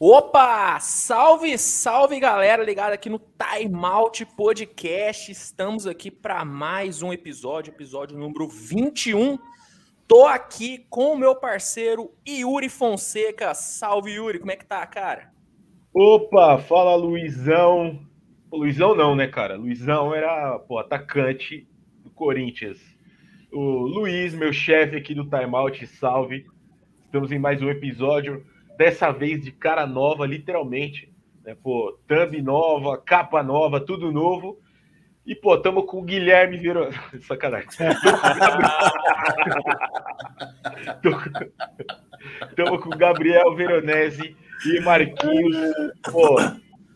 Opa! Salve, salve galera ligada aqui no Time Out Podcast. Estamos aqui para mais um episódio, episódio número 21. Tô aqui com o meu parceiro Yuri Fonseca. Salve Yuri, como é que tá, cara? Opa, fala Luizão. Luizão não, né, cara? Luizão era, pô, atacante do Corinthians. O Luiz, meu chefe aqui do Time Out, salve. Estamos em mais um episódio dessa vez de cara nova, literalmente. Né? Pô, thumb nova, capa nova, tudo novo. E, pô, tamo com o Guilherme Veronese. Sacanagem. tamo com o Gabriel Veronese e Marquinhos. Pô,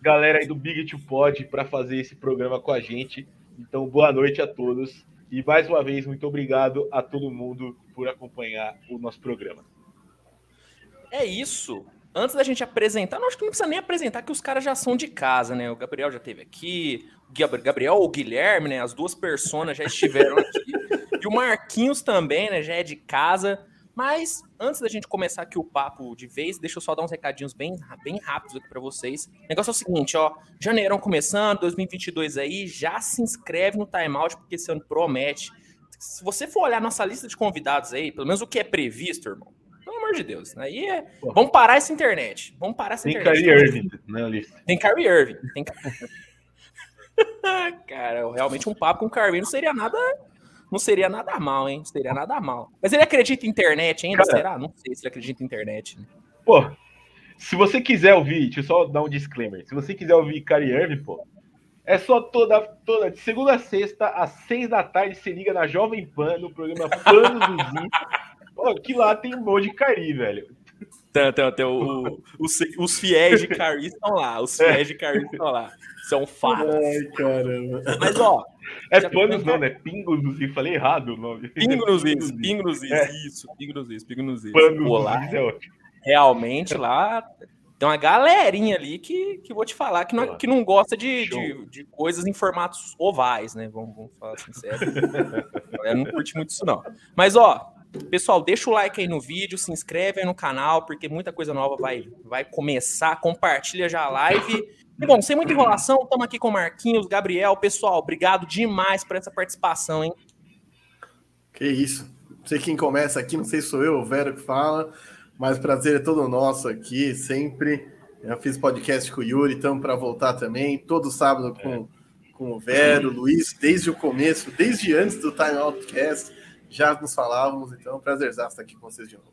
galera aí do Big to Pod para fazer esse programa com a gente. Então, boa noite a todos. E mais uma vez, muito obrigado a todo mundo por acompanhar o nosso programa. É isso. Antes da gente apresentar, não acho que não precisa nem apresentar que os caras já são de casa, né? O Gabriel já teve aqui, o Gabriel ou o Guilherme, né? As duas personas já estiveram aqui. e o Marquinhos também, né? Já é de casa. Mas antes da gente começar aqui o papo de vez, deixa eu só dar uns recadinhos bem, bem rápidos aqui para vocês. O negócio é o seguinte, ó, janeirão começando, 2022 aí, já se inscreve no timeout porque esse ano promete. Se você for olhar nossa lista de convidados aí, pelo menos o que é previsto, irmão, amor de Deus. Aí é. Vamos parar essa internet. Vamos parar essa Tem internet. Kyrie Irving na lista. Tem Kyrie Irving. Tem... Cara, realmente um papo com o Kyrie não seria nada. Não seria nada mal, hein? Não seria nada mal. Mas ele acredita em internet ainda? Cara, será? Não sei se ele acredita em internet. Né? Pô, se você quiser ouvir, deixa eu só dar um disclaimer. Se você quiser ouvir Kyrie Irving, pô, é só toda, toda de segunda a sexta, às seis da tarde, se liga na Jovem Pan, no programa Panos do Zinho. Pô, que lá tem um monte de Cari, velho. Tem, tem, tem, o, os, os fiéis de Cari estão lá. Os fiéis de Cari estão lá. São fatos. Ai, caramba. Mas, ó. É panos não, né? Pingos nos is. Falei errado o nome. Pingo nos is. Pingo nos is. É. Isso. Pingo nos is. Pingo nos is. Panos é ótimo. Realmente lá tem uma galerinha ali que, que vou te falar que não, que não gosta de, de, de, coisas em formatos ovais, né? Vamos, vamos falar sincero. Eu não curte muito isso, não. Mas, ó, Pessoal, deixa o like aí no vídeo, se inscreve aí no canal, porque muita coisa nova vai, vai começar. Compartilha já a live. E bom, sem muita enrolação, estamos aqui com o Marquinhos, Gabriel. Pessoal, obrigado demais por essa participação, hein? Que isso. Não sei quem começa aqui, não sei se sou eu ou o Vero que fala, mas o prazer é todo nosso aqui, sempre. Já fiz podcast com o Yuri, estamos para voltar também, todo sábado com, é. com o Vero, o Luiz, desde o começo, desde antes do Time Outcast já nos falávamos, então é um prazer estar aqui com vocês de novo.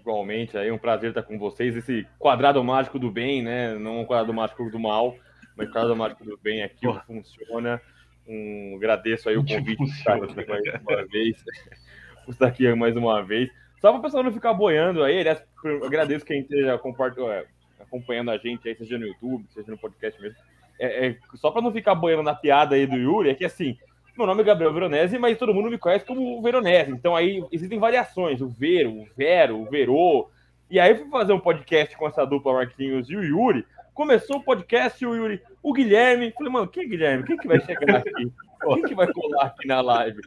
Igualmente, aí um prazer estar com vocês. Esse quadrado mágico do bem, né? Não um quadrado mágico do mal, mas quadrado mágico do bem aqui Pô. funciona. Um, agradeço aí o convite de estar aqui mais uma vez. por estar aqui mais uma vez. Só para o pessoal não ficar boiando aí, aliás, agradeço quem esteja é, acompanhando a gente aí, seja no YouTube, seja no podcast mesmo. É, é só para não ficar boiando na piada aí do Yuri, é que assim, meu nome é Gabriel Veronese, mas todo mundo me conhece como Veronese. Então aí existem variações, o Vero, o Vero, o Verô. E aí fui fazer um podcast com essa dupla Marquinhos e o Yuri. Começou o podcast, o Yuri, o Guilherme. Falei, mano, quem é Guilherme? Quem que vai chegar aqui? Quem que vai colar aqui na live?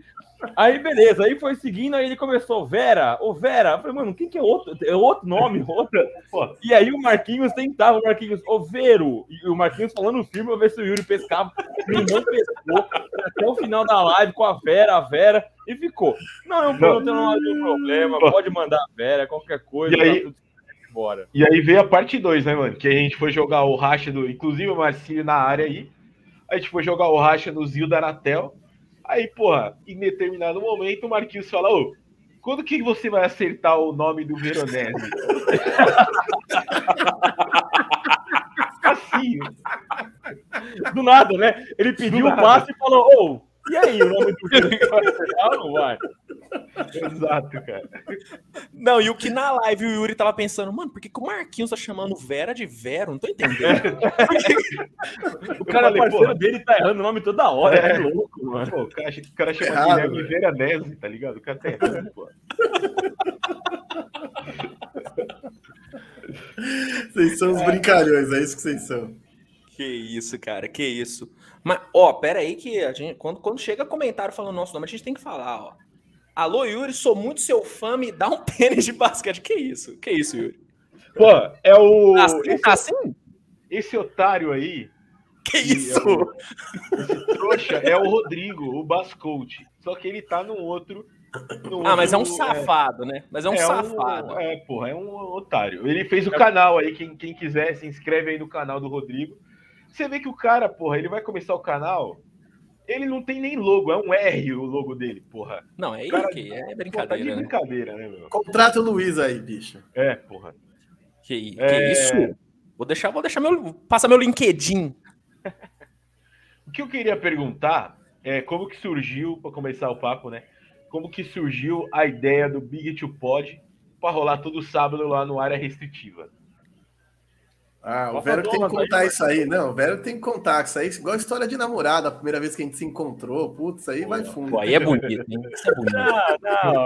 Aí, beleza, aí foi seguindo, aí ele começou, Vera, ô Vera, eu falei, mano, quem que é outro? É outro nome, outra. E aí o Marquinhos tentava, o Marquinhos, ô Vero, e o Marquinhos falando firme pra ver se o Yuri pescava, ele não pescou, até o final da live com a Vera, a Vera, e ficou. Não, eu não, não tenho problema, pode mandar a Vera, qualquer coisa, e aí, tá embora. E aí veio a parte 2, né, mano, que a gente foi jogar o racha do, inclusive o Marcinho na área aí, a gente foi jogar o racha no Zio da Anatel, Aí, porra, em determinado momento, o Marquinhos fala: Ô, quando que você vai acertar o nome do Veronese? assim. Do nada, né? Ele pediu o passe e falou: Ô, e aí, o nome do Veronese vai ou não vai? Exato, cara. Não, e o que na live o Yuri tava pensando, mano, por que, que o Marquinhos tá chamando Vera de Vero? Não tô entendendo. o cara falei, parceiro dele tá errando o nome toda hora, é, é louco, mano. Pô, o cara, o cara chama Errado, Guilherme Vera Nese, tá ligado? O cara tá errando, pô. Vocês são os brincalhões, é isso que vocês são. Que isso, cara, que isso. Mas, ó, pera aí que a gente, quando, quando chega comentário falando nosso nome, a gente tem que falar, ó. Alô, Yuri, sou muito seu fã, me dá um pênis de basquete. Que isso? Que isso, Yuri? Pô, é o. Assim, esse, assim? esse otário aí, Que Sim, isso? eu- esse trouxa, é o Rodrigo, o Bascout. Só que ele tá no outro. Ah, mas é um outro, safado, né? Mas é um safado. é, porra, é um otário. Ele fez o canal aí, quem, quem quiser, se inscreve aí no canal do Rodrigo. Você vê que o cara, porra, ele vai começar o canal, ele não tem nem logo, é um R o logo dele, porra. Não, é Cara, que é Pô, tá de brincadeira, né? brincadeira, né, meu? Contrata o Luiz aí, bicho. É, porra. Que, que É. isso? Vou deixar, vou deixar meu. Passar meu LinkedIn. O que eu queria perguntar é como que surgiu, para começar o papo, né? Como que surgiu a ideia do Big to Pod para rolar todo sábado lá no área restritiva? Ah, o Vero tem que donas aí, contar mano. isso aí. Não, o Vero tem que contar. Isso aí, igual a história de namorada, a primeira vez que a gente se encontrou. Putz, isso aí vai fundo. Pô, aí é bonito, hein? Isso é bonito. Ah, não,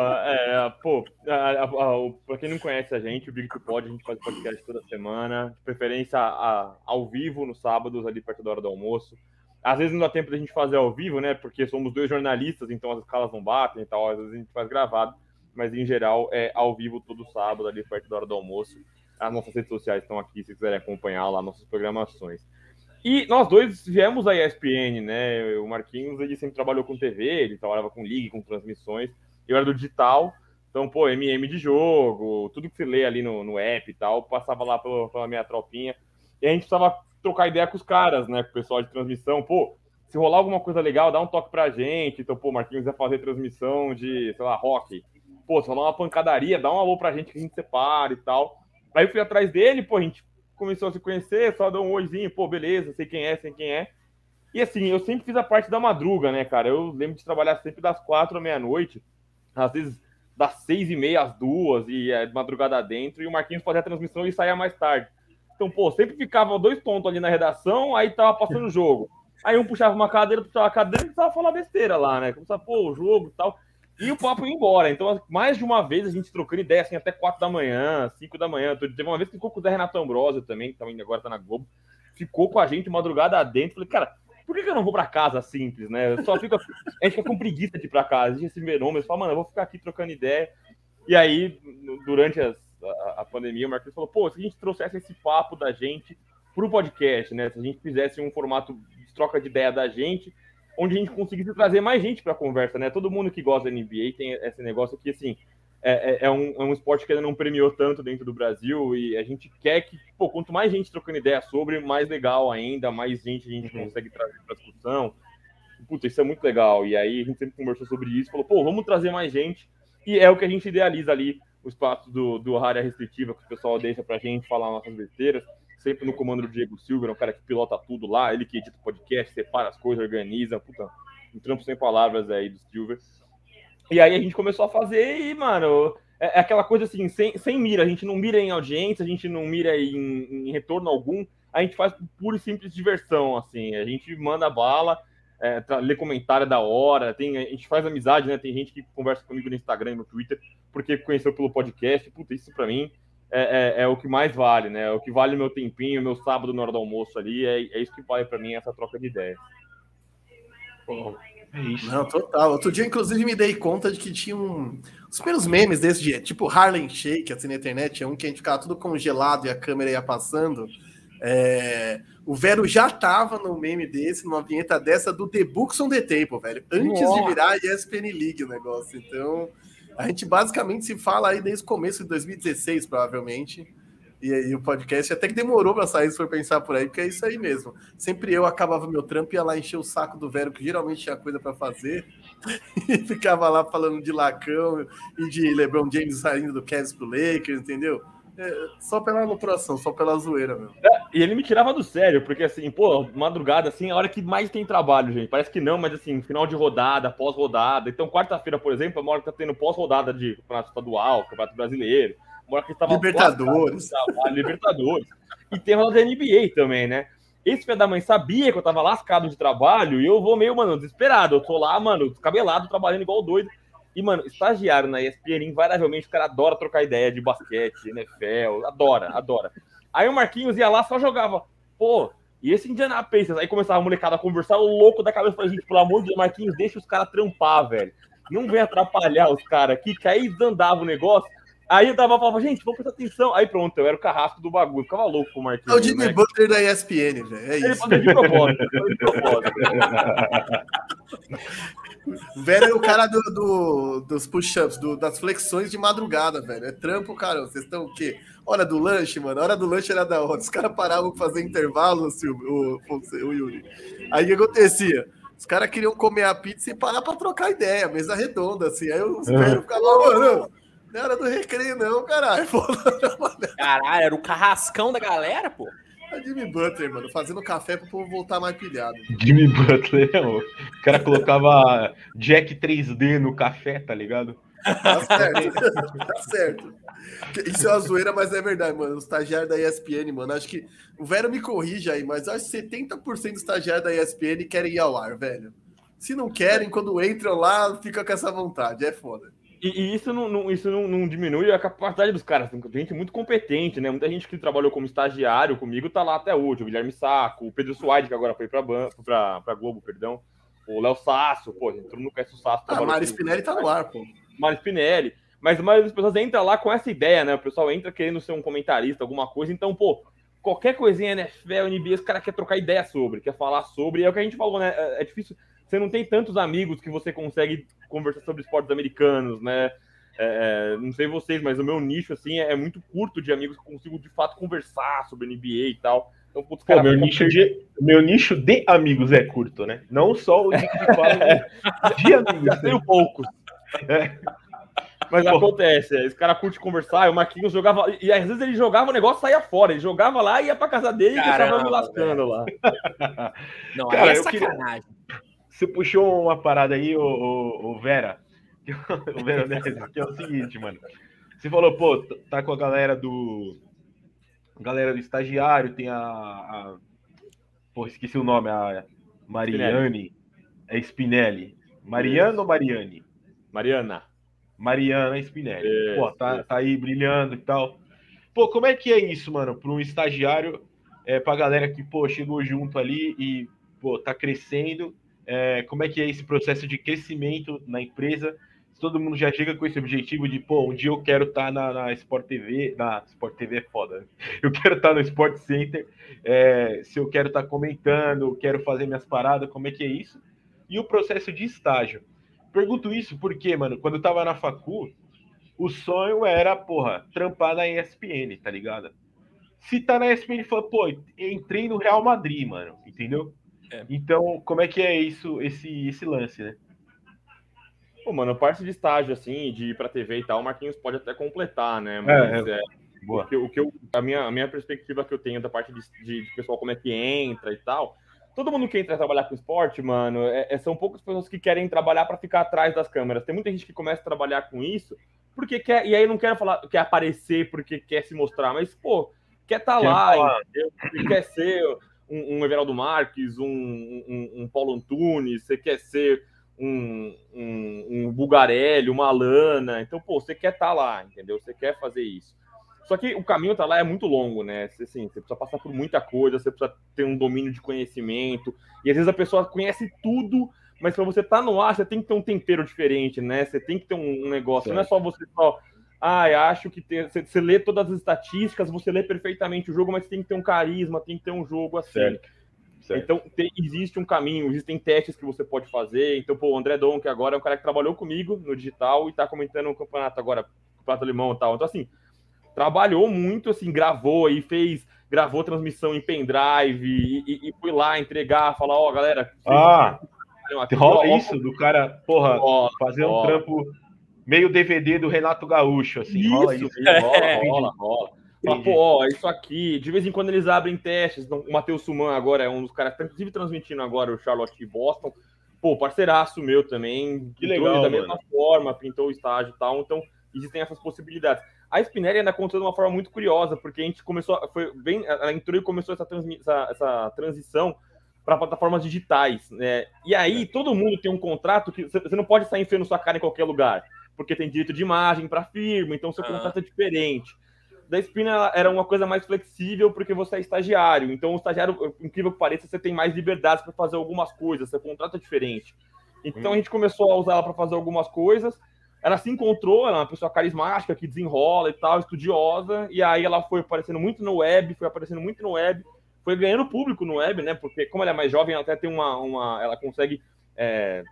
é, pô, a, a, a, o- pra quem não conhece a gente, o Big to Pod, a gente faz podcast toda semana, de preferência a- ao vivo, nos sábados, ali perto da hora do almoço. Às vezes não dá tempo da gente fazer ao vivo, né, porque somos dois jornalistas, então as escalas não batem e tal, às vezes a gente faz gravado, mas em geral é ao vivo todo sábado, ali perto da hora do almoço. As nossas redes sociais estão aqui, se quiserem acompanhar lá nossas programações. E nós dois viemos da ESPN, né? O Marquinhos, ele sempre trabalhou com TV, ele trabalhava com liga, com transmissões. Eu era do digital, então, pô, MM de jogo, tudo que você lê ali no, no app e tal, passava lá pela, pela minha tropinha. E a gente precisava trocar ideia com os caras, né? Com o pessoal de transmissão. Pô, se rolar alguma coisa legal, dá um toque pra gente. Então, pô, o Marquinhos ia fazer transmissão de, sei lá, rock. Pô, se rolar uma pancadaria, dá um alô pra gente que a gente separa e tal. Aí eu fui atrás dele, pô, a gente começou a se conhecer, só deu um oizinho, pô, beleza, sei quem é, sei quem é. E assim, eu sempre fiz a parte da madruga, né, cara? Eu lembro de trabalhar sempre das quatro à meia-noite, às vezes das seis e meia às duas, e é, madrugada dentro, e o Marquinhos fazia a transmissão e saía mais tarde. Então, pô, sempre ficava dois tontos ali na redação, aí tava passando o jogo. Aí um puxava uma cadeira, puxava a cadeira e começava a falar besteira lá, né? Começava, pô, o jogo e tal. E o papo ia embora. Então, mais de uma vez a gente trocando ideia, assim, até quatro da manhã, cinco da manhã. Teve uma vez que ficou com o Zé Renato Ambrosio também, que também agora tá na Globo. Ficou com a gente madrugada adentro. Falei, cara, por que, eu não vou pra casa simples, né? Eu só fica, a gente fica com preguiça de ir pra casa. A gente esse verômetro, fala, mano, eu vou ficar aqui trocando ideia. E aí, durante as- a, a pandemia, o Marquinhos falou, pô, se a gente trouxesse esse papo da gente pro podcast, né? Se a gente fizesse um formato de troca de ideia da gente, onde a gente conseguisse trazer mais gente para a conversa, né? Todo mundo que gosta da NBA tem esse negócio que, assim, é, é- é um, é um esporte que ainda não premiou tanto dentro do Brasil e a gente quer que, pô, quanto mais gente trocando ideia sobre, mais legal ainda, mais gente a gente consegue trazer para discussão. Puta, isso é muito legal. E aí a gente sempre conversou sobre isso, falou, pô, vamos trazer mais gente. E é o que a gente idealiza ali, o espaço do, do área restritiva que o pessoal deixa pra gente falar nossas besteiras sempre no comando do Diego Silva, é um cara que pilota tudo lá, ele que edita o podcast, separa as coisas, organiza, puta, um trampo sem palavras aí do Silver. E aí a gente começou a fazer e, mano, é, é aquela coisa assim, sem, sem mira, a gente não mira em audiência, a gente não mira em, em retorno algum, a gente faz pura e simples diversão, assim, a gente manda bala, é, lê comentário da hora, tem, a gente faz amizade, né, tem gente que conversa comigo no Instagram e no Twitter, porque conheceu pelo podcast, puta, isso pra mim é, é- é o que mais vale, né? É o que vale o meu tempinho, meu sábado na hora do almoço ali, é, é isso que vale pra mim, essa troca de ideia. É isso. Não, total. Outro dia, inclusive, me dei conta de que tinha um... os primeiros memes desse dia, tipo Harlem Shake, assim, na internet, é um que a gente ficava tudo congelado e a câmera ia passando. É, O Vero já tava no meme desse, numa vinheta dessa do The Books on the Table, velho. Antes de Nossa. virar ESPN League o negócio. Então, a gente basicamente se fala aí desde o começo de 2016, provavelmente. E o podcast até que demorou para sair, se for pensar por aí, porque é isso aí mesmo. Sempre eu acabava meu trampo e ia lá encher o saco do Vero, que geralmente tinha coisa para fazer, e ficava lá falando de Lacão e de LeBron James saindo do Cavs pro Lakers, entendeu? É, só pela alopração, só pela zoeira, meu. E ele me tirava do sério, porque assim, pô, madrugada, assim, é a hora que mais tem trabalho, gente. Parece que não, mas assim, final de rodada, pós-rodada. Então, quarta-feira, por exemplo, é uma hora que tá tendo pós-rodada de campeonato estadual, campeonato brasileiro. Uma hora que tava Libertadores. trabalho, Libertadores. E tem roda da NBA também, né? Esse filho da mãe sabia que eu tava lascado de trabalho e eu vou meio, mano, desesperado. Eu tô lá, mano, descabelado, trabalhando igual doido. E, mano, estagiário na ESPN, invariavelmente, o cara adora trocar ideia de basquete, NFL, adora, adora. Aí o Marquinhos ia lá, só jogava, pô, e esse Indiana Pacers? Aí começava a molecada a conversar, o louco da cabeça, falei, gente, pelo amor de Deus, Marquinhos, deixa os caras trampar, velho. Não vem atrapalhar os caras aqui, que aí desandava o negócio. Aí eu tava falando, gente, vamos prestar atenção. Aí pronto, eu era o carrasco do bagulho, ficava louco com o Marquinhos. É o Jimmy né? Butler da ESPN, velho. É Ele fazia de propósito. de propósito. velho é o cara do, do dos push-ups, do, das flexões de madrugada, velho. É trampo, cara. Vocês estão o quê? Hora do lanche, mano. Hora do lanche era da hora. Os caras paravam pra fazer intervalo, o, o, o Yuri. Aí o que acontecia? Os caras queriam comer a pizza e parar pra trocar ideia, mesa redonda, assim. Aí os velhos ficavam, mano, não era do recreio, não, caralho. Caralho, era o carrascão da galera, pô. É Jimmy Butler, mano, fazendo café pro povo voltar mais pilhado. Jimmy Butler, o cara colocava Jack 3D no café, tá ligado? Tá certo, tá certo. Isso é uma zoeira, mas é verdade, mano. O estagiário da ESPN, mano, acho que. O Vero me corrija aí, mas acho que 70% dos estagiários da ESPN querem ir ao ar, velho. Se não querem, quando entram lá, fica com essa vontade. É foda. E, e, isso, não, não isso não, não, diminui a capacidade dos caras. Tem gente muito competente, né? Muita gente que trabalhou como estagiário comigo tá lá até hoje. O Guilherme Saco, o Pedro Suaide, que agora foi pra, pra, pra Globo, perdão. O Léo Sasso, pô, entrou no conhece o Sasso. Ah, Mário Spinelli tá no ar, pô. Mário Spinelli. Mas a maioria das pessoas entra lá com essa ideia, né? O pessoal entra querendo ser um comentarista, alguma coisa. Então, pô, qualquer coisinha NFL, NBA, os caras querem trocar ideia sobre, quer falar sobre. É o que a gente falou, né? É, é difícil. Você não tem tantos amigos que você consegue conversar sobre esportes americanos, né? É, é, não sei vocês, mas o meu nicho assim é, muito curto de amigos que consigo de fato conversar sobre NBA e tal. Então, putz, cara, Pô, meu, nicho de, meu nicho de amigos é curto, né? Não só o nicho de fala de amigos. Tenho poucos. É. Mas Pô. acontece, esse cara curte conversar, o Marquinhos jogava. E às vezes ele jogava o negócio saía fora. Ele jogava lá, ia pra casa dele Caramba, e estava me lascando lá. Não, cara, é sacanagem. Queria... Você puxou uma parada aí, o, o, o Vera o Veronese, que é o seguinte, mano. Você falou, pô, tá com a galera do. galera do estagiário, tem a. a pô, esqueci o nome, a Mariane. É Spinelli. Mariana ou Mariane? Mariana. Mariana Spinelli. É, pô, tá, tá aí brilhando e tal. Pô, como é que é isso, mano, para um estagiário, é, pra galera que, pô, chegou junto ali e, pô, tá crescendo, é, como é que é esse processo de crescimento na empresa todo mundo já chega com esse objetivo de, pô, um dia eu quero estar tá na, na Sport TV, na Sport TV é foda, né? eu quero estar tá no Sport Center, é, se eu quero estar tá comentando, quero fazer minhas paradas, como é que é isso? E o processo de estágio. Pergunto isso porque, mano, quando eu tava na facu, o sonho era, porra, trampar na ESPN, tá ligado? Se tá na ESPN, fala, pô, entrei no Real Madrid, mano, entendeu? É. Então, como é que é isso, esse, esse lance, né? Pô, mano, parte de estágio, assim, de ir pra TV e tal, o Marquinhos pode até completar, né? É, Mas é, é, o que, o que eu, a, minha, a minha perspectiva que eu tenho da parte de, de, de, pessoal como é que entra e tal. Todo mundo que entra a trabalhar com esporte, mano, é, é são poucas pessoas que querem trabalhar para ficar atrás das câmeras. Tem muita gente que começa a trabalhar com isso porque quer, e aí não quer falar, quer aparecer porque quer se mostrar, mas, pô, quer estar tá lá, quer ser um, um Everaldo Marques, um, um, um Paulo Antunes, você quer ser um, um, Bugarelli, uma Lana. Então, pô, você quer estar tá lá, entendeu? Você quer fazer isso. Só que o caminho tá lá é muito longo, né? Você, assim, você precisa passar por muita coisa, você precisa ter um domínio de conhecimento. E às vezes a pessoa conhece tudo, mas para você estar tá no ar, você tem que ter um tempero diferente, né? Você tem que ter um, um negócio. Certo. Não é só você só. Ah, acho que tem, você, você lê todas as estatísticas, você lê perfeitamente o jogo, mas tem que ter um carisma, tem que ter um jogo assim. Certo. Certo. Então, tem, existe um caminho, existem testes que você pode fazer. Então, pô, o André Dom, que agora é um cara que trabalhou comigo no digital e tá comentando o um campeonato agora, Campeonato Limão e tal. Então, assim, trabalhou muito, assim, gravou aí, fez, gravou transmissão em pendrive e, e, e foi lá entregar, falar, ó, oh, galera. Ah, aqui, rola ó, isso do cara, porra, rola, fazer um trampo meio DVD do Renato Gaúcho, assim, isso, rola isso. É, rola, rola, rola. Fala, pô, ó, isso aqui. De vez em quando eles abrem testes. O Matheus Suman agora é um dos caras que tá inclusive transmitindo agora o Charlotte e Boston. Pô, parceiraço meu também. Que legal. Da mesma forma, pintou o estágio e tal. Então, existem essas possibilidades. A Spinelli ainda contou de uma forma muito curiosa, porque a gente começou. Foi bem, ela entrou e começou essa, essa, essa transição para plataformas digitais. Né? E aí, todo mundo tem um contrato que você não pode sair enfiando sua cara em qualquer lugar, porque tem direito de imagem para firma, então seu contrato é diferente da Espina era uma coisa mais flexível porque você é estagiário. Então, o estagiário, incrível que pareça, você tem mais liberdade para fazer algumas coisas, seu contrato é diferente. Então, a gente começou a usar ela para fazer algumas coisas. ela se encontrou, ela é uma pessoa carismática, que desenrola e tal, estudiosa, e aí ela foi aparecendo muito no web, foi aparecendo muito no web, foi ganhando público no web, né? Porque como ela é mais jovem, ela até tem uma. uma ela consegue é,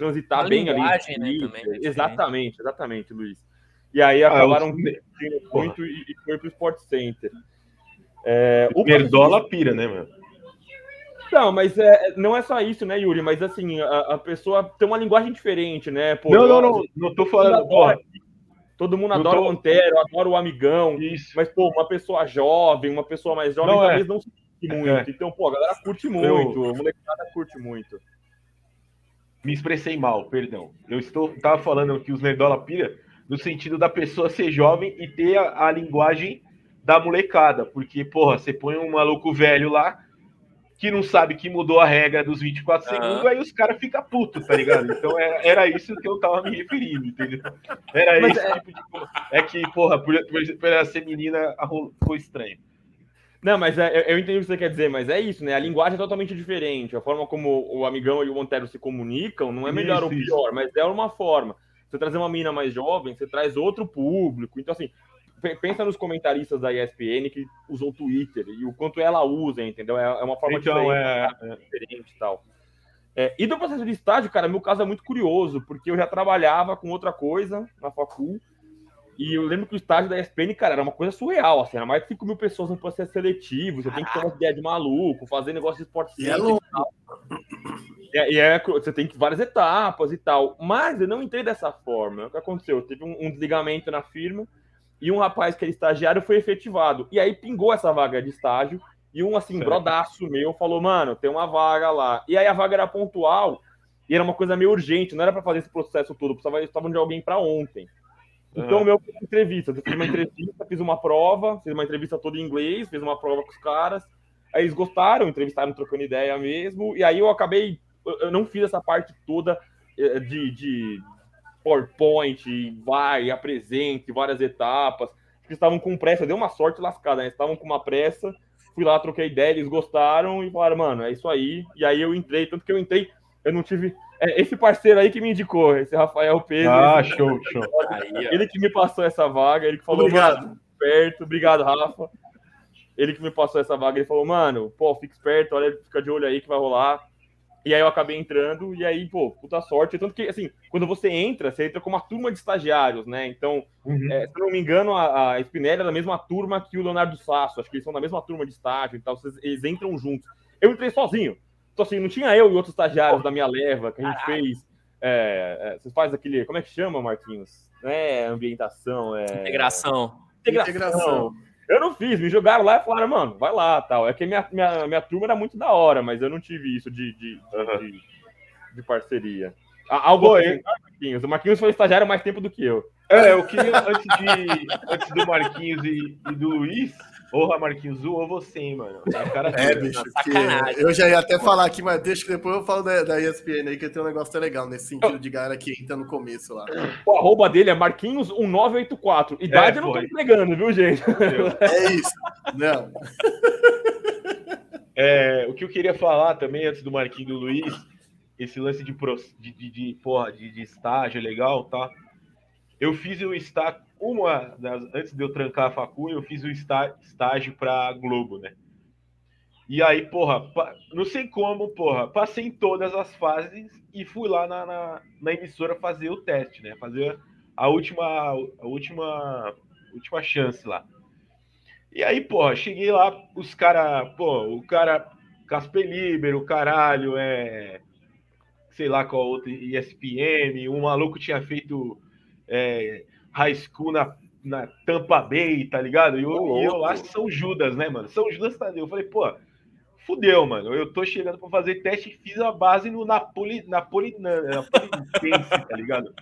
transitar bem ali. Né, também, é exatamente, exatamente, Luiz. E aí acabaram ah, muito e, e foi pro Sport Center. É, o Nerdola pira, né, mano? Não, mas é, não é só isso, né, Yuri? Mas assim, a, a pessoa tem uma linguagem diferente, né? Pô, não, não, não, não tô falando. Adora, todo mundo adora tô... o Antero, adora o amigão. Isso. Mas, pô, uma pessoa jovem, uma pessoa mais jovem, não talvez é. não se curte muito. É. Então, pô, a galera curte muito, Eu... a molecada curte muito. Me expressei mal, perdão. Eu estou tava falando que os Nerdola pira no sentido da pessoa ser jovem e ter a, a linguagem da molecada, porque, porra, você põe um maluco velho lá que não sabe que mudou a regra dos 24 uhum. segundos, aí os caras ficam putos, tá ligado? Então era, era isso que eu tava me referindo, entendeu? Era Mas esse é... tipo de coisa. É que, porra, por, por, por ela ser menina, ficou estranho. Não, mas é, eu entendi o que você quer dizer, mas é isso, né? A linguagem é totalmente diferente. A forma como o Amigão e o Montero se comunicam não é melhor isso, ou pior, isso. mas é uma forma. Você trazer uma mina mais jovem, você traz outro público. Então, assim, pensa nos comentaristas da ESPN que usam Twitter e o quanto ela usa, entendeu? É, é uma forma então, diferente, é, é... diferente e tal. É, e do processo de estágio, cara, meu caso é muito curioso, porque eu já trabalhava com outra coisa na facul, e eu lembro que o estágio da ESPN, cara, era uma coisa surreal, assim, era mais de 5 mil pessoas no processo seletivo, você tem que ter uma ideia de maluco, fazer negócio de esporte e é louco. E, é, e é, você tem que várias etapas e tal, mas eu não entrei dessa forma. O que aconteceu? Teve um, um desligamento na firma, e um rapaz que era estagiário foi efetivado. E aí pingou essa vaga de estágio, e um, assim, certo. brodaço meu falou, mano, tem uma vaga lá. E aí a vaga era pontual, e era uma coisa meio urgente, não era para fazer esse processo todo, precisava, estavam de alguém para ontem. Então, uhum. meu fiz entrevista. Eu fiz uma entrevista, fiz uma prova, fiz uma entrevista toda em inglês, fiz uma prova com os caras. Aí eles gostaram, entrevistaram trocando ideia mesmo. E aí eu acabei. Eu não fiz essa parte toda eh, de, de PowerPoint, vai, apresente, várias etapas. Eles estavam com pressa, deu uma sorte lascada, né? Eles estavam com uma pressa. Fui lá, troquei ideia, eles gostaram e falaram, mano, é isso aí. E aí eu entrei, tanto que eu entrei, eu não tive. É esse parceiro aí que me indicou, esse Rafael Pedro. Ah, show, show. ele que me passou essa vaga, ele que falou, obrigado. perto, obrigado, Rafa. Ele que me passou essa vaga, ele falou, mano, pô, fica esperto, olha, fica de olho aí que vai rolar. E aí eu acabei entrando, e aí, pô, puta sorte. Tanto que, assim, quando você entra, você entra com uma turma de estagiários, né? Então, uhum. é, se não me engano, a, a Spinelli é da mesma turma que o Leonardo Sasso. Acho que eles são da mesma turma de estágio e tal. Vocês, eles entram juntos. Eu entrei sozinho. Então, assim, não tinha eu e outros estagiários da minha leva que a gente fez. É, é, você faz aquele. Como é que chama, Marquinhos? É ambientação, é. Integração. Integração. Integração. Eu não fiz, me jogaram lá e falaram, mano, vai lá, tal. É que minha, minha, minha turma era muito da hora, mas eu não tive isso de, de, uhum. de, de, parceria. Algo aí. Marquinhos. O Marquinhos foi estagiário mais tempo do que eu. É, eu queria, antes, de, antes do Marquinhos e, e do Luiz, Porra, Marquinhos, ou você, hein, mano? É, cara é bicho, eu já ia até falar aqui, mas deixa que depois eu falo da, da ESPN aí, que tem um negócio legal nesse sentido de galera que entra no começo lá. O arroba dele é Marquinhos1984. Idade é, eu não tô entregando, viu, gente? É isso. Não. É, o que eu queria falar também, antes do Marquinhos do Luiz, esse lance de, de, de, de porra, de, de estágio legal, tá? Eu fiz o estágio uma das, antes de eu trancar a facu, eu fiz o estágio para Globo, né? E aí, porra, não sei como, porra, passei em todas as fases e fui lá na, na, na emissora fazer o teste, né? Fazer a última, a última, última chance lá. E aí, porra, cheguei lá, os caras, pô, o cara Casper Liber, o caralho, é. Sei lá qual outro, ESPM, um maluco tinha feito é, high school na, na Tampa Bay, tá ligado? E eu, oh, eu acho que São Judas, né, mano? São Judas tá Eu falei, pô, fudeu, mano. Eu tô chegando pra fazer teste e fiz a base no Napoli, Napoli, Napolitense, tá ligado?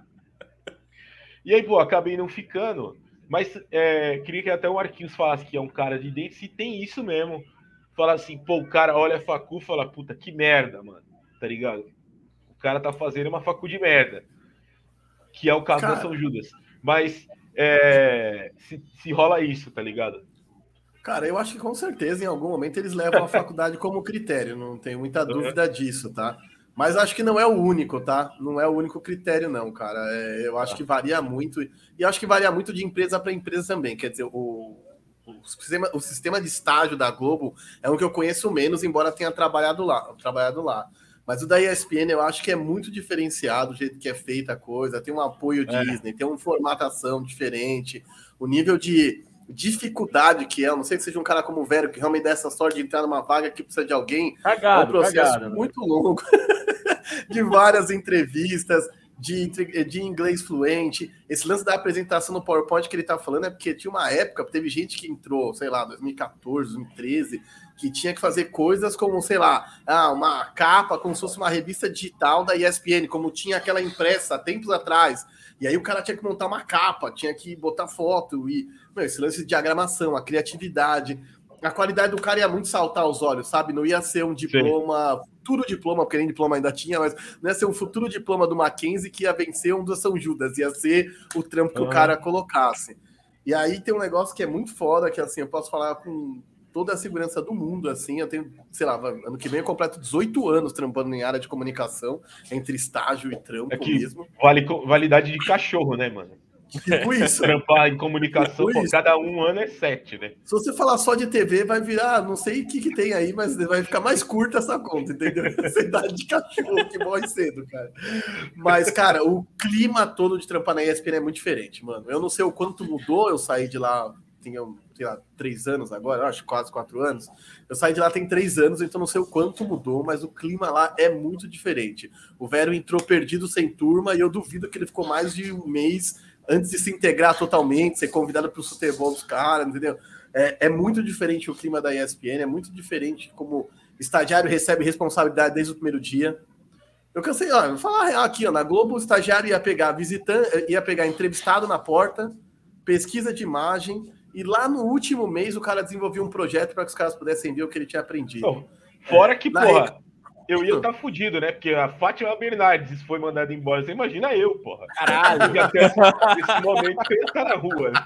E aí, pô, acabei não ficando. Mas é, queria que até o Marquinhos falasse que é um cara de dentro, se tem isso mesmo. Fala assim, pô, o cara olha a facu e fala, puta, que merda, mano. Tá ligado? O cara tá fazendo uma facu de merda. Que é o caso cara... da São Judas. Mas é, se, se rola isso, tá ligado? Cara, eu acho que com certeza em algum momento eles levam a faculdade como critério, não tenho muita dúvida disso, tá? Mas acho que não é o único, tá? Não é o único critério, não, cara. É, eu acho que varia muito. E acho que varia muito de empresa para empresa também. Quer dizer, o, o, sistema, o sistema de estágio da Globo é um que eu conheço menos, embora tenha trabalhado lá. Trabalhado lá. Mas o da ESPN eu acho que é muito diferenciado o jeito que é feita a coisa. Tem um apoio é. Disney, tem uma formatação diferente. O nível de dificuldade que é. Eu não sei que seja um cara como o Velho, que realmente dá essa sorte de entrar numa vaga que precisa de alguém. Cagado, é um processo cagado, né? muito né? longo. de várias entrevistas, de, de inglês fluente. Esse lance da apresentação no PowerPoint que ele tá falando é porque tinha uma época, teve gente que entrou, sei lá, 2014, 2013, que tinha que fazer coisas como, sei lá, ah, uma capa como se fosse uma revista digital da ESPN, como tinha aquela impressa tempos atrás. E aí o cara tinha que montar uma capa, tinha que botar foto e meu, esse lance de diagramação, a criatividade, a qualidade do cara ia muito saltar aos olhos, sabe? Não ia ser um diploma, Sim. futuro diploma, porque nem diploma ainda tinha, mas não ia ser um futuro diploma do Mackenzie que ia vencer um do São Judas, ia ser o trampo que uhum. o cara colocasse. E aí tem um negócio que é muito foda, que assim, eu posso falar com toda a segurança do mundo, assim, eu tenho, sei lá, ano que vem eu completo 18 anos trampando em área de comunicação, entre estágio e trampo é mesmo. Vale validade de cachorro, né, mano? Tipo isso. Trampar em comunicação, tipo pô, cada um ano é sete, né? Se você falar só de TV, vai virar, não sei o que, que tem aí, mas vai ficar mais curta essa conta, entendeu? Essa idade de cachorro que morre cedo, cara. Mas, cara, o clima todo de trampar na ESPN é muito diferente, mano. Eu não sei o quanto mudou, eu saí de lá, tinha, sei lá, três anos agora, acho quase quatro anos. Eu saí de lá tem três anos, então não sei o quanto mudou, mas o clima lá é muito diferente. O Vero entrou perdido sem turma e eu duvido que ele ficou mais de um mês antes de se integrar totalmente, ser convidado para o Super Bowl dos caras, entendeu? É, é, muito diferente o clima da ESPN, é muito diferente como estagiário recebe responsabilidade desde o primeiro dia. Eu cansei, ó, vou falar aqui, ó, na Globo o estagiário ia pegar visitante, ia pegar entrevistado na porta, pesquisa de imagem, e lá no último mês o cara desenvolveu um projeto para que os caras pudessem ver o que ele tinha aprendido. fora que, é, porra, eu ia estar tá fudido, né? Porque a Fátima Bernardes foi mandada embora. Você imagina eu, porra. Caralho. Até esse momento eu ia estar na rua, né?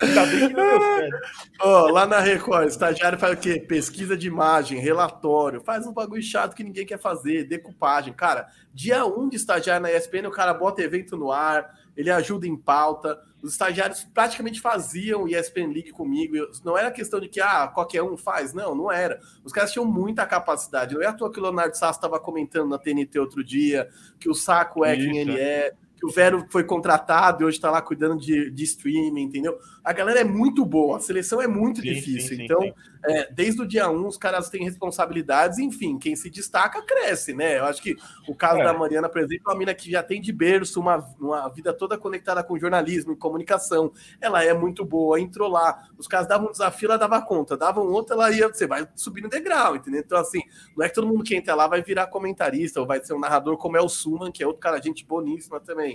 Ainda bem que não deu certo. Oh, lá na Record, estagiário faz o quê? Pesquisa de imagem, relatório, faz um bagulho chato que ninguém quer fazer, decupagem. Cara, dia 1 um de estagiário na ESPN, o cara bota evento no ar, ele ajuda em pauta. Os estagiários praticamente faziam ESPN League comigo. Não era questão de que ah, qualquer um faz, não, não era. Os caras tinham muita capacidade. Não é à toa que o Leonardo Sasso estava comentando na TNT outro dia, que o saco é quem ele é que o Vero foi contratado e hoje está lá cuidando de, de streaming, entendeu? A galera é muito boa, a seleção é muito sim, difícil. Sim, então, sim, é, desde o dia 1, um, os caras têm responsabilidades, enfim, quem se destaca cresce, né? Eu acho que o caso é. da Mariana, por exemplo, é uma mina que já tem de berço uma, uma vida toda conectada com jornalismo e comunicação. Ela é muito boa, entrou lá. Os caras davam um desafio, ela dava conta, davam outro, ela ia, você vai subindo degrau, entendeu? Então, assim, não é que todo mundo que entra lá vai virar comentarista ou vai ser um narrador como é o Suman, que é outro cara, gente boníssima também.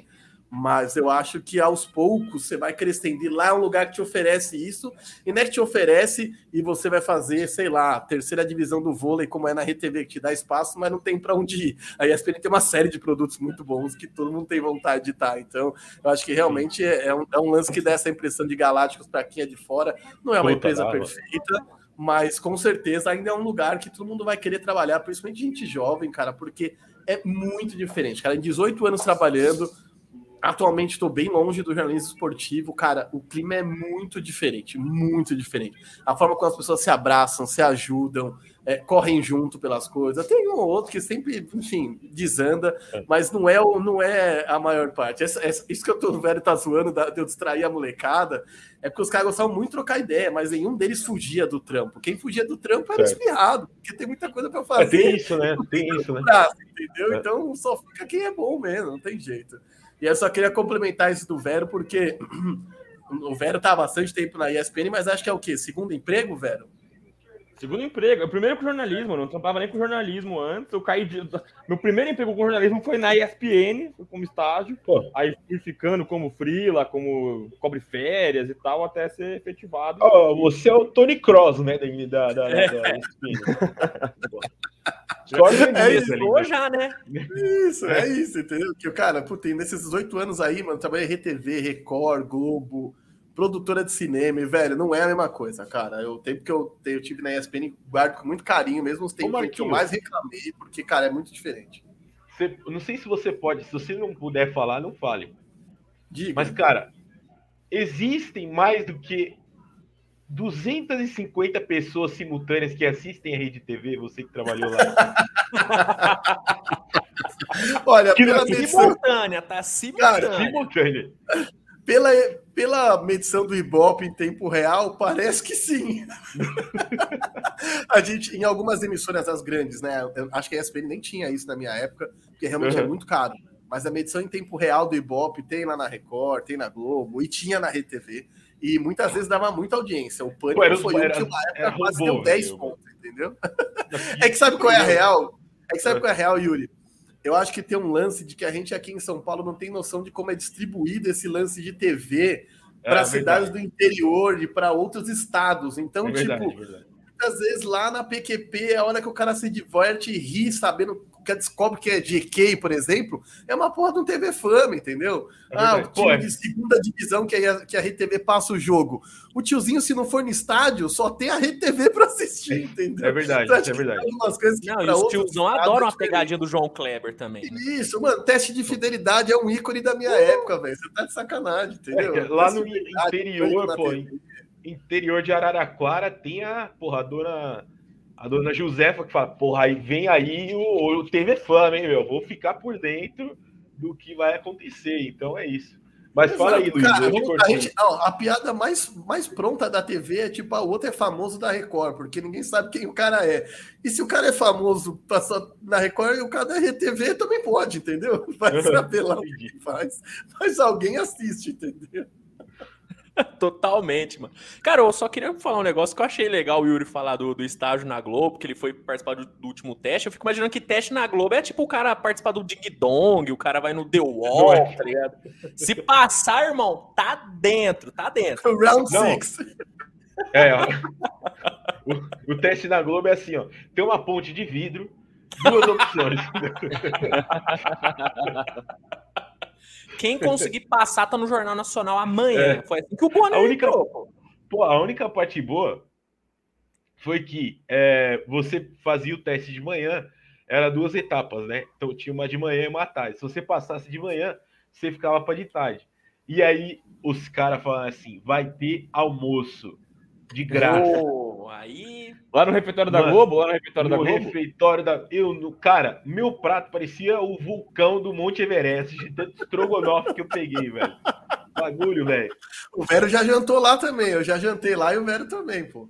Mas eu acho que aos poucos você vai crescendo. E lá é um lugar que te oferece isso, e não é que te oferece e você vai fazer, sei lá, terceira divisão do vôlei, como é na RTV, que te dá espaço, mas não tem para onde ir. A ESPN tem uma série de produtos muito bons que todo mundo tem vontade de estar. Então, eu acho que realmente é, é um, é um lance que dá essa impressão de galácticos para quem é de fora. Não é uma Puta empresa perfeita, mas com certeza ainda é um lugar que todo mundo vai querer trabalhar, principalmente gente jovem, cara, porque é muito diferente. Cara, em 18 anos trabalhando atualmente estou bem longe do jornalismo esportivo, cara. O clima é muito diferente, muito diferente. A forma como as pessoas se abraçam, se ajudam, é, correm junto pelas coisas. Tem um ou outro que sempre, enfim, desanda, é. mas não é, não é a maior parte. Essa, essa, isso que eu tô velho tá zoando de eu distrair a molecada, é porque os caras gostavam muito de trocar ideia, mas nenhum deles fugia do trampo. Quem fugia do trampo era espirrado, porque tem muita coisa para fazer. É, tem isso, né? Tem isso, né? entendeu? É. Então só fica quem é bom mesmo, não tem jeito. E eu só queria complementar isso do Vero, porque o Vero tá há bastante tempo na ESPN, mas acho que é o quê? Segundo emprego, Vero? Segundo emprego. Primeiro com jornalismo, eu não trampava nem com jornalismo antes. Eu caí de... Meu primeiro emprego com jornalismo foi na ESPN, como estágio. Pô. Aí fui ficando como frila, como cobre férias e tal, até ser efetivado. Oh, você é o Tony Cross, né, da, da, é. da ESPN. é isso, já, né? Isso, é isso, entendeu? Que o cara, puta, nesses 18 anos aí, mano, trabalhei RTV, Record, Globo, produtora de cinema, e, velho, não é a mesma coisa, cara. O tempo que eu, eu tive na ESPN, guardo com muito carinho, mesmo os tempos que eu mais reclamei, porque, cara, é muito diferente. você, não sei se você pode, se você não puder falar, não fale. Diga. Mas, cara, existem mais do que 250 pessoas simultâneas que assistem a Rede TV, você que trabalhou lá. Olha, que pela medição... simultânea, tá simultânea. Cara, simultânea. Pela, pela medição do Ibope em tempo real, parece que sim. a gente, em algumas emissoras das grandes, né? Eu acho que a ESPN nem tinha isso na minha época, porque realmente é uhum. é muito caro. Mas a medição em tempo real do Ibope tem lá na Record, tem na Globo e tinha na Rede TV. E muitas vezes dava muita audiência. O Pânico Pô, foi era, um que na época quase deu 10 pontos, entendeu? é que sabe qual é a real? É que sabe qual é a real, Yuri? Eu acho que tem um lance de que a gente aqui em São Paulo não tem noção de como é distribuído esse lance de TV para é, cidades do interior e para outros estados. Então, é verdade, tipo, é muitas vezes lá na PQP é a hora que o cara se diverte e ri, sabendo que descobre que é GK, por exemplo, é uma porra de um TV Fama, entendeu? É ah, o time Pô, é. de segunda divisão que a, que a RTV passa o jogo. O tiozinho, se não for no estádio, só tem a RTV para assistir, entendeu? É verdade, então, é verdade. Umas coisas que não, e os tiozão adoram a pegadinha do João Kleber também. Né? Isso, mano, teste de fidelidade é um ícone da minha uh! época, velho. Você tá de sacanagem, entendeu? É, lá no interior, pô, interior de Araraquara tem a porra, a dona Josefa que fala, porra, aí vem aí o, o TV Fama, hein, meu? Vou ficar por dentro do que vai acontecer. Então é isso. Mas Exato, fala aí, Luiz. Cara, a, gente, a, piada mais, mais pronta da TV é tipo, a outra é famoso da Record, porque ninguém sabe quem o cara é. E se o cara é famoso passando na Record e o cara da RTV também pode, entendeu? Vai saber lá o que faz. Mas alguém assiste, entendeu? Totalmente, mano. Cara, eu só queria falar um negócio que eu achei legal o Yuri falar do, do estágio na Globo, que ele foi participar do, do, último teste. Eu fico imaginando que teste na Globo é tipo o cara participar do Ding Dong, o cara vai no The Wall, é. tá ligado? Se passar, irmão, tá dentro, tá dentro. Round 6. É, ó. O, o, teste na Globo é assim, ó. Tem uma ponte de vidro, duas opções. Quem conseguir passar tá no Jornal Nacional amanhã. É. Foi assim que o Boné a única, pô, a única parte boa foi que é, você fazia o teste de manhã, era duas etapas, né? Então tinha uma de manhã e uma à tarde. Se você passasse de manhã, você ficava para de tarde. E aí os caras falaram assim: vai ter almoço de graça. Oh, aí. Lá no refeitório Mano, da Globo? Lá no refeitório no da Globo? refeitório da. Eu, no... Cara, meu prato parecia o vulcão do Monte Everest, de tanto estrogonofe que eu peguei, velho. Bagulho, velho. O Vero já jantou lá também. Eu já jantei lá e o Vero também, pô.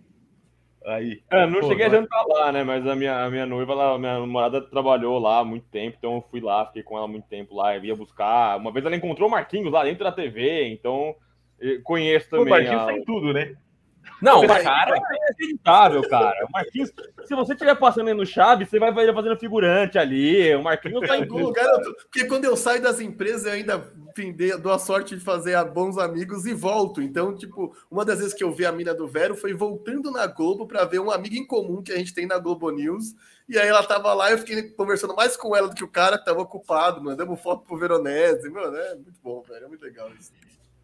Aí. É, não pô, cheguei mas... a jantar lá, né? Mas a minha, a minha noiva, ela, minha namorada trabalhou lá há muito tempo, então eu fui lá, fiquei com ela muito tempo lá, eu ia buscar. Uma vez ela encontrou o Marquinhos lá dentro da TV, então conheço também. O Marquinhos a... tem tudo, né? Não, o cara é acreditável, cara. O Marquinhos, se você estiver passando aí no Chaves, você vai fazendo figurante ali. O Marquinhos tá em tudo. porque quando eu saio das empresas, eu ainda enfim, dou a sorte de fazer bons amigos e volto. Então, tipo, uma das vezes que eu vi a mina do Vero foi voltando na Globo para ver um amigo em comum que a gente tem na Globo News. E aí ela tava lá, eu fiquei conversando mais com ela do que o cara que tava ocupado, mandamos foto pro Veronese. Mano, é muito bom, velho. É muito legal isso.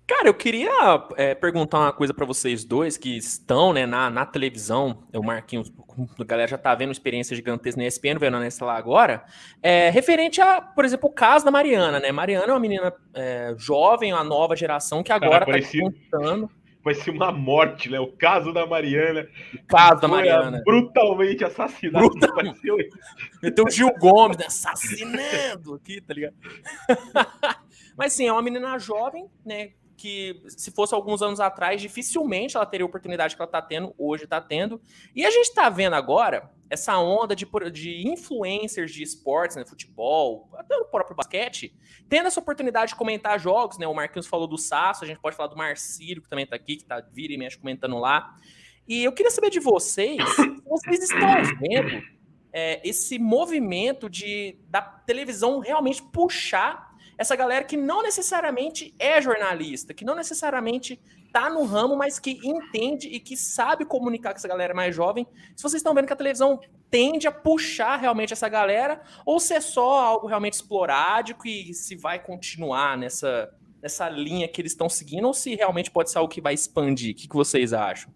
Cara, eu queria é, perguntar uma coisa para vocês dois que estão né, na, na televisão. O Marquinhos, a galera já tá vendo experiência gigantesca na ESPN, vendo nessa lá agora. É, referente a, por exemplo, o caso da Mariana, né? Mariana é uma menina é, jovem, uma nova geração que agora Cara, parecia, tá contando. Parecia uma morte, né? O caso da Mariana. O caso da Mariana. Brutalmente assassinado. Brutalmente. Meteu o Gil Gomes né? assassinando aqui, tá ligado? Mas sim, é uma menina jovem, né? Que se fosse alguns anos atrás, dificilmente ela teria a oportunidade que ela está tendo, hoje está tendo. E a gente está vendo agora essa onda de, de influencers de esportes, né, futebol, até o próprio basquete, tendo essa oportunidade de comentar jogos, né? O Marquinhos falou do Sasso, a gente pode falar do Marcílio, que também está aqui, que está vira e mexe comentando lá. E eu queria saber de vocês, vocês estão vendo é, esse movimento de da televisão realmente puxar essa galera que não necessariamente é jornalista, que não necessariamente tá no ramo, mas que entende e que sabe comunicar com essa galera mais jovem. Se vocês estão vendo que a televisão tende a puxar realmente essa galera, ou se é só algo realmente esporádico e se vai continuar nessa, nessa linha que eles estão seguindo, ou se realmente pode ser algo que vai expandir. O que, que vocês acham?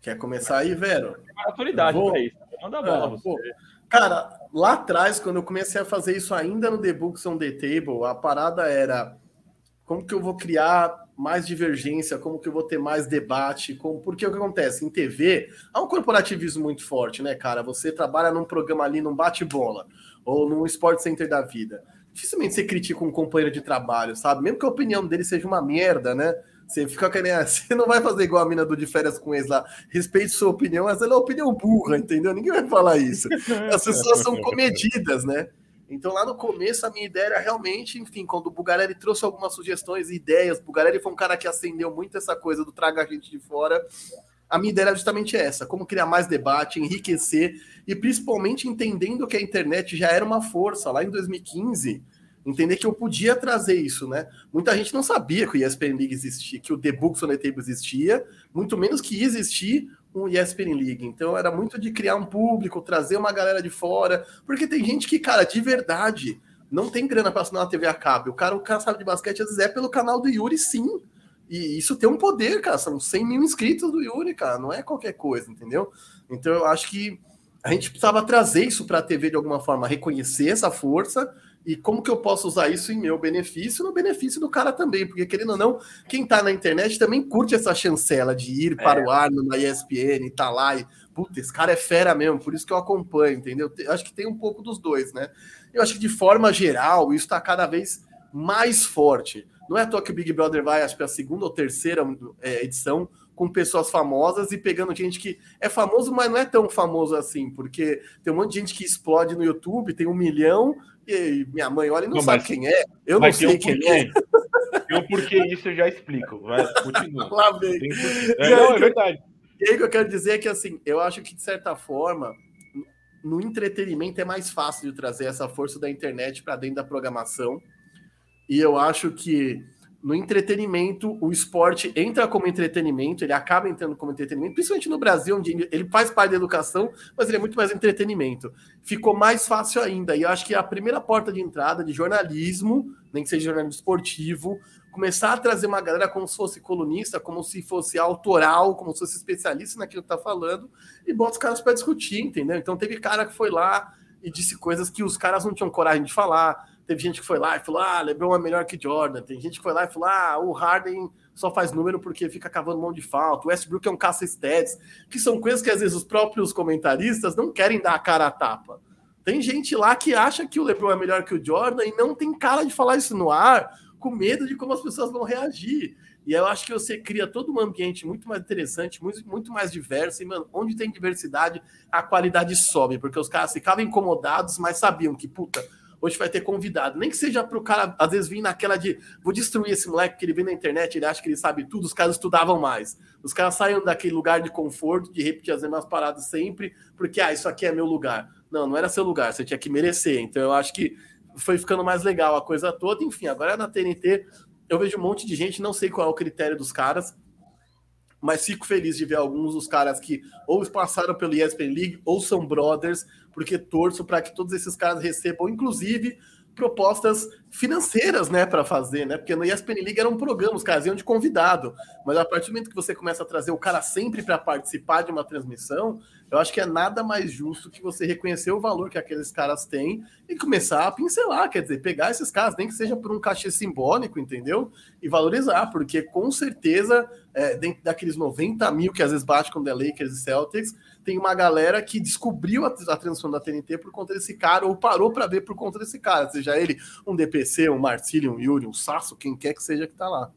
Quer começar aí, Vero? autoridade para isso. Manda a bola, você. Cara, lá atrás, quando eu comecei a fazer isso ainda no The Books on the Table, a parada era como que eu vou criar mais divergência, como que eu vou ter mais debate, como, porque o que acontece? Em TV, há um corporativismo muito forte, né, cara? Você trabalha num programa ali, num bate-bola, ou num Sport Center da vida. Dificilmente você critica um companheiro de trabalho, sabe? Mesmo que a opinião dele seja uma merda, né? Você fica querendo, você não vai fazer igual a mina do de férias com eles lá. Respeite sua opinião, mas ela é uma opinião burra, entendeu? Ninguém vai falar isso. As pessoas são comedidas, né? Então, lá no começo, a minha ideia era realmente, enfim, quando o Bugarelli trouxe algumas sugestões e ideias, Bugarelli foi um cara que acendeu muito essa coisa do traga a gente de fora. A minha ideia era justamente essa: como criar mais debate, enriquecer e principalmente entendendo que a internet já era uma força. Lá em 2015, entender que eu podia trazer isso, né? Muita gente não sabia que o ESPN League existia, que o The Books on the Table existia, muito menos que ia existir um ESPN League. Então era muito de criar um público, trazer uma galera de fora, porque tem gente que, cara, de verdade, não tem grana para assinar uma TV a cabo. O cara, o cara sabe de basquete, às vezes é pelo canal do Yuri, sim. E isso tem um poder, cara. São 100 mil inscritos do Yuri, cara. Não é qualquer coisa, entendeu? Então eu acho que a gente precisava trazer isso para a TV de alguma forma, reconhecer essa força e como que eu posso usar isso em meu benefício, no benefício do cara também, porque querendo ou não, quem tá na internet também curte essa chancela de ir para é. o ar na ESPN e tá lá e, puta, esse cara é fera mesmo, por isso que eu acompanho, entendeu? Eu acho que tem um pouco dos dois, né? Eu acho que de forma geral, isso tá cada vez mais forte. Não é à toa que o Big Brother vai, acho que é a segunda ou terceira é, edição, com pessoas famosas e pegando gente que é famoso, mas não é tão famoso assim, porque tem um monte de gente que explode no YouTube, tem um milhão, e minha mãe olha e não, não sabe quem é. Eu não sei um quem é. E o porquê isso eu já explico. Vai, continua. Lá vem. Tem... É, não, é verdade. E aí o que eu quero dizer é que assim, eu acho que de certa forma, no entretenimento é mais fácil de trazer essa força da internet para dentro da programação. E eu acho que no entretenimento, o esporte entra como entretenimento, ele acaba entrando como entretenimento, principalmente no Brasil, onde ele faz parte da educação, mas ele é muito mais entretenimento. Ficou mais fácil ainda, e eu acho que a primeira porta de entrada de jornalismo, nem que seja jornalismo esportivo, começar a trazer uma galera como se fosse colunista, como se fosse autoral, como se fosse especialista naquilo que tá falando, e bota os caras para discutir, entendeu? Então teve cara que foi lá e disse coisas que os caras não tinham coragem de falar Teve gente que foi lá e falou: ah, LeBron é melhor que Jordan. Tem gente que foi lá e falou: ah, o Harden só faz número porque fica cavando mão de falta. O Westbrook é um caça-stats. Que são coisas que às vezes os próprios comentaristas não querem dar a cara a tapa. Tem gente lá que acha que o LeBron é melhor que o Jordan e não tem cara de falar isso no ar, com medo de como as pessoas vão reagir. E eu acho que você cria todo um ambiente muito mais interessante, muito, muito mais diverso. E, mano, onde tem diversidade, a qualidade sobe, porque os caras ficavam incomodados, mas sabiam que, puta, hoje vai ter convidado. Nem que seja para o cara, às vezes, vir naquela de vou destruir esse moleque que ele vê na internet, ele acha que ele sabe tudo, os caras estudavam mais. Os caras saem daquele lugar de conforto, de repetir as mesmas paradas sempre, porque, ah, isso aqui é meu lugar. Não, não era seu lugar, você tinha que merecer. Então eu acho que foi ficando mais legal a coisa toda. Enfim, agora na TNT eu vejo um monte de gente, não sei qual é o critério dos caras, mas fico feliz de ver alguns dos caras que ou passaram pelo ESPN League ou são brothers, porque torço para que todos esses caras recebam, inclusive, propostas financeiras, né, para fazer, né? Porque no ESPN League era um programa, os caras iam de convidado, mas a partir do momento que você começa a trazer o cara sempre para participar de uma transmissão, eu acho que é nada mais justo que você reconhecer o valor que aqueles caras têm e começar a pincelar, quer dizer, pegar esses caras, nem que seja por um cachê simbólico, entendeu? E valorizar, porque com certeza, é, dentro daqueles 90 mil que às vezes bate com The Lakers e Celtics, tem uma galera que descobriu a, a transmissão da TNT por conta desse cara, ou parou para ver por conta desse cara, seja ele um DPC, um Marcílio, um Yuri, um Sasso, quem quer que seja que tá lá.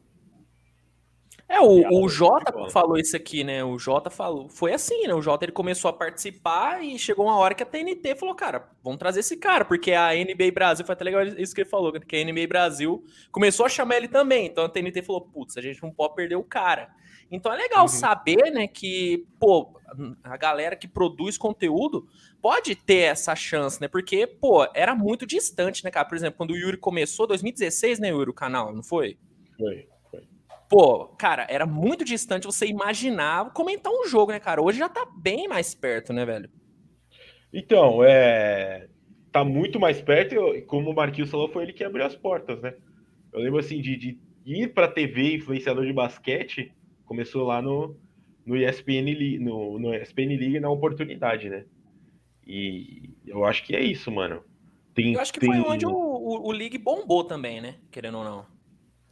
É, o, o Jota falou isso aqui, né? O Jota falou. Foi assim, né? O Jota ele começou a participar e chegou uma hora que a TNT falou, cara, vamos trazer esse cara, porque a NBA Brasil, foi até legal isso que ele falou, que a NBA Brasil começou a chamar ele também. Então a TNT falou, putz, a gente não pode perder o cara. Então é legal uhum. saber, né, que, pô, a galera que produz conteúdo pode ter essa chance, né? Porque, pô, era muito distante, né, cara? Por exemplo, quando o Yuri começou, 2016, né, Yuri, o canal, não foi? Foi. Pô, cara, era muito distante você imaginar comentar um jogo, né, cara? Hoje já tá bem mais perto, né, velho? Então, é. Tá muito mais perto, e como o Marquinhos falou, foi ele que abriu as portas, né? Eu lembro assim de, de ir pra TV influenciador de basquete, começou lá no, no ESPN no, no ESPN League na oportunidade, né? E Eu acho que é isso, mano. Tem, eu acho que tem... foi onde o, o, o League bombou também, né? Querendo ou não.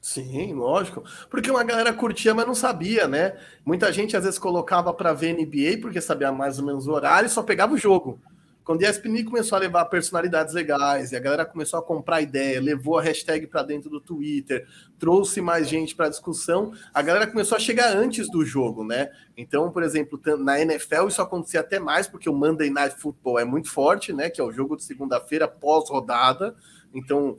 Sim, lógico. Porque uma galera curtia, mas não sabia, né? Muita gente às vezes colocava para ver NBA porque sabia mais ou menos o horário e só pegava o jogo. Quando a ESPN começou a levar personalidades legais e a galera começou a comprar ideia, levou a hashtag para dentro do Twitter, trouxe mais gente para a discussão, a galera começou a chegar antes do jogo, né? Então, por exemplo, na NFL isso acontecia até mais porque o Monday Night Football é muito forte, né? Que é o jogo de segunda-feira pós-rodada. Então,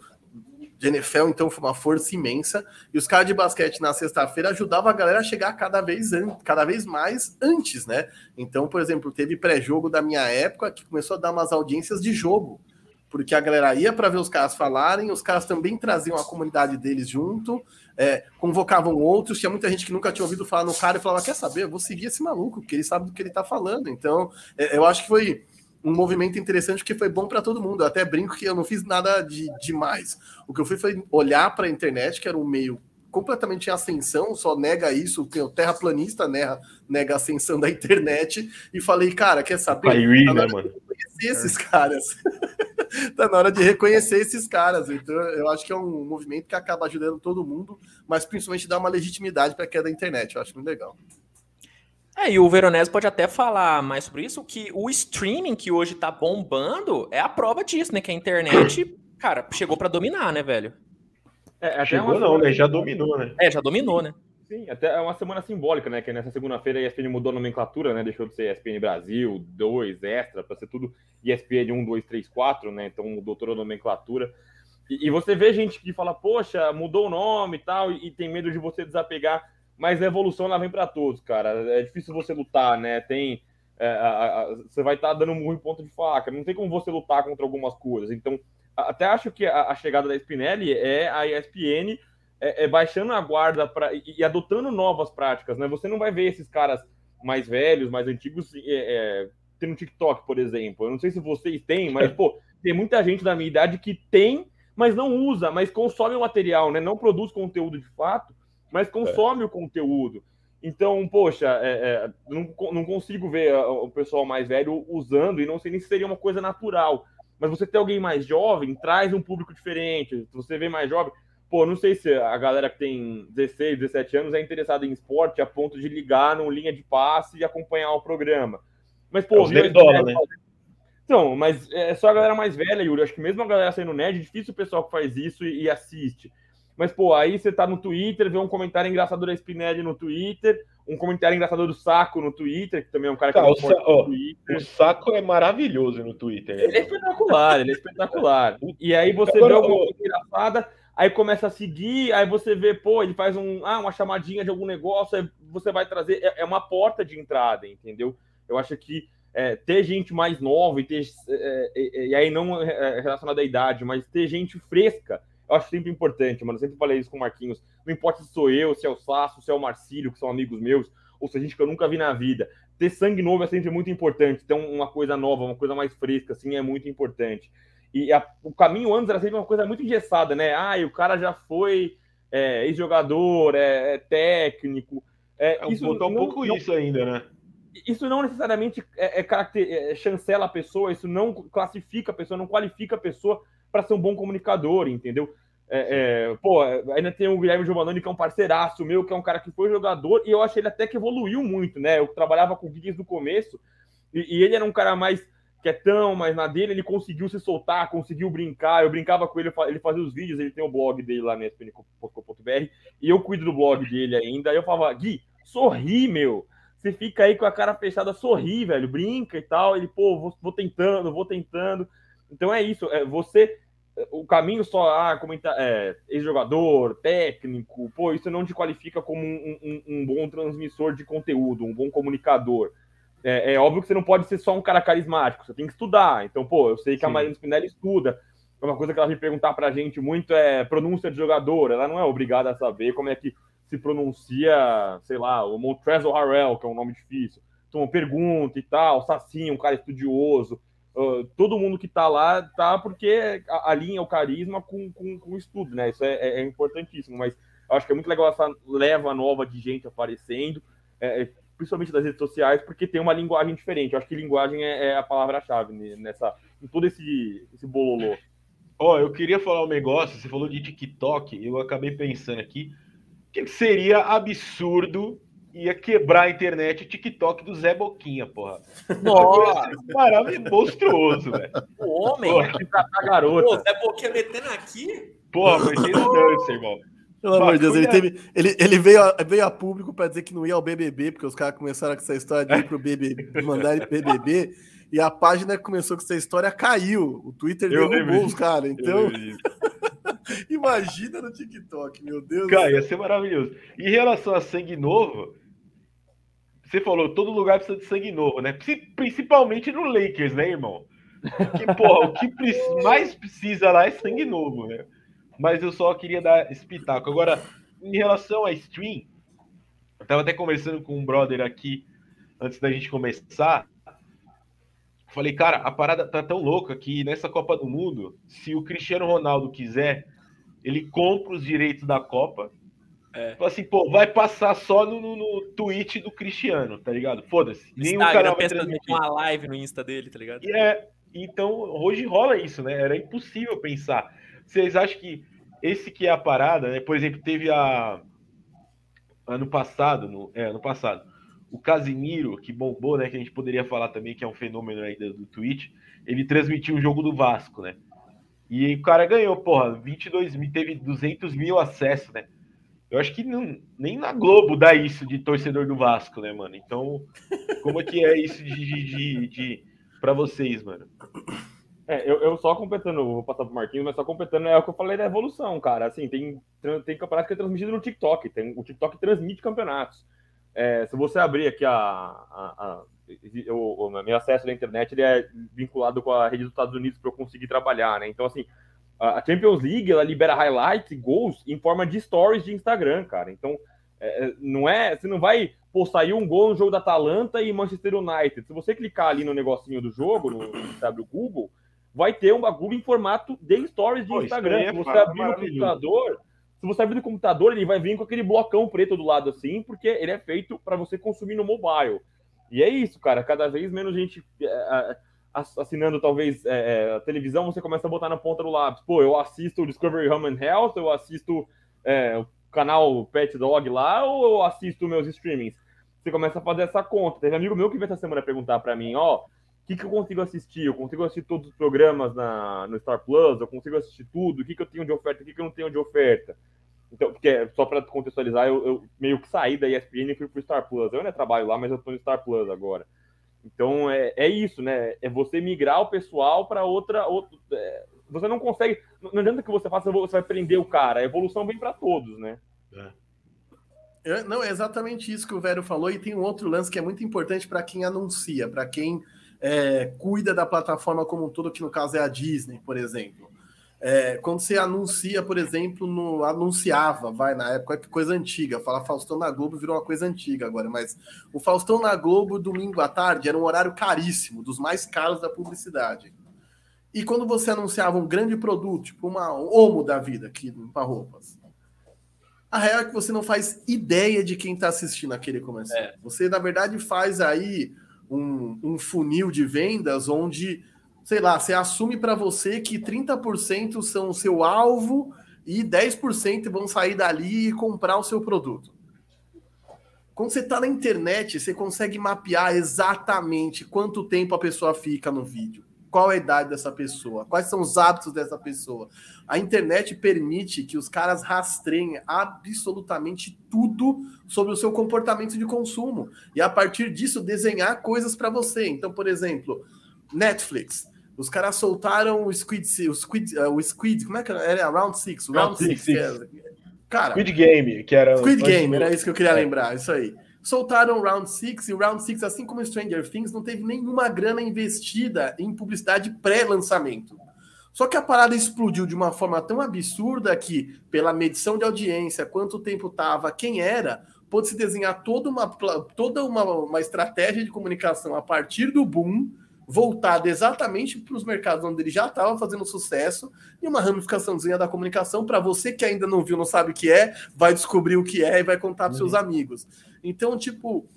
de NFL, então foi uma força imensa. E os caras de basquete na sexta-feira ajudavam a galera a chegar cada vez, cada vez mais antes, né? Então, por exemplo, teve pré-jogo da minha época que começou a dar umas audiências de jogo, porque a galera ia para ver os caras falarem, os caras também traziam a comunidade deles junto, é, convocavam outros. Tinha muita gente que nunca tinha ouvido falar no cara e falava: Quer saber? Eu vou seguir esse maluco, porque ele sabe do que ele tá falando. Então, é, eu acho que foi um movimento interessante que foi bom para todo mundo. Eu até brinco que eu não fiz nada de demais. O que eu fiz foi olhar para a internet, que era um meio completamente em ascensão, só nega isso, tem o terraplanista nega, nega a ascensão da internet, e falei, cara, quer saber? Kyrie, tá né, mano? reconhecer esses caras. tá na hora de reconhecer esses caras. Então, eu acho que é um movimento que acaba ajudando todo mundo, mas principalmente dá uma legitimidade para a queda da internet. Eu acho muito legal. É, e o Veronese pode até falar mais sobre isso, que o streaming que hoje tá bombando é a prova disso, né? Que a internet, cara, chegou para dominar, né, velho? É, chegou não, né? Já dominou, né? É, já dominou, né? Sim, até é uma semana simbólica, né? Que nessa segunda-feira a ESPN mudou a nomenclatura, né? Deixou de ser ESPN Brasil, 2, Extra, para ser tudo ESPN 1, 2, 3, 4, né? Então mudou toda a nomenclatura. E, e, você vê gente que fala, poxa, mudou o nome e tal, e, e tem medo de você desapegar mas a evolução ela vem para todos, cara. É difícil você lutar, né? Tem. É, a, a, você vai estar tá dando um ponto de faca. Não tem como você lutar contra algumas coisas. Então, até acho que a, a chegada da Spinelli é a ESPN é, é baixando a guarda pra, e, e, adotando novas práticas, né? Você não vai ver esses caras mais velhos, mais antigos, é, é, tendo TikTok, por exemplo. Eu não sei se vocês têm, mas, pô, tem muita gente da minha idade que tem, mas não usa, mas consome o material, né? Não produz conteúdo de fato mas consome é. o conteúdo. Então, poxa, é, é, não, não consigo ver o pessoal mais velho usando e não sei nem se seria uma coisa natural. Mas você ter alguém mais jovem traz um público diferente. Se você vê mais jovem, pô, não sei se a galera que tem 16, 17 anos é interessada em esporte a ponto de ligar no linha de passe e acompanhar o programa. Mas, pô, é dólar, né? Então, mas é só a galera mais velha, Yuri. Acho que mesmo a galera sendo nerd, é difícil o pessoal que faz isso e, e assiste. Mas, pô, aí você tá no Twitter, vê um comentário engraçado da Spinelli no Twitter, um comentário engraçado do Saco no Twitter, que também é um cara que tá, o, sa ó, o Saco é maravilhoso no Twitter. Ele é espetacular, ele é espetacular. E aí você Agora, vê alguma coisa engraçada, aí começa a seguir, aí você vê, pô, ele faz um, ah, uma chamadinha de algum negócio, aí você vai trazer, é, é uma porta de entrada, entendeu? Eu acho que é, ter gente mais nova e ter, é, é e aí não é, relacionada à idade, mas ter gente fresca, eu acho sempre importante, mano. Eu sempre falei isso com o Marquinhos. Não importa se sou eu, se é o Sasso, se é o Marcílio, que são amigos meus, ou se a gente que eu nunca vi na vida. Ter sangue novo é sempre muito importante. Ter uma coisa nova, uma coisa mais fresca, assim, é muito importante. E a, o caminho antes era sempre uma coisa muito engessada, né? Ah, o cara já foi é, ex-jogador, é, é, técnico. É, é isso botou um pouco não, isso ainda, né? Isso não necessariamente é, é, é, chancela a pessoa, isso não classifica a pessoa, não qualifica a pessoa para ser um bom comunicador, entendeu? É, é, pô, ainda tem o Guilherme Giovannoni, que é um parceiraço meu, que é um cara que foi jogador, e eu achei ele até que evoluiu muito, né? Eu trabalhava com o Guigues no começo, e, e, ele era um cara mais quietão, mais na dele, ele conseguiu se soltar, conseguiu brincar, eu brincava com ele, ele fazia os vídeos, ele tem o blog dele lá no espn.com.br, e eu cuido do blog dele ainda, aí eu falava, Gui, sorri, meu! Você fica aí com a cara fechada, sorri, velho, brinca e tal, ele, pô, vou, vou tentando, vou tentando, então é isso, é, você o caminho só ah, comentar é, ex-jogador, técnico, pô, isso não te qualifica como um, um, um, bom transmissor de conteúdo, um bom comunicador. É, é, óbvio que você não pode ser só um cara carismático, você tem que estudar. Então, pô, eu sei que Sim. a Marina Spinelli estuda. Uma coisa que ela vem perguntar pra gente muito é pronúncia de jogador. Ela não é obrigada a saber como é que se pronuncia, sei lá, o Montrezl Harrell, que é um nome difícil. Então, pergunta e tal, Sacinho, um cara estudioso. Uh, todo mundo que está lá tá porque alinha o carisma com, com, com o estudo, né? Isso é, é, é, importantíssimo, mas acho que é muito legal essa leva nova de gente aparecendo, é, é principalmente das redes sociais, porque tem uma linguagem diferente. Eu acho que linguagem é, é a palavra-chave nessa em todo esse, esse bololô. Ó, oh, eu queria falar um negócio, você falou de TikTok, eu acabei pensando aqui que seria absurdo ia quebrar a internet o TikTok do Zé Boquinha, porra. Nossa! Maravilhoso, monstruoso, velho. O homem, porra, a garota. Pô, Zé Boquinha metendo aqui. Porra, foi cheio de dança, irmão. Pelo amor de Deus, ele, teve, ele, ele veio, a, veio a público para dizer que não ia ao BBB, porque os caras começaram com essa história de ir pro BBB, mandar ele pro BBB, e a página que começou com essa história caiu. O Twitter derrubou os caras. Então, imagina no TikTok, meu Deus. Cara, ia ser maravilhoso. Em relação a sangue novo, você falou, todo lugar precisa de sangue novo, né? Principalmente no Lakers, né, irmão? Porque, porra, o que mais precisa lá é sangue novo, né? Mas eu só queria dar esse pitaco. Agora, em relação a stream, eu tava até conversando com um brother aqui antes da gente começar. Falei, cara, a parada tá tão louca que nessa Copa do Mundo, se o Cristiano Ronaldo quiser, ele compra os direitos da Copa. É. Assim, pô, vai passar só no, no, no tweet do Cristiano, tá ligado? Foda-se. Nenhum canal vai transmitir uma live no Insta dele, tá ligado? E é, então, hoje rola isso, né? Era impossível pensar. Vocês acham que esse que é a parada, né? Por exemplo, teve a ano passado, no, é, ano passado, o Casimiro, que bombou, né? Que a gente poderia falar também que é um fenômeno aí do, do Twitch, ele transmitiu o jogo do Vasco, né? E o cara ganhou, porra, 22 mil, teve 200 mil acessos, né? Eu acho que não, nem na Globo dá isso de torcedor do Vasco, né, mano? Então, como é que é isso de, de, de, de para vocês, mano? É, eu, eu só completando, vou passar pro Marquinhos, mas só completando é o que eu falei da evolução, cara. Assim, tem, tem campeonato que é transmitido no TikTok, tem, o TikTok transmite campeonatos. É, se você abrir aqui a, a, a o, o, meu acesso à internet ele é vinculado com a rede dos Estados Unidos para eu conseguir trabalhar, né? Então, assim, a Champions League ela libera highlights e gols em forma de stories de Instagram, cara. Então, é, é não é, você não vai pô, saiu um gol no jogo da Atalanta e Manchester United. Se você clicar ali no negocinho do jogo, no, no Google, vai ter um bagulho em formato de stories de Pô, Instagram. É se você abrir no computador, se você abrir no computador, ele vai vir com aquele blocão preto do lado assim, porque ele é feito para você consumir no mobile. E é isso, cara. Cada vez menos gente é, assinando talvez é, é, a televisão, você começa a botar na ponta do lápis. Pô, eu assisto o Discovery Home and Health, eu assisto é, o canal Pet Dog lá, ou eu assisto meus streamings. Você começa a fazer essa conta. Teve um amigo meu que veio essa semana perguntar para mim, ó, que, que eu consigo assistir? Eu consigo assistir todos os programas na, no Star Plus, eu consigo assistir tudo, o que, que eu tenho de oferta, o que, que eu não tenho de oferta. Então, porque só para contextualizar, eu, eu, meio que saí da ESPN e fui pro Star Plus. Eu ainda trabalho lá, mas eu tô no Star Plus agora. Então é, é isso, né? É você migrar o pessoal para outra. outra é, você não consegue. Não adianta que você faça, você vai prender o cara. A evolução vem para todos, né? É. Não, é exatamente isso que o Vero falou, e tem um outro lance que é muito importante para quem anuncia, para quem é, cuida da plataforma como um todo, que no caso é a Disney, por exemplo. É, quando você anuncia, por exemplo, no anunciava, vai na época que coisa antiga, fala Faustão na Globo virou uma coisa antiga agora, mas o Faustão na Globo domingo à tarde era um horário caríssimo, dos mais caros da publicidade. E quando você anunciava um grande produto, tipo uma Omo da vida aqui para roupas, a real é que você não faz ideia de quem está assistindo aquele comercial. É. Você, na verdade, faz aí um, um funil de vendas onde, sei lá, você assume para você que 30% são o seu alvo e 10% vão sair dali e comprar o seu produto. Quando você está na internet, você consegue mapear exatamente quanto tempo a pessoa fica no vídeo qual a idade dessa pessoa, quais são os hábitos dessa pessoa. A internet permite que os caras rastreiem absolutamente tudo sobre o seu comportamento de consumo e a partir disso desenhar coisas para você. Então, por exemplo, Netflix. Os caras soltaram o Squid, o Squid, uh, o Squid, como é que era? Round Six, Round, Round Six. six. Cara, Squid Game, que era Squid Game, era isso que eu queria é. lembrar, isso aí soltaram o Round 6 e o Round 6, assim como Stranger Things, não teve nenhuma grana investida em publicidade pré-lançamento. Só que a parada explodiu de uma forma tão absurda que, pela medição de audiência, quanto tempo estava, quem era, pôde-se desenhar toda, uma, toda uma, uma estratégia de comunicação a partir do boom voltada exatamente para os mercados onde ele já estava fazendo sucesso e uma ramificaçãozinha da comunicação para você que ainda não viu, não sabe o que é, vai descobrir o que é e vai contar para seus uhum. amigos. Então, tipo,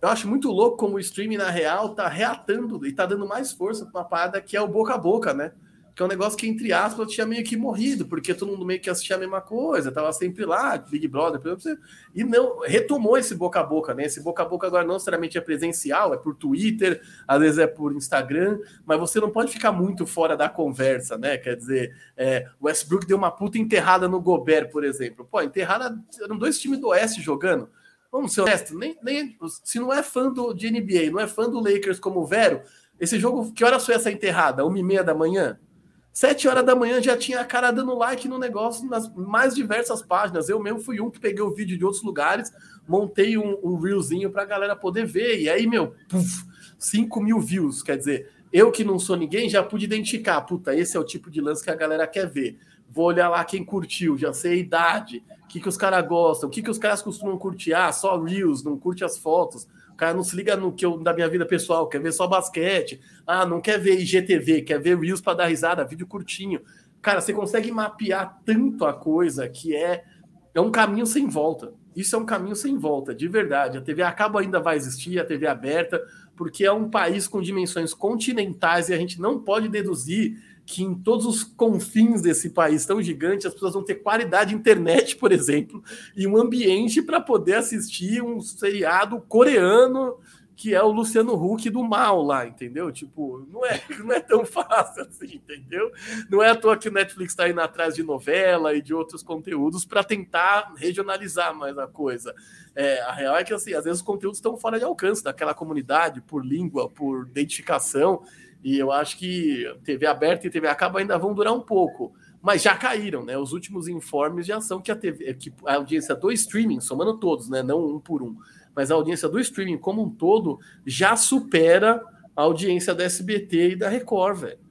eu acho muito louco como o streaming, na real, tá reatando e tá dando mais força pra uma parada que é o boca a boca, né? Que é um negócio que, entre aspas, tinha meio que morrido, porque todo mundo meio que assistia a mesma coisa, tava sempre lá, Big Brother, por exemplo, e não retomou esse boca a boca, né? Esse boca a boca agora não necessariamente é presencial, é por Twitter, às vezes é por Instagram, mas você não pode ficar muito fora da conversa, né? Quer dizer, é, Westbrook deu uma puta enterrada no Gobert, por exemplo. Pô, enterrada, eram dois times do Oeste jogando. Vamos ser honestos, nem, nem, se não é fã do, de NBA, não é fã do Lakers como o Vero, esse jogo, que horas foi essa enterrada? Uma e meia da manhã? Sete horas da manhã já tinha a cara dando like no negócio nas mais diversas páginas. Eu mesmo fui um que peguei o vídeo de outros lugares, montei um, um reelzinho para a galera poder ver. E aí, meu, 5 mil views. Quer dizer, eu que não sou ninguém já pude identificar. Puta, esse é o tipo de lance que a galera quer ver. Vou olhar lá quem curtiu, já sei a idade, o que, que os caras gostam, o que, que os caras costumam curtir. Ah, só Reels, não curte as fotos. O cara não se liga no que eu da minha vida pessoal, quer ver só basquete. Ah, não quer ver IGTV, quer ver Reels para dar risada, vídeo curtinho. Cara, você consegue mapear tanto a coisa que é é um caminho sem volta. Isso é um caminho sem volta, de verdade. A TV a cabo ainda vai existir, a TV aberta, porque é um país com dimensões continentais e a gente não pode deduzir que em todos os confins desse país tão gigante as pessoas vão ter qualidade de internet, por exemplo, e um ambiente para poder assistir um seriado coreano que é o Luciano Huck do mal lá, entendeu? Tipo, não é, não é tão fácil assim, entendeu? Não é à toa que o Netflix está indo atrás de novela e de outros conteúdos para tentar regionalizar mais a coisa. É, a real é que, assim, às vezes os conteúdos estão fora de alcance daquela comunidade, por língua, por identificação, e eu acho que TV aberta e TV a cabo ainda vão durar um pouco, mas já caíram, né? Os últimos informes já são que a TV, que a audiência do streaming, somando todos, né? Não um por um, mas a audiência do streaming como um todo já supera a audiência da SBT e da Record, velho.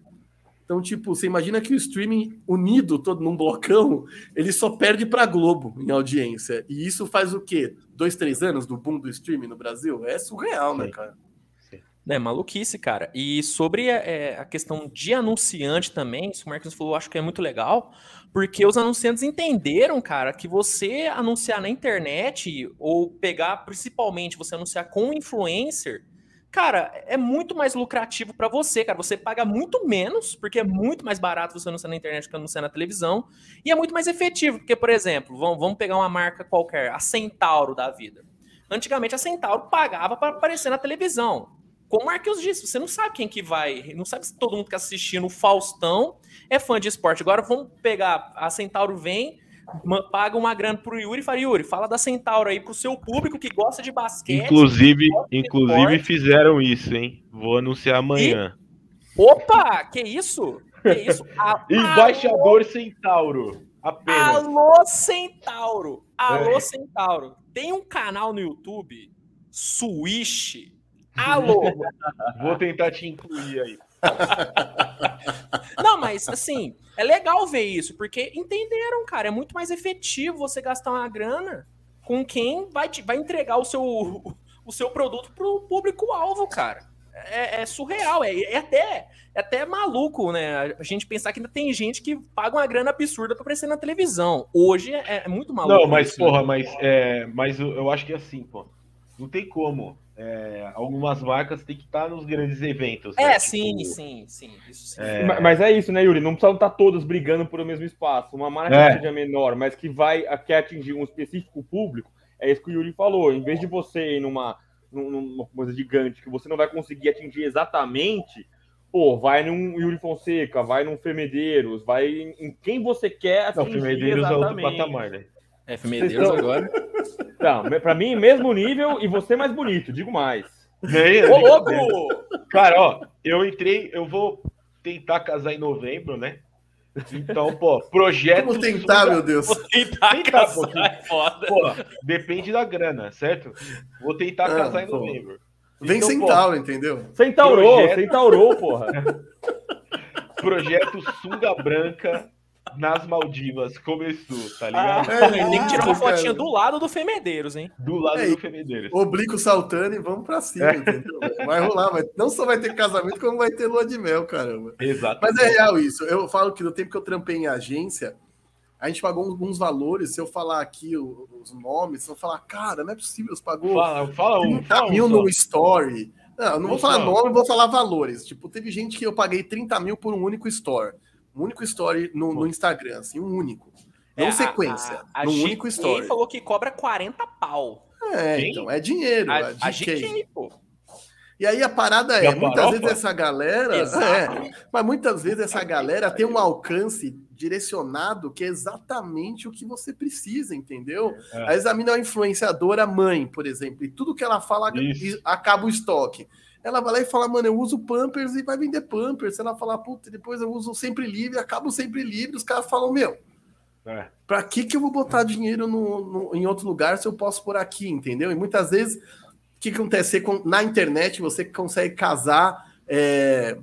Então, tipo, você imagina que o streaming unido todo num blocão, ele só perde para Globo em audiência. E isso faz o quê? Dois, três anos do boom do streaming no Brasil? É surreal, né, cara? É maluquice, cara. E sobre é, a questão de anunciante também, isso o Marcos falou, acho que é muito legal, porque os anunciantes entenderam, cara, que você anunciar na internet ou pegar, principalmente, você anunciar com influencer, cara, é muito mais lucrativo para você, cara. Você paga muito menos, porque é muito mais barato você anunciar na internet que anunciar na televisão, e é muito mais efetivo, porque, por exemplo, vamos pegar uma marca qualquer, a Centauro da vida. Antigamente a Centauro pagava para aparecer na televisão como o Marquinhos disse, você não sabe quem que vai, não sabe se todo mundo que assistir no Faustão é fã de esporte. Agora vamos pegar, a Centauro vem, paga uma grana pro Yuri e fala, Yuri, fala da Centauro aí pro seu público que gosta de basquete. Inclusive, inclusive fizeram isso, hein? Vou anunciar amanhã. E... Opa, que isso? Que isso? A... Embaixador Alô... Centauro. Apenas. Alô, Centauro. Alô, é. Centauro. Tem um canal no YouTube, Swish, Alô! Vou tentar te incluir aí. Não, mas assim, é legal ver isso, porque entenderam, cara. É muito mais efetivo você gastar uma grana com quem vai, te, vai entregar o seu, o seu produto pro público-alvo, cara. É, é surreal, é, é, até, é até maluco, né? A gente pensar que ainda tem gente que paga uma grana absurda para aparecer na televisão. Hoje é, é muito maluco. Não, mas, isso, porra, né? mas, é, mas eu acho que é assim, pô. Não tem como é, algumas marcas têm que estar nos grandes eventos. É, né? sim, tipo, sim, sim, sim. É... Mas é isso, né, Yuri? Não precisam estar todos brigando por o mesmo espaço. Uma marca é. que seja menor, mas que vai quer atingir um específico público, é isso que o Yuri falou. Em vez de você ir numa, numa coisa gigante que você não vai conseguir atingir exatamente, pô, vai num Yuri Fonseca, vai num Femedeiros, vai em quem você quer atingir. Não, Femedeiros exatamente. é outro patamar, né? É, Femedeiros estão... agora. Não, pra mim, mesmo nível e você mais bonito, digo mais. É, Ô, louco! Cara, ó, eu entrei, eu vou tentar casar em novembro, né? Então, pô, projeto. Como tentar, meu Deus? Vou tentar, tentar casar, pô, é foda. Pô, depende da grana, certo? Vou tentar ah, casar em novembro. Vem então, centauro, entendeu? Centaurou, projeto... centaurou, porra. projeto Sunga Branca nas Maldivas começou, tá ligado? Ah, é, tem que tirar uma fotinha do lado do Femedeiros, hein? Do lado é, do Femedeiros. Oblico saltando e vamos pra cima, é. entendeu? Vai rolar, mas não só vai ter casamento, como vai ter lua de mel, caramba. Exato. Mas é real isso. Eu falo que no tempo que eu trampei em agência, A gente pagou alguns valores. Se eu falar aqui os nomes, se eu falar, cara, não é possível, você pagou fala, fala um, 30 fala mil um no Story. Não, não vou falar nome, vou falar valores. Tipo, teve gente que eu paguei 30 mil por um único Store. Um único Story no, no Instagram, assim, um único. Não é, sequência, a, a, a único Story. falou que cobra 40 pau. É, Quem? então, é dinheiro. A, é a GK, pô. E aí a parada é, muitas vezes essa galera. É, mas muitas vezes essa galera tem um alcance direcionado que é exatamente o que você precisa, entendeu? É. Às vezes a mina é uma influenciadora mãe, por exemplo, e tudo que ela fala Isso. acaba o estoque. Ela vai lá e fala, mano, eu uso Pampers e vai vender Pampers. Ela fala, puta, depois eu uso sempre livre, acabo sempre livre. Os caras falam, meu, é. pra que, que eu vou botar dinheiro no, no, em outro lugar se eu posso por aqui, entendeu? E muitas vezes o que acontece na internet você consegue casar é,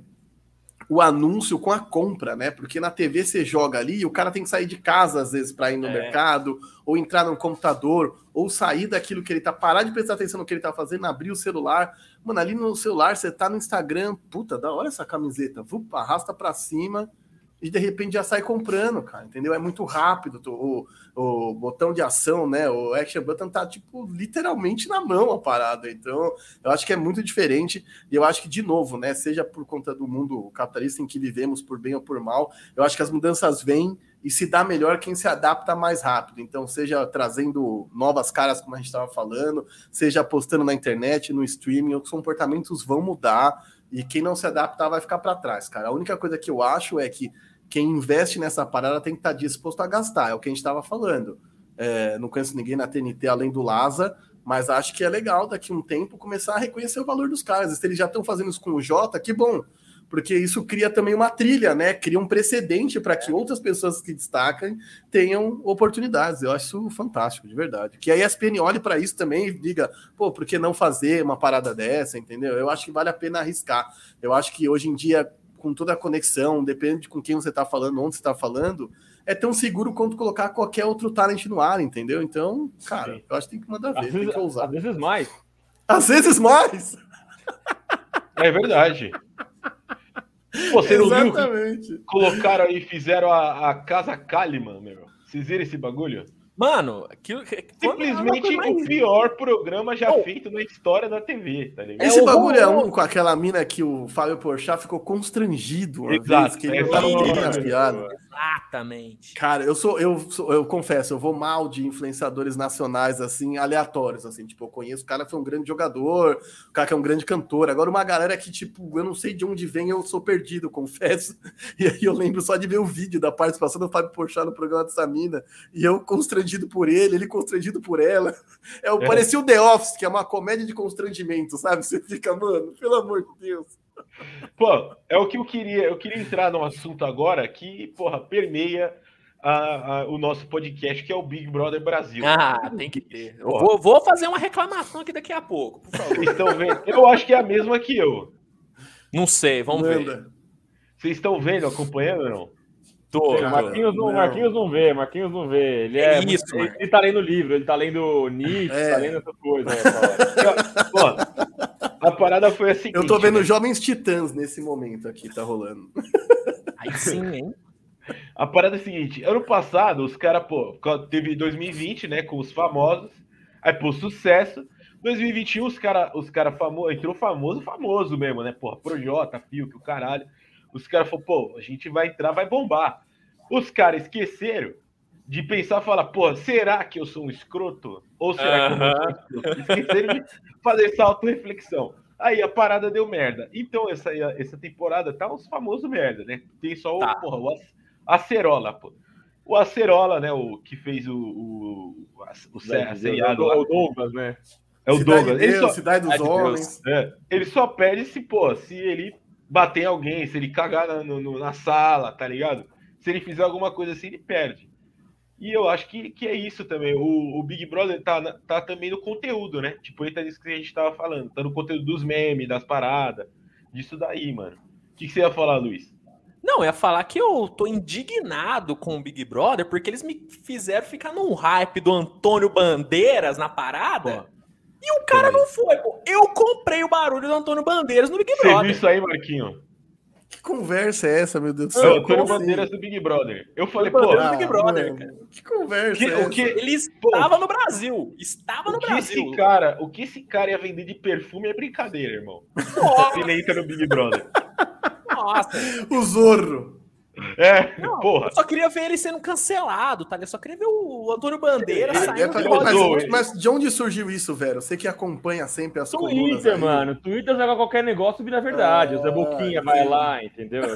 o anúncio com a compra, né? Porque na TV você joga ali e o cara tem que sair de casa às vezes para ir no é. mercado, ou entrar no computador, ou sair daquilo que ele tá, parar de prestar atenção no que ele tá fazendo, abrir o celular. Mano, ali no celular você tá no Instagram, puta, da hora essa camiseta, Vup, arrasta para cima e de repente já sai comprando, cara, entendeu? É muito rápido. O, o botão de ação, né? O action button tá, tipo, literalmente na mão a parada. Então, eu acho que é muito diferente. E eu acho que, de novo, né? Seja por conta do mundo capitalista em que vivemos, por bem ou por mal, eu acho que as mudanças vêm e se dá melhor quem se adapta mais rápido. Então, seja trazendo novas caras, como a gente estava falando, seja apostando na internet, no streaming, os comportamentos vão mudar e quem não se adaptar vai ficar para trás, cara. A única coisa que eu acho é que quem investe nessa parada tem que estar tá disposto a gastar, é o que a gente estava falando. É, não conheço ninguém na TNT além do Laza, mas acho que é legal daqui a um tempo começar a reconhecer o valor dos caras. Se eles já estão fazendo isso com o Jota, que bom, porque isso cria também uma trilha, né? Cria um precedente para que outras pessoas que destacam tenham oportunidades. Eu acho isso fantástico, de verdade. Que a ESPN olhe para isso também e diga, pô, por que não fazer uma parada dessa, entendeu? Eu acho que vale a pena arriscar. Eu acho que hoje em dia com toda a conexão, depende de com quem você está falando, onde você está falando, é tão seguro quanto colocar qualquer outro talent no ar, entendeu? Então, cara, Sim. eu acho que tem que mandar ver, às tem vezes, que usar. Às vezes mais. Às vezes mais! É verdade. Você Exatamente. não viu? Colocaram aí, fizeram a, a Casa Kalimann, meu. Vocês viram esse bagulho? Mano, aquilo, simplesmente o pior programa já oh. feito na história da TV, tá ligado? Esse é bagulho é um com aquela mina que o Fábio Porchat ficou constrangido uma Exato, vez, que ele é tava as piadas. Exatamente. Cara, eu sou, eu sou, eu confesso, eu vou mal de influenciadores nacionais, assim, aleatórios, assim, tipo, eu conheço o cara que foi um grande jogador, o cara que é um grande cantor. Agora, uma galera que, tipo, eu não sei de onde vem, eu sou perdido, confesso. E aí eu lembro só de ver o vídeo da participação do Fábio Porchat no programa dessa mina, e eu constrangido por ele, ele constrangido por ela. É, é. Parecia o The Office, que é uma comédia de constrangimento, sabe? Você fica, mano, pelo amor de Deus. Pô, é o que eu queria. Eu queria entrar num assunto agora que, porra, permeia a, a, o nosso podcast, que é o Big Brother Brasil. Ah, tem que ter. Eu vou, vou, fazer uma reclamação aqui daqui a pouco, por favor. Vocês estão vendo? Eu acho que é a mesma que eu. Não sei, vamos Manda. ver. Vocês estão vendo, acompanhando ou não? Tô, Marquinhos, não, Marquinhos não vê, Marquinhos não vê. Ele é, é isso, ele, ele tá lendo livro, ele tá lendo Nietzsche, é. tá lendo essas coisas. a parada foi assim. Eu tô vendo né? Jovens Titãs nesse momento aqui, tá rolando. Aí sim, hein? A parada é a seguinte: ano passado, os caras, pô, teve 2020, né, com os famosos, aí, pô, sucesso. 2021, os caras os cara famosos, entrou famoso, famoso mesmo, né, porra, Projota, Fio, que o caralho. Os caras falaram, pô, a gente vai entrar, vai bombar. Os caras esqueceram de pensar e falar, pô, será que eu sou um escroto? Ou será que eu não sou um escroto? Esqueceram de fazer essa auto-reflexão. Aí a parada deu merda. Então, essa, essa temporada tá os famosos merda, né? Tem só o, tá. porra, o Acerola, pô. O Acerola, né? O que fez o, o, o, o. É o Douglas, né? É o Cidade Douglas. Deus, ele só, Cidade dos Homens. É, ele só perde se, pô, se ele bater em alguém, se ele cagar na, no, na sala, tá ligado? Se ele fizer alguma coisa assim, ele perde. E eu acho que, que é isso também. O, o Big Brother tá, tá também no conteúdo, né? Tipo, ele tá nisso que a gente tava falando. Tá no conteúdo dos memes, das paradas. Disso daí, mano. O que, que você ia falar, Luiz? Não, eu ia falar que eu tô indignado com o Big Brother porque eles me fizeram ficar num hype do Antônio Bandeiras na parada. Pô. E o cara não foi, pô. Eu comprei o barulho do Antônio Bandeiras no Big Brother. Você viu isso aí, Marquinho? Que conversa é essa, meu Deus do céu? É Antônio assim? Bandeiras do Big Brother. Eu falei, pô, ah, Big Brother, cara. Que conversa que, é o que Ele estava no Brasil. Estava no Brasil. Esse cara, o que esse cara ia vender de perfume é brincadeira, irmão. Nossa. Ele entra no Big Brother. Nossa. O Zorro. É, não, porra. Eu só queria ver ele sendo cancelado, tá? Eu só queria ver o Antônio Bandeira é, saindo é, mas, mas, de onde surgiu isso, velho? Você que acompanha sempre as Twitter, colunas. Twitter, mano. Twitter joga qualquer negócio vira verdade. Ah, o Zé Boquinha vai lá, entendeu?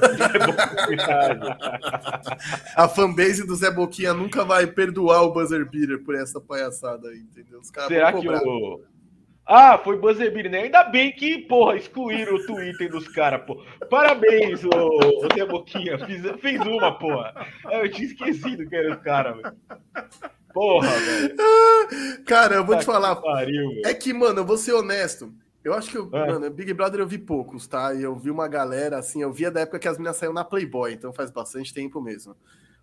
A fanbase do Zé Boquinha nunca vai perdoar o Buzzer Beater por essa palhaçada aí, entendeu? Os Será que o ah, foi buzzer né? Ainda bem que, porra, excluíram o Twitter dos caras, pô. Parabéns, ô, ô Zé Boquinha. Fiz, fez uma, porra. Eu tinha esquecido que era o cara, velho. Porra, velho. Cara, eu vou tá te falar. Pariu, é que, mano, eu vou ser honesto. Eu acho que, eu, é. mano, Big Brother eu vi poucos, tá? E eu vi uma galera, assim, eu via da época que as meninas saíram na Playboy, então faz bastante tempo mesmo.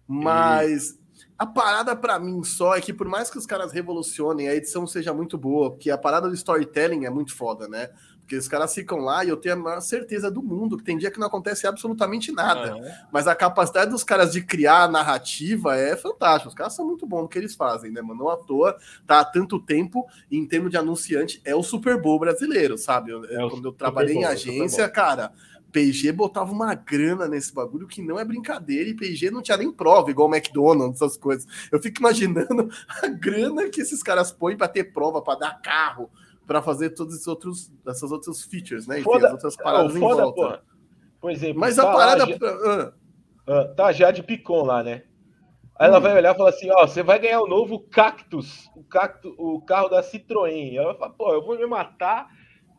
Mas a parada para mim só é que por mais que os caras revolucionem, a edição seja muito boa, porque a parada do storytelling é muito foda, né? Porque os caras ficam lá e eu tenho a maior certeza do mundo que tem dia que não acontece absolutamente nada. Mas a capacidade dos caras de criar narrativa é fantástica. Os caras são muito bons no que eles fazem, né, mano? Não à toa, tá há tanto tempo, em termos de anunciante, é o Super Bowl brasileiro, sabe? Eu, é quando eu trabalhei Bowl, em agência, cara, PG botava uma grana nesse bagulho que não é brincadeira, e PG não tinha nem prova, igual o McDonald's, essas coisas. Eu fico imaginando a grana que esses caras põem para ter prova, para dar carro, para fazer todos esses outros, essas outras features, né? Enfim, foda, as outras paradas foda, em volta. Porra. Por exemplo, mas a tá parada. Já, ah, tá já de Picon lá, né? Aí ela hum. vai olhar e falar assim: Ó, você vai ganhar o novo Cactus, o, cactus, o carro da Citroën. Ela vai falar: Pô, eu vou me matar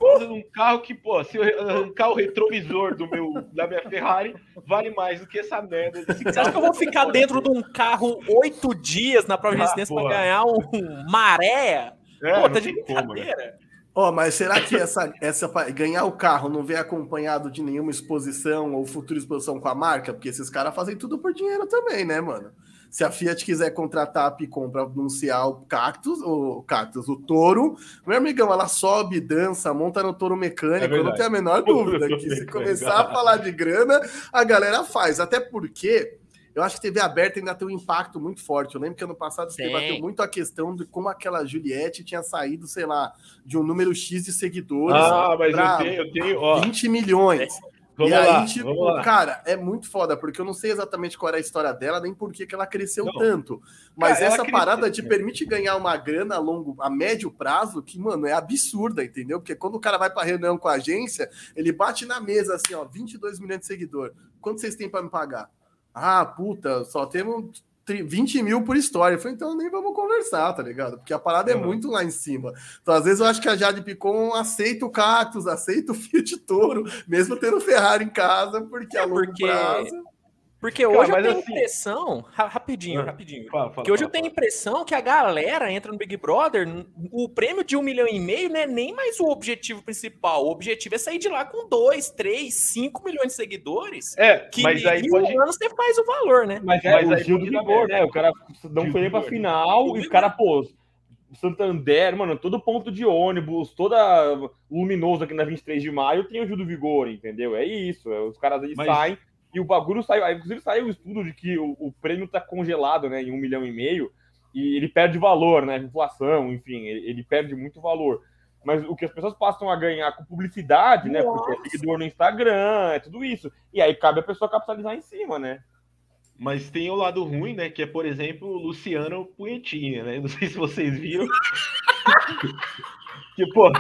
um carro que, pô, se eu arrancar o retrovisor do meu, da minha Ferrari, vale mais do que essa merda. Você acha que eu vou ficar dentro de um carro oito dias na prova de resistência ah, para ganhar um maré? É, pô, tá de brincadeira. Ó, oh, mas será que essa, essa ganhar o carro não vem acompanhado de nenhuma exposição ou futura exposição com a marca? Porque esses caras fazem tudo por dinheiro também, né, mano? Se a Fiat quiser contratar a Picon para anunciar o Cactus, o Cactus, o touro, meu amigão, ela sobe, dança, monta no touro mecânico, é eu não tenho a menor dúvida que se começar a falar de grana, a galera faz. Até porque eu acho que TV aberta ainda tem um impacto muito forte. Eu lembro que ano passado você bateu muito a questão de como aquela Juliette tinha saído, sei lá, de um número X de seguidores. Ah, mas eu tenho, eu tenho, ó. 20 milhões. Vamos e lá, aí, tipo, cara, é muito foda, porque eu não sei exatamente qual era a história dela, nem por que ela cresceu não. tanto. Mas cara, essa parada te permite ganhar uma grana a longo, a médio prazo, que, mano, é absurda, entendeu? Porque quando o cara vai pra reunião com a agência, ele bate na mesa assim, ó, 22 milhões de seguidor. Quanto vocês têm para me pagar? Ah, puta, só temos 20 mil por história. Eu falei, então nem vamos conversar, tá ligado? Porque a parada uhum. é muito lá em cima. Então, às vezes, eu acho que a Jade Picon aceita o Cactus, aceita o Fiat Toro, mesmo tendo Ferrari em casa, porque é, a longo porque... prazo porque hoje Cara, eu tenho assim... impressão, rapidinho, ah, rapidinho. Fala, fala, porque hoje fala, eu tenho impressão que a galera entra no Big Brother, o prêmio de um milhão e meio não é nem mais o objetivo principal. O objetivo é sair de lá com dois, três, cinco milhões de seguidores. É, que mas aí em pode... um ano você faz o valor, né? Mas, é, mas o Gil do Vigor, né? O cara não foi nem pra final o e o cara, pô, Santander, mano, todo ponto de ônibus, toda luminoso aqui na 23 de maio tem o Gil do Vigor, entendeu? É isso. É, os caras aí mas... saem e o bagulho saiu, inclusive saiu o estudo de que o, o prêmio está congelado né, em um milhão e meio e ele perde valor, né? Inflação, enfim, ele, ele, perde muito valor. Mas o que as pessoas passam a ganhar com publicidade, né? Nossa. Porque é seguidor no Instagram, é tudo isso. E aí cabe a pessoa capitalizar em cima, né? Mas tem o lado ruim, né? Que é, por exemplo, o Luciano Punhetinha, né? Não sei se vocês viram. que, pô,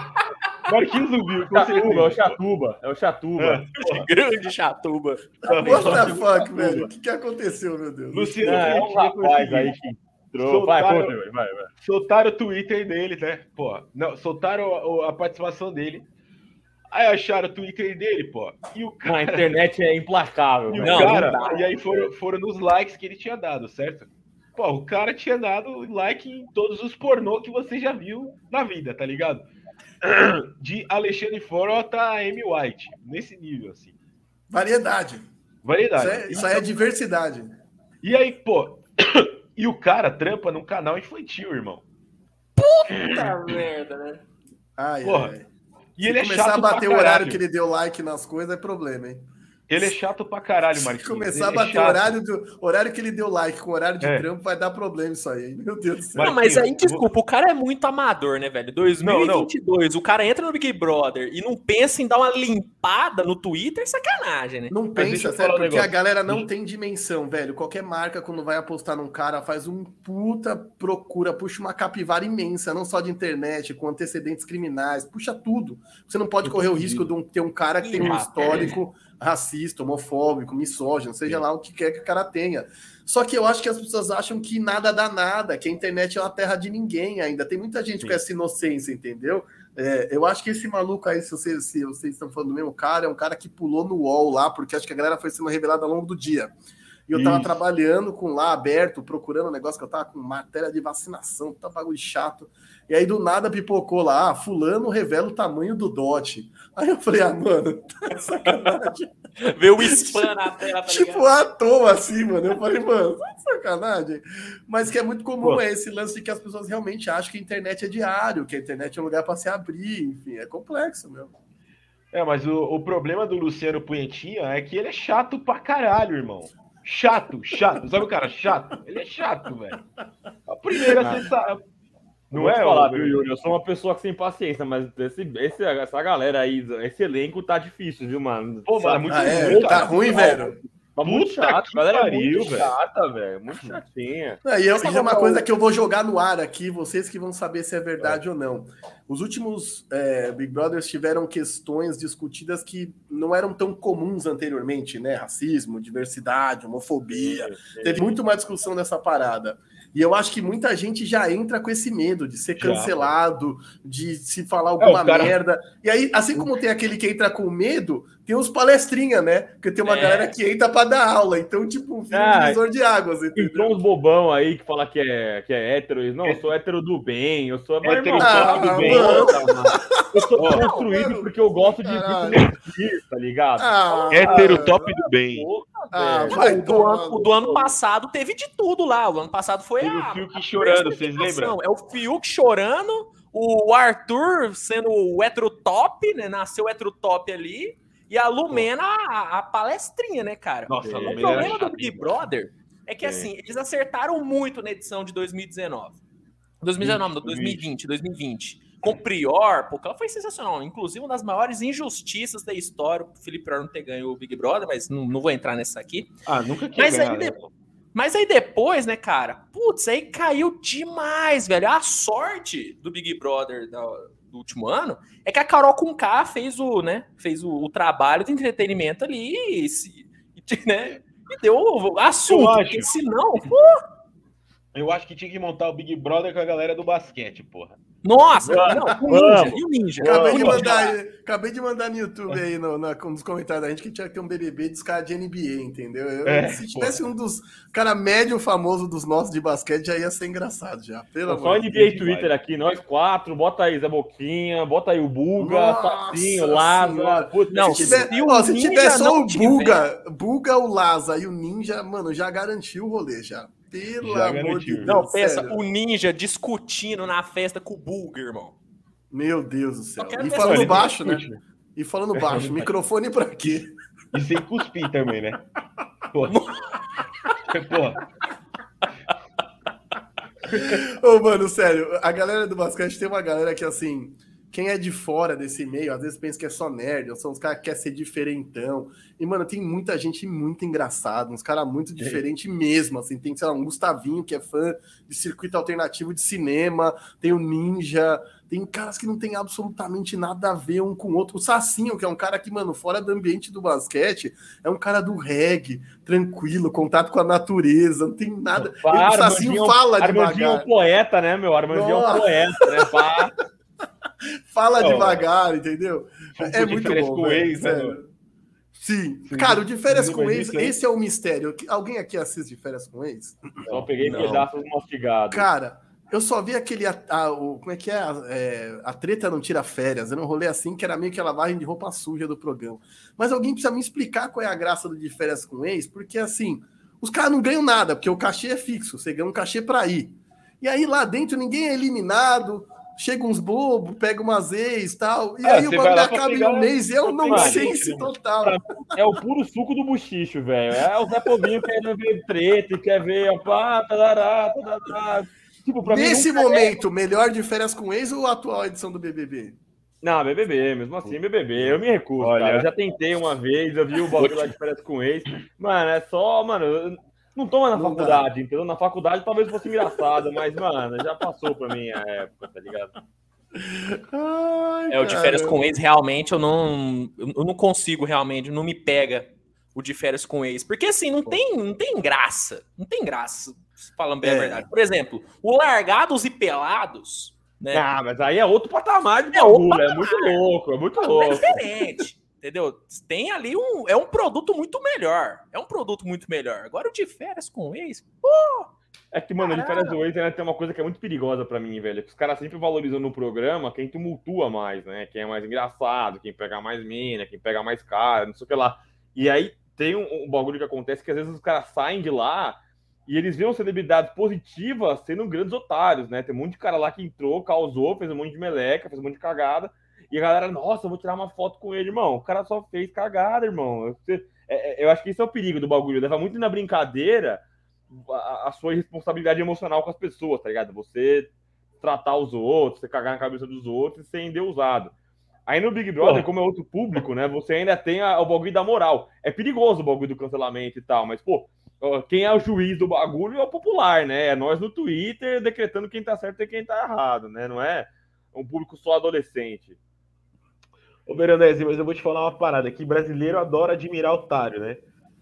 Marquinhos viu, com certeza. É o Chatuba, é o Chatuba. É. Grande Chatuba. What the fuck, velho? O que, que aconteceu, meu Deus? Luciano é, é um rapaz aí que entrou. Soltaram, vai, vai, vai. Soltaram o Twitter dele, né? Pô, não, soltaram a, a participação dele. Aí acharam o Twitter dele, pô. E o cara... A internet é implacável. E, não, cara... não e aí foram, foram nos likes que ele tinha dado, certo? Pô, o cara tinha dado like em todos os pornô que você já viu na vida, tá ligado? de Alexandre Frota a Amy White, nesse nível, assim. Variedade. Variedade. Isso, é, isso aí é diversidade. E aí, pô, e o cara trampa num canal infantil, irmão. Puta merda, né? Ai, Porra. Ai. E Se ele é começar a bater o horário que ele deu like nas coisas, é problema, hein? Ele é chato pra caralho, Marquinhos. Se começar a é bater é horário, do, horário que ele deu like com horário de é. trampo, vai dar problema isso aí. Meu Deus do céu. Não, mas aí, desculpa, o cara é muito amador, né, velho? 2022, não, não. o cara entra no Big Brother e não pensa em dar uma limpada no Twitter, é sacanagem, né? Não pensa, sério, porque um a galera não tem dimensão, velho. Qualquer marca, quando vai apostar num cara, faz um puta procura, puxa uma capivara imensa, não só de internet, com antecedentes criminais, puxa tudo. Você não pode correr o risco de ter um cara que tem um histórico racista, homofóbico, misógino, seja Sim. lá o que quer que o cara tenha. Só que eu acho que as pessoas acham que nada dá nada, que a internet é uma terra de ninguém ainda. Tem muita gente Sim. com essa inocência, entendeu? É, eu acho que esse maluco aí, se vocês, se vocês estão falando do mesmo cara, é um cara que pulou no UOL lá, porque acho que a galera foi sendo revelada ao longo do dia. E eu tava Isso. trabalhando com lá aberto, procurando um negócio que eu tava com matéria de vacinação, tá bagulho chato. E aí do nada pipocou lá, ah, fulano revela o tamanho do dote. Aí eu falei, ah, mano, tá sacanagem. Vê o spam na tela, tá Tipo, à toa assim, mano. Eu falei, mano, tá sacanagem. Mas que é muito comum Pô. é esse lance de que as pessoas realmente acham que a internet é diário, que a internet é um lugar para se abrir, enfim, é complexo, meu. É, mas o, o problema do Luciano Punhetinha é que ele é chato pra caralho, irmão. Chato, chato. Sabe o cara chato? Ele é chato, velho. A primeira, você não é, falar, viu, Yuri? Eu sou uma pessoa sem paciência, mas esse, esse, essa galera aí, esse elenco tá difícil, viu, mano? Pô, mano, é muito ah, é, ruim, tá ruim, velho. Tá muito chato, galera pariu, é muito chata, velho. Muito chatinha. Não, e, eu, e é uma coisa que eu vou jogar no ar aqui, vocês que vão saber se é verdade é. ou não. Os últimos é, Big Brothers tiveram questões discutidas que não eram tão comuns anteriormente, né? Racismo, diversidade, homofobia. Teve muito mais discussão nessa parada. E eu acho que muita gente já entra com esse medo de ser cancelado, já. de se falar alguma é, cara... merda. E aí, assim como tem aquele que entra com medo, tem os palestrinha, né? Porque tem uma é. galera que entra para dar aula. Então, tipo, um ah, divisor de águas. Entendeu? Entrou uns bobão aí que fala que é, que é hétero. Não, eu sou hétero do bem, eu sou hétero ah, do bem. Eu sou construído porque eu gosto de ah, tá ligado? Ah, hétero top do bem. Ah, vai, o, do ano, o, do ano, passado teve de tudo lá. O ano passado foi teve a, o Fiuk chorando, vocês lembram? É o Fiuk chorando, o Arthur sendo o hétero top, né? Nasceu o hétero top ali. E a Lumena, a, a palestrinha, né, cara? Nossa, o problema do Big Brother é que, é. assim, eles acertaram muito na edição de 2019. 2019, não, 2020, 2020 com o Prior, porque ela foi sensacional. Inclusive, uma das maiores injustiças da história, o Felipe Prior não ter ganho o Big Brother, mas não, não vou entrar nessa aqui. Ah, nunca quis mas, aí, de... mas aí depois, né, cara, putz, aí caiu demais, velho. A sorte do Big Brother do, do último ano é que a Carol com K fez o, né, fez o, o trabalho de entretenimento ali e, e, né, e deu assunto, porque senão, pô... Eu acho que tinha que montar o Big Brother com a galera do basquete, porra. Nossa, não, o Ninja, e o Ninja? Acabei de, mandar, acabei de mandar no YouTube aí, no, no, nos comentários da gente, que tinha que ter um BBB dos caras de NBA, entendeu? Eu, é, se tivesse pô. um dos cara médio famoso dos nossos de basquete, já ia ser engraçado já. Pelo só NBA Deus, Twitter vai. aqui, nós quatro, bota aí Zé Boquinha, bota aí o Buga, Tatinho, Lázaro. Não, se tiver, se, ó, se tiver só o Buga, Buga, o Laza e o Ninja, mano, já garantiu o rolê já. Pelo Já amor de Deus. Não, pensa, sério. o ninja discutindo na festa com o Bulga, irmão. Meu Deus do céu. E falando baixo, né? E falando baixo, microfone pra quê? E sem cuspir também, né? Porra. Porra. Ô, mano, sério, a galera do basquete tem uma galera que, assim, quem é de fora desse meio, às vezes pensa que é só nerd, ou são os caras que querem ser diferentão. E, mano, tem muita gente muito engraçada, uns caras muito diferentes mesmo, assim. Tem, sei lá, um Gustavinho, que é fã de circuito alternativo de cinema, tem o Ninja, tem caras que não tem absolutamente nada a ver um com o outro. O Sacinho, que é um cara que, mano, fora do ambiente do basquete, é um cara do reggae, tranquilo, contato com a natureza, não tem nada. O Sacinho fala de Armandinho é um poeta, né, meu? Armandinho é um poeta, né? Pá. Fala oh, devagar, entendeu? É muito bom. Com ex, né? Sim. Sim. Cara, o de férias com ex, esse é o mistério. Alguém aqui assiste de férias com ex? Só peguei não. pedaços mastigados. Cara, eu só vi aquele. A, a, o, como é que é? A, é? a, treta não tira férias. Era um rolê assim que era meio que a lavagem de roupa suja do programa. Mas alguém precisa me explicar qual é a graça do de férias com ex, porque assim, os caras não ganham nada, porque o cachê é fixo. Você ganha um cachê para ir. E aí lá dentro ninguém é eliminado, chega uns bobos, pega umas ex e tal, e é, aí o bagulho acaba em um mês e é um nonsense né? total. É o puro suco do buchicho, velho. É o Zé Povinho querendo ver treta, quer ver, pá, tadará, tadará. Tipo, Nesse momento, é... melhor de férias com ex ou a atual edição do BBB? Não, BBB, mesmo assim, BBB. Eu me recuso, Olha... cara. Eu já tentei uma vez, eu vi o bagulho lá de férias com ex. Mano, é só, mano, não toma na não faculdade, dá. entendeu? Na faculdade talvez fosse engraçado, mas, mano, já passou pra mim a época, tá ligado? Ai, é, o de férias com ex, realmente, eu não, eu não consigo realmente, não me pega o de férias com ex. Porque assim, não tem, não tem graça. Não tem graça, falando bem é. a verdade. Por exemplo, o Largados e Pelados. Né? Ah, mas aí é outro patamar de é, bagulho, é muito louco, é muito louco. É diferente. Entendeu? Tem ali um. É um produto muito melhor. É um produto muito melhor. Agora o de férias com ex, pô! É que, mano, Caramba. de férias com ex né, tem uma coisa que é muito perigosa para mim, velho. Que os caras sempre valorizam no programa quem tumultua mais, né? Quem é mais engraçado, quem pega mais mina, quem pega mais cara, não sei o que lá. E aí tem um, um bagulho que acontece que às vezes os caras saem de lá e eles viram celebridades positivas sendo grandes otários, né? Tem um monte de cara lá que entrou, causou, fez um monte de meleca, fez um monte de cagada. E a galera, nossa, vou tirar uma foto com ele, irmão. O cara só fez cagada, irmão. Eu, é, é, eu acho que esse é o perigo do bagulho. Leva muito na brincadeira a, a sua responsabilidade emocional com as pessoas, tá ligado? Você tratar os outros, você cagar na cabeça dos outros e ser endeusado. Aí no Big Brother, como é outro público, né? Você ainda tem a, o bagulho da moral. É perigoso o bagulho do cancelamento e tal, mas, pô, quem é o juiz do bagulho é o popular, né? É nós no Twitter decretando quem tá certo e quem tá errado, né? Não é um público só adolescente. Ô, Veronese, mas eu vou te falar uma parada que brasileiro adora admirar otário, né?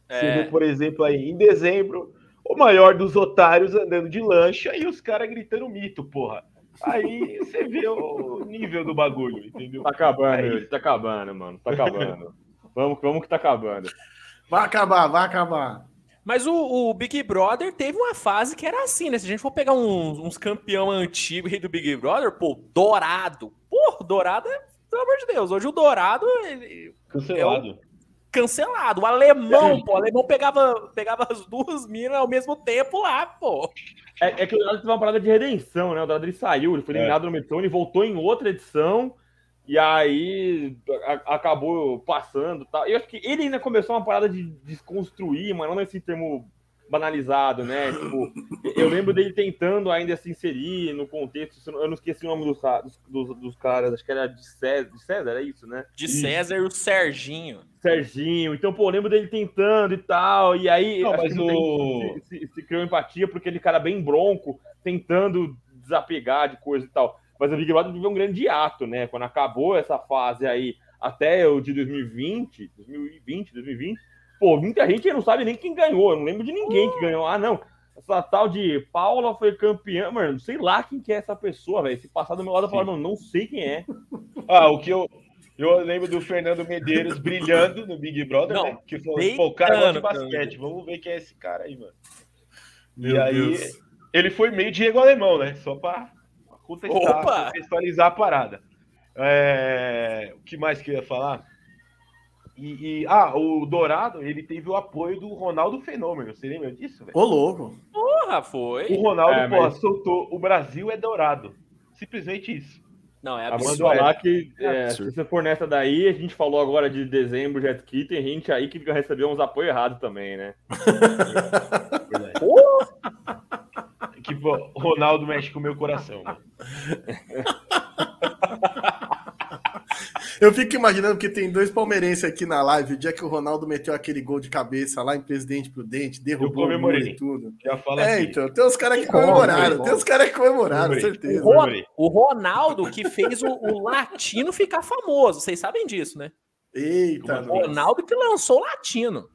É. Você vê, por exemplo, aí em dezembro, o maior dos otários andando de lancha e os caras gritando mito, porra. Aí você vê o nível do bagulho, entendeu? Tá acabando, aí... tá acabando, mano. Tá acabando. vamos, vamos que tá acabando. Vai acabar, vai acabar. Mas o, o, Big Brother teve uma fase que era assim, né? Se a gente for pegar uns, uns campeão antigo aí do Big Brother, pô, Dourado. Pô, Dourado é pelo amor de Deus, hoje o Dourado. Ele, cancelado. É cancelado. O alemão, pô. O alemão pegava, pegava as duas minas ao mesmo tempo lá, pô. É, é que o Dourado teve uma parada de redenção, né? O Dourado ele saiu, ele foi é. eliminado é. no edição, ele voltou em outra edição. E aí a, acabou passando. Tá. Eu acho que ele ainda começou uma parada de desconstruir, mas não nesse termo banalizado, né? Tipo, eu lembro dele tentando ainda se inserir no contexto. Eu não esqueci o nome dos, dos, dos caras, acho que era de César, de César, é isso, né? De César e o Serginho. Serginho. Então, pô, eu lembro dele tentando e tal. E aí não, mas o... se, se, se, criou empatia porque ele cara bem bronco, tentando desapegar de coisa e tal. Mas o Big Brother viveu um grande ato, né? Quando acabou essa fase aí, até o de 2020, 2020, 2020 pô, muita gente não sabe nem quem ganhou. Eu não lembro de ninguém que ganhou. Ah, não. Essa tal de Paula foi campeã, mano. Sei lá quem que é essa pessoa, velho. Se passar do meu lado, eu falo, não sei quem é. Ah, o que eu. Eu lembro do Fernando Medeiros brilhando no Big Brother, não, né? Que falou, pô, o cara gosta de basquete. Vamos ver quem é esse cara aí, mano. Meu e aí, Deus. ele foi meio Diego Alemão, né? Só pra contextualizar a parada. É... O que mais que eu ia falar? E, e, ah, o Dourado, ele teve o apoio do Ronaldo Fenômeno. Você lembra disso, velho? Ô, louco. Porra, foi. O Ronaldo, é, porra, mas... soltou. O Brasil é dourado. Simplesmente isso. Não, é absurdo. falar que é, se você for nessa daí, a gente falou agora de dezembro jet kit, tem gente aí que recebeu uns apoios errados também, né? que Ronaldo mexe com o meu coração. Eu fico imaginando que tem dois palmeirenses aqui na live. O dia que o Ronaldo meteu aquele gol de cabeça lá em Presidente Prudente, derrubou o muro e tudo. Já fala é, assim. então, tem uns caras que comemoraram. Tem uns caras que comemoraram, certeza. O, Ronaldo que fez o, o, latino ficar famoso. Vocês sabem disso, né? Eita, O Ronaldo que lançou o latino.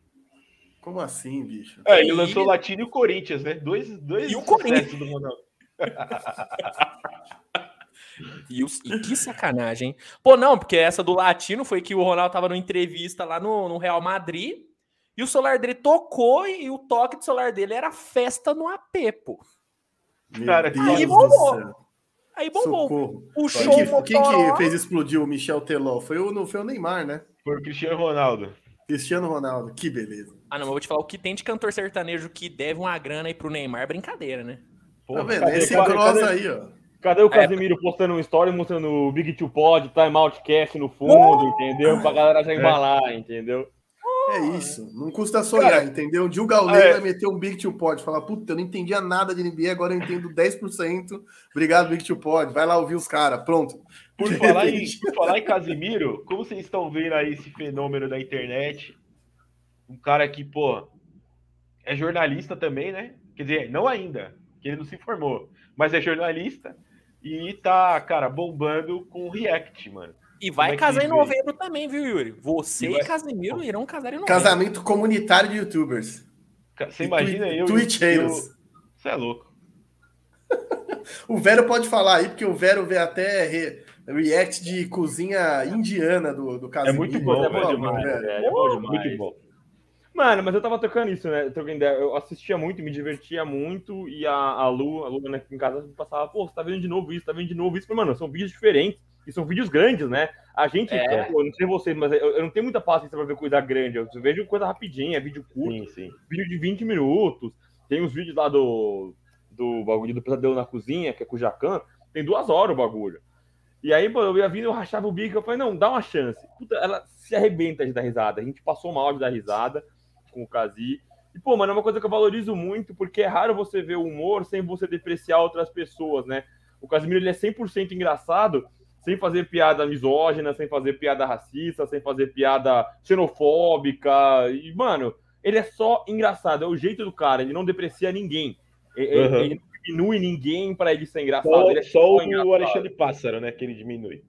Como assim, bicho? É, ele lançou o Latino e o Corinthians, né? Dois, dois e o Corinthians do Ronaldo. E, os, e, que sacanagem, hein? Pô, não, porque essa do Latino foi que o Ronaldo tava numa entrevista lá no, no Real Madrid e o celular dele tocou e, o toque do celular dele era festa no AP, pô. Cara, Deus aí bombou. Aí bombou. O show quem, que, quem que fez explodir o Michel Teló? Foi o, foi o Neymar, né? Foi o Cristiano Ronaldo. Cristiano Ronaldo, que beleza. Ah, não, eu vou te falar, o que tem de cantor sertanejo que deve uma grana aí pro Neymar, é brincadeira, né? Pô, tá vendo? Esse cadê, aí, ó. Cadê o Casemiro é, postando um story mostrando o Big Two Pod, Time Outcast no fundo, entendeu? Pra galera já embalar, é. entendeu? É isso, não custa sonhar, Cara, entendeu? Um dia o Gaules é. vai meter um Big Two Pod, falar, puta, eu não entendia nada de NBA, agora eu entendo 10%. Obrigado, Big Two Pod. Vai lá ouvir os caras, pronto. Por falar, em, por falar em Casimiro, como vocês estão vendo aí esse fenômeno da internet? Um cara que, pô, é jornalista também, né? Quer dizer, não ainda, que ele não se formou, mas é jornalista e tá, cara, bombando com o React, mano. E vai é casar em novembro também, viu, Yuri? Você e, vai... e Casimiro irão casar em novembro. Casamento comunitário de youtubers. Você imagina tu... eu. Twitcheiros. Você é louco. o Vero pode falar aí, porque o Vero vê até re... react de cozinha indiana do, do Casimiro. É muito bom, é bom demais. É, é bom demais. Muito bom. Mano, mas eu tava tocando isso, né? Eu assistia muito, me divertia muito, e a, a Lu, a Lu né, aqui em casa passava, pô, você tá vendo de novo isso, tá vendo de novo isso. Mas, mano, são vídeos diferentes e são vídeos grandes, né? A gente, é. pô, não sei vocês, mas eu, eu, não tenho muita paciência pra ver coisa grande. Eu vejo coisa rapidinha, é vídeo curto, sim, sim. vídeo de 20 minutos. Tem os vídeos lá do, do bagulho do Pesadelo na Cozinha, que é com o Jacan, tem duas horas o bagulho. E aí, pô, eu ia vindo, eu rachava o bico, eu falei, não, dá uma chance. Puta, ela se arrebenta de dar risada. A gente passou mal de dar risada com o Kazi. E, pô, mano, é uma coisa que eu valorizo muito, porque é raro você ver o humor sem você depreciar outras pessoas, né? O Casimiro, ele é 100% engraçado, sem fazer piada misógina, sem fazer piada racista, sem fazer piada xenofóbica. E, mano, ele é só engraçado, é o jeito do cara, ele não deprecia ninguém. Ele, uhum. ele não diminui ninguém para ele ser engraçado. Só, ele é só, só o Alexandre Pássaro, né, que ele diminui.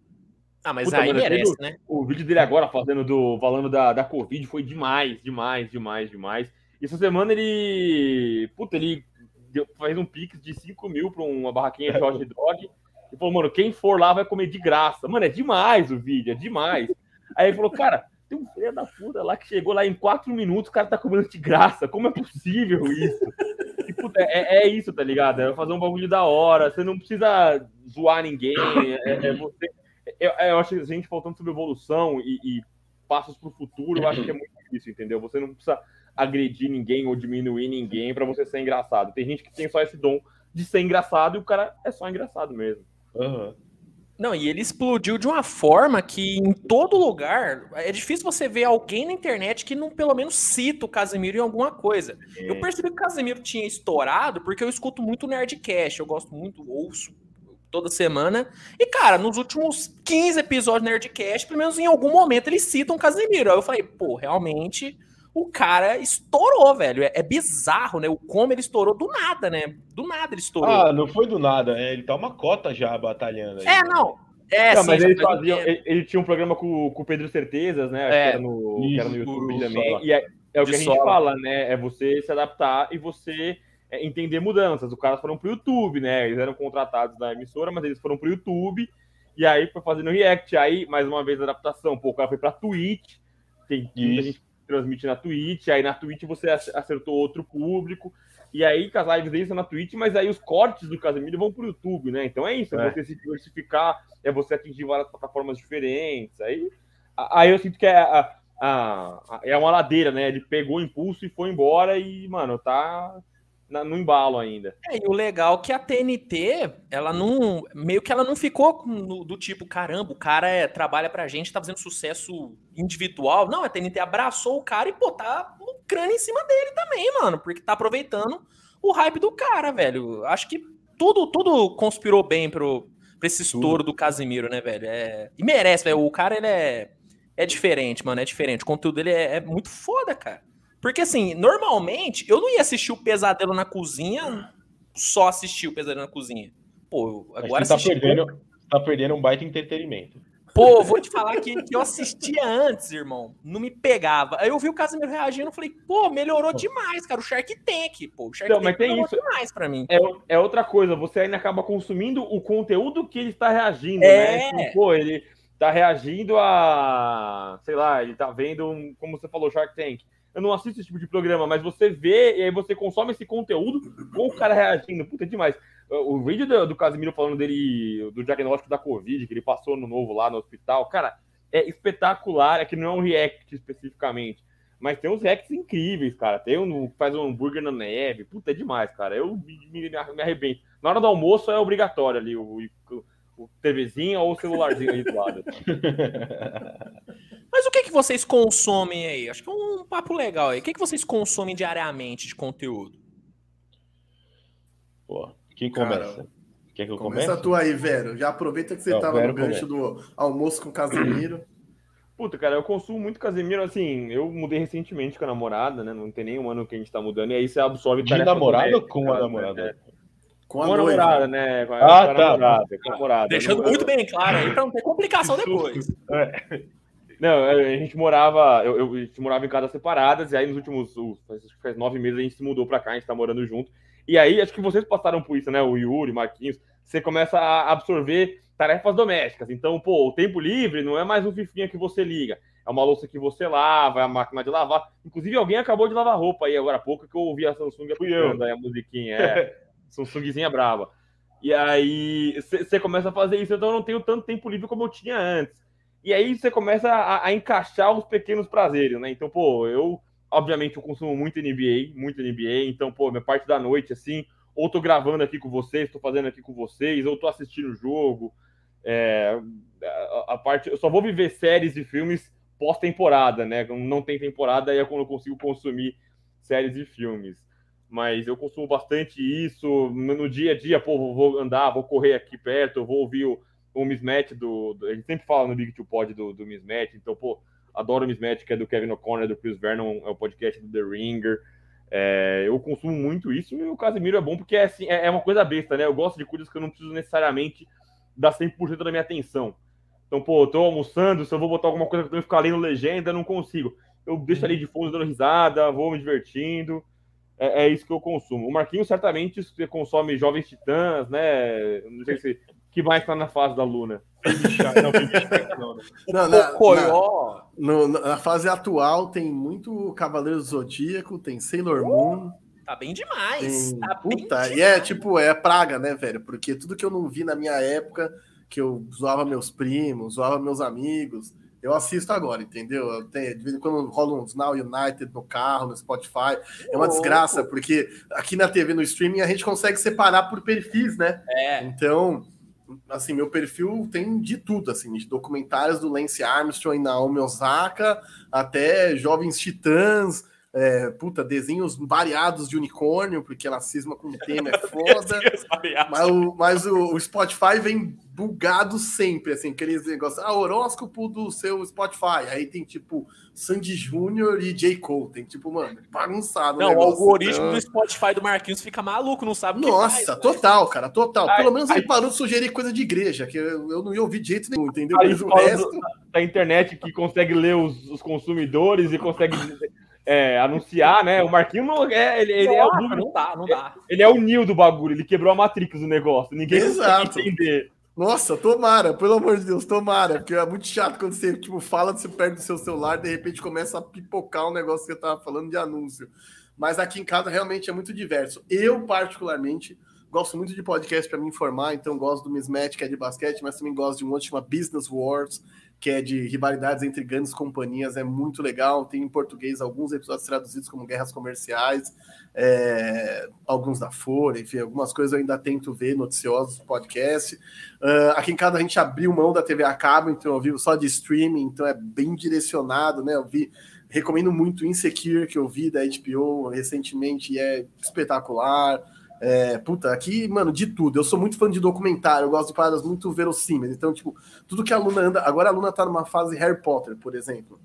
Ah, mas Puta, aí mano, merece, né? O vídeo dele agora fazendo do, falando da, da Covid foi demais, demais, demais, demais. E essa semana ele. Puta, ele deu, fez um pix de 5 mil pra uma barraquinha de hot dog. E falou, mano, quem for lá vai comer de graça. Mano, é demais o vídeo, é demais. Aí ele falou, cara, tem um filho da puta lá que chegou lá em 4 minutos, o cara tá comendo de graça. Como é possível isso? E, puta, é, é, isso, tá ligado? É fazer um bagulho da hora. Você não precisa zoar ninguém. É, é você eu, eu acho que a gente faltando sobre evolução e, e passos para o futuro, eu acho que é muito difícil, entendeu? Você não precisa agredir ninguém ou diminuir ninguém para você ser engraçado. Tem gente que tem só esse dom de ser engraçado e o cara é só engraçado mesmo. Uhum. Não, e ele explodiu de uma forma que em todo lugar é difícil você ver alguém na internet que não pelo menos cita o Casemiro em alguma coisa. É. Eu percebi que o Casemiro tinha estourado porque eu escuto muito Nerdcast, eu gosto muito, ouço toda semana. E, cara, nos últimos 15 episódios do Nerdcast, pelo menos em algum momento eles citam Casemiro. Aí eu falei, pô, realmente o cara estourou, velho. É, é, bizarro, né? O como ele estourou do nada, né? Do nada ele estourou. Ah, não foi do nada, né? Ele tá uma cota já batalhando. Aí, é, não. É, não, sim, mas ele, fazia, ele, ele, tinha um programa com, com o Pedro Certezas, né? Acho é, que era no, isso, que era no YouTube também. E é, é o que a gente sola. fala, né? É você se adaptar e você é, entender mudanças. Os caras foram pro YouTube, né? Eles eram contratados da emissora, mas eles foram pro YouTube e aí foi fazendo react. Aí, mais uma vez, adaptação. Pô, o cara foi pra Twitch, tem muita gente transmite na Twitch, aí na Twitch você acertou outro público. E aí, as lives deles são na Twitch, mas aí os cortes do Casemiro vão pro YouTube, né? Então é isso, é, é você se diversificar, é você atingir várias plataformas diferentes. Aí, aí eu sinto que é, a, a, a, é uma ladeira, né? Ele pegou o impulso e foi embora e, mano, tá na, no embalo ainda. É, e o legal é que a TNT, ela não. Meio que ela não ficou no, do tipo, caramba, o cara é, trabalha pra gente, tá fazendo sucesso individual. Não, a TNT abraçou o cara e, pô, tá lucrando em cima dele também, mano. Porque tá aproveitando o hype do cara, velho. Acho que tudo, tudo conspirou bem pro, pra esse estouro do Casimiro, né, velho? É, e merece, velho. O cara, ele é. É diferente, mano. É diferente. O conteúdo dele é, é muito foda, cara. Porque, assim, normalmente, eu não ia assistir o Pesadelo na Cozinha só assistir o Pesadelo na Cozinha. Pô, agora você tá perdendo, tá perdendo um baita entretenimento. Pô, vou te falar que, que eu assistia antes, irmão. Não me pegava. Aí eu vi o Casimiro reagindo e falei, pô, melhorou demais, cara. O Shark Tank, pô. O Shark não, Tank tem isso. demais pra mim. É, é outra coisa, você ainda acaba consumindo o conteúdo que ele está reagindo, é. né? Tipo, pô, ele tá reagindo a. Sei lá, ele tá vendo, um, como você falou, Shark Tank eu não assisto esse tipo de programa, mas você vê e aí você consome esse conteúdo com o cara reagindo. Puta, é demais. O vídeo do, do Casimiro falando dele, do diagnóstico da Covid, que ele passou no novo lá no hospital, cara, é espetacular. É que não é um react especificamente, Mas tem uns hacks incríveis, cara. Tem um faz um hambúrguer na neve. Puta, é demais, cara. Eu me, me, me arrebento. Na hora do almoço é obrigatório ali o, o, o TVzinho ou o celularzinho aí do lado. Mas o que, que vocês consomem aí? Acho que é um papo legal aí. O que, que vocês consomem diariamente de conteúdo? Pô, quem começa? Cara, Quer que eu comece? Começa tu aí, Vero. Já aproveita que você Não, tava no gancho do almoço com Casemiro. Puta, cara, eu consumo muito Casemiro, assim, eu mudei recentemente com a namorada, né? Não tem nenhum ano que a gente tá mudando, e aí você absorve De namorada ou com a namorada? Né? Com a, com a namorada, né? Com a, ah, tá. namorada, com a namorada. Deixando muito bem claro aí pra não ter complicação depois. É. Não, a gente morava, eu, eu, a gente morava em casas separadas, e aí nos últimos, faz, faz nove meses a gente se mudou pra cá, a gente tá morando junto. E aí, acho que vocês passaram por isso, né? O Yuri, Marquinhos, você começa a absorver tarefas domésticas. Então, pô, o tempo livre não é mais um fifinha que você liga. É uma louça que você lava, é a máquina de lavar. Inclusive, alguém acabou de lavar roupa aí agora há pouco que eu ouvi a Samsung aplicando aí a musiquinha. É, Samsungzinha brava. E aí você começa a fazer isso, então eu não tenho tanto tempo livre como eu tinha antes. E aí você começa a, a, encaixar os pequenos prazeres, né? Então, pô, eu, obviamente, eu consumo muito NBA, muito NBA, então, pô, minha parte da noite, assim, ou tô gravando aqui com vocês, tô fazendo aqui com vocês, ou tô assistindo o jogo, é, a, a, parte, eu só vou viver séries e filmes pós-temporada, né? Não tem temporada, aí é quando eu consigo consumir séries e filmes. Mas eu consumo bastante isso no, dia a dia, pô, vou andar, vou correr aqui perto, vou ouvir o, o Mismatch do, do, A gente sempre fala no Big Two Pod do, do Mismatch, então, pô, adoro o Mismatch, que é do Kevin O'Connor, do Chris Vernon, é o podcast do The Ringer. É, eu consumo muito isso e o Casemiro é bom porque é, assim, é, é uma coisa besta, né? Eu gosto de coisas que eu não preciso necessariamente dar 100% da minha atenção. Então, pô, eu tô almoçando, se eu vou botar alguma coisa que eu tenho que ficar lendo legenda, não consigo. Eu deixo ali de fundo dando risada, vou me divertindo. É, é, isso que eu consumo. O Marquinhos certamente consome Jovens Titãs, né? Não sei se que vai estar na fase da Luna. Não, na, na, na, fase atual tem muito Cavaleiro do Zodíaco, tem Sailor Moon. Tá bem demais. Tem... Tá Puta, bem e é tipo, é praga, né, velho? Porque tudo que eu não vi na minha época, que eu zoava meus primos, zoava meus amigos, eu assisto agora, entendeu? Eu tenho, de vez em quando rola uns Now United no carro, no Spotify. É uma desgraça, porque aqui na TV, no streaming, a gente consegue separar por perfis, né? É. Então, assim, meu perfil tem de tudo, assim, de documentários do Lance Armstrong e Naomi Osaka, até Jovens Titãs, é, puta, desenhos variados de unicórnio, porque ela cisma com o tema é foda. mas o, mas o, o, Spotify vem bugado sempre, assim, aqueles negócios, ah, horóscopo do seu Spotify. Aí tem tipo Sandy Júnior e J. Cole. Tem tipo, mano, bagunçado. Não, o algoritmo então... do Spotify do Marquinhos fica maluco, não sabe o que Nossa, faz, total, cara, total. Ai, Pelo menos ai, ele parou de sugerir coisa de igreja, que eu, eu não ia ouvir de jeito nenhum, entendeu? Mas o resto. Da internet que consegue ler os, os consumidores e consegue é, anunciar, né? O Marquinhos não é. Ele, ele é o não dá, não dá. Ele é o Neo do bagulho, ele quebrou a Matrix do negócio. Ninguém Exato. consegue entender. Nossa, tomara, pelo amor de Deus, tomara, porque é muito chato quando você tipo, fala, você perde o seu celular de repente começa a pipocar um negócio que eu tava falando de anúncio. Mas aqui em casa realmente é muito diverso. Eu, particularmente, gosto muito de podcast para me informar, então gosto do Mismatch, que é de basquete, mas também gosto de um outro que chama Business Wars, que é de rivalidades entre grandes companhias, é muito legal. Tem em português alguns episódios traduzidos como Guerras Comerciais, é, alguns da Folha, enfim, algumas coisas eu ainda tento ver noticiosos podcast. Uh, aqui em casa a gente abriu mão da TV a cabo, então eu vivo só de streaming, então é bem direcionado, né? Eu vi, recomendo muito Insecure, que eu vi da HBO recentemente, e é espetacular. É, puta, aqui, mano, de tudo. Eu sou muito fã de documentário, eu gosto de paradas muito verossímeis. Então, tipo, tudo que a Luna anda. Agora a Luna tá numa fase Harry Potter, por exemplo.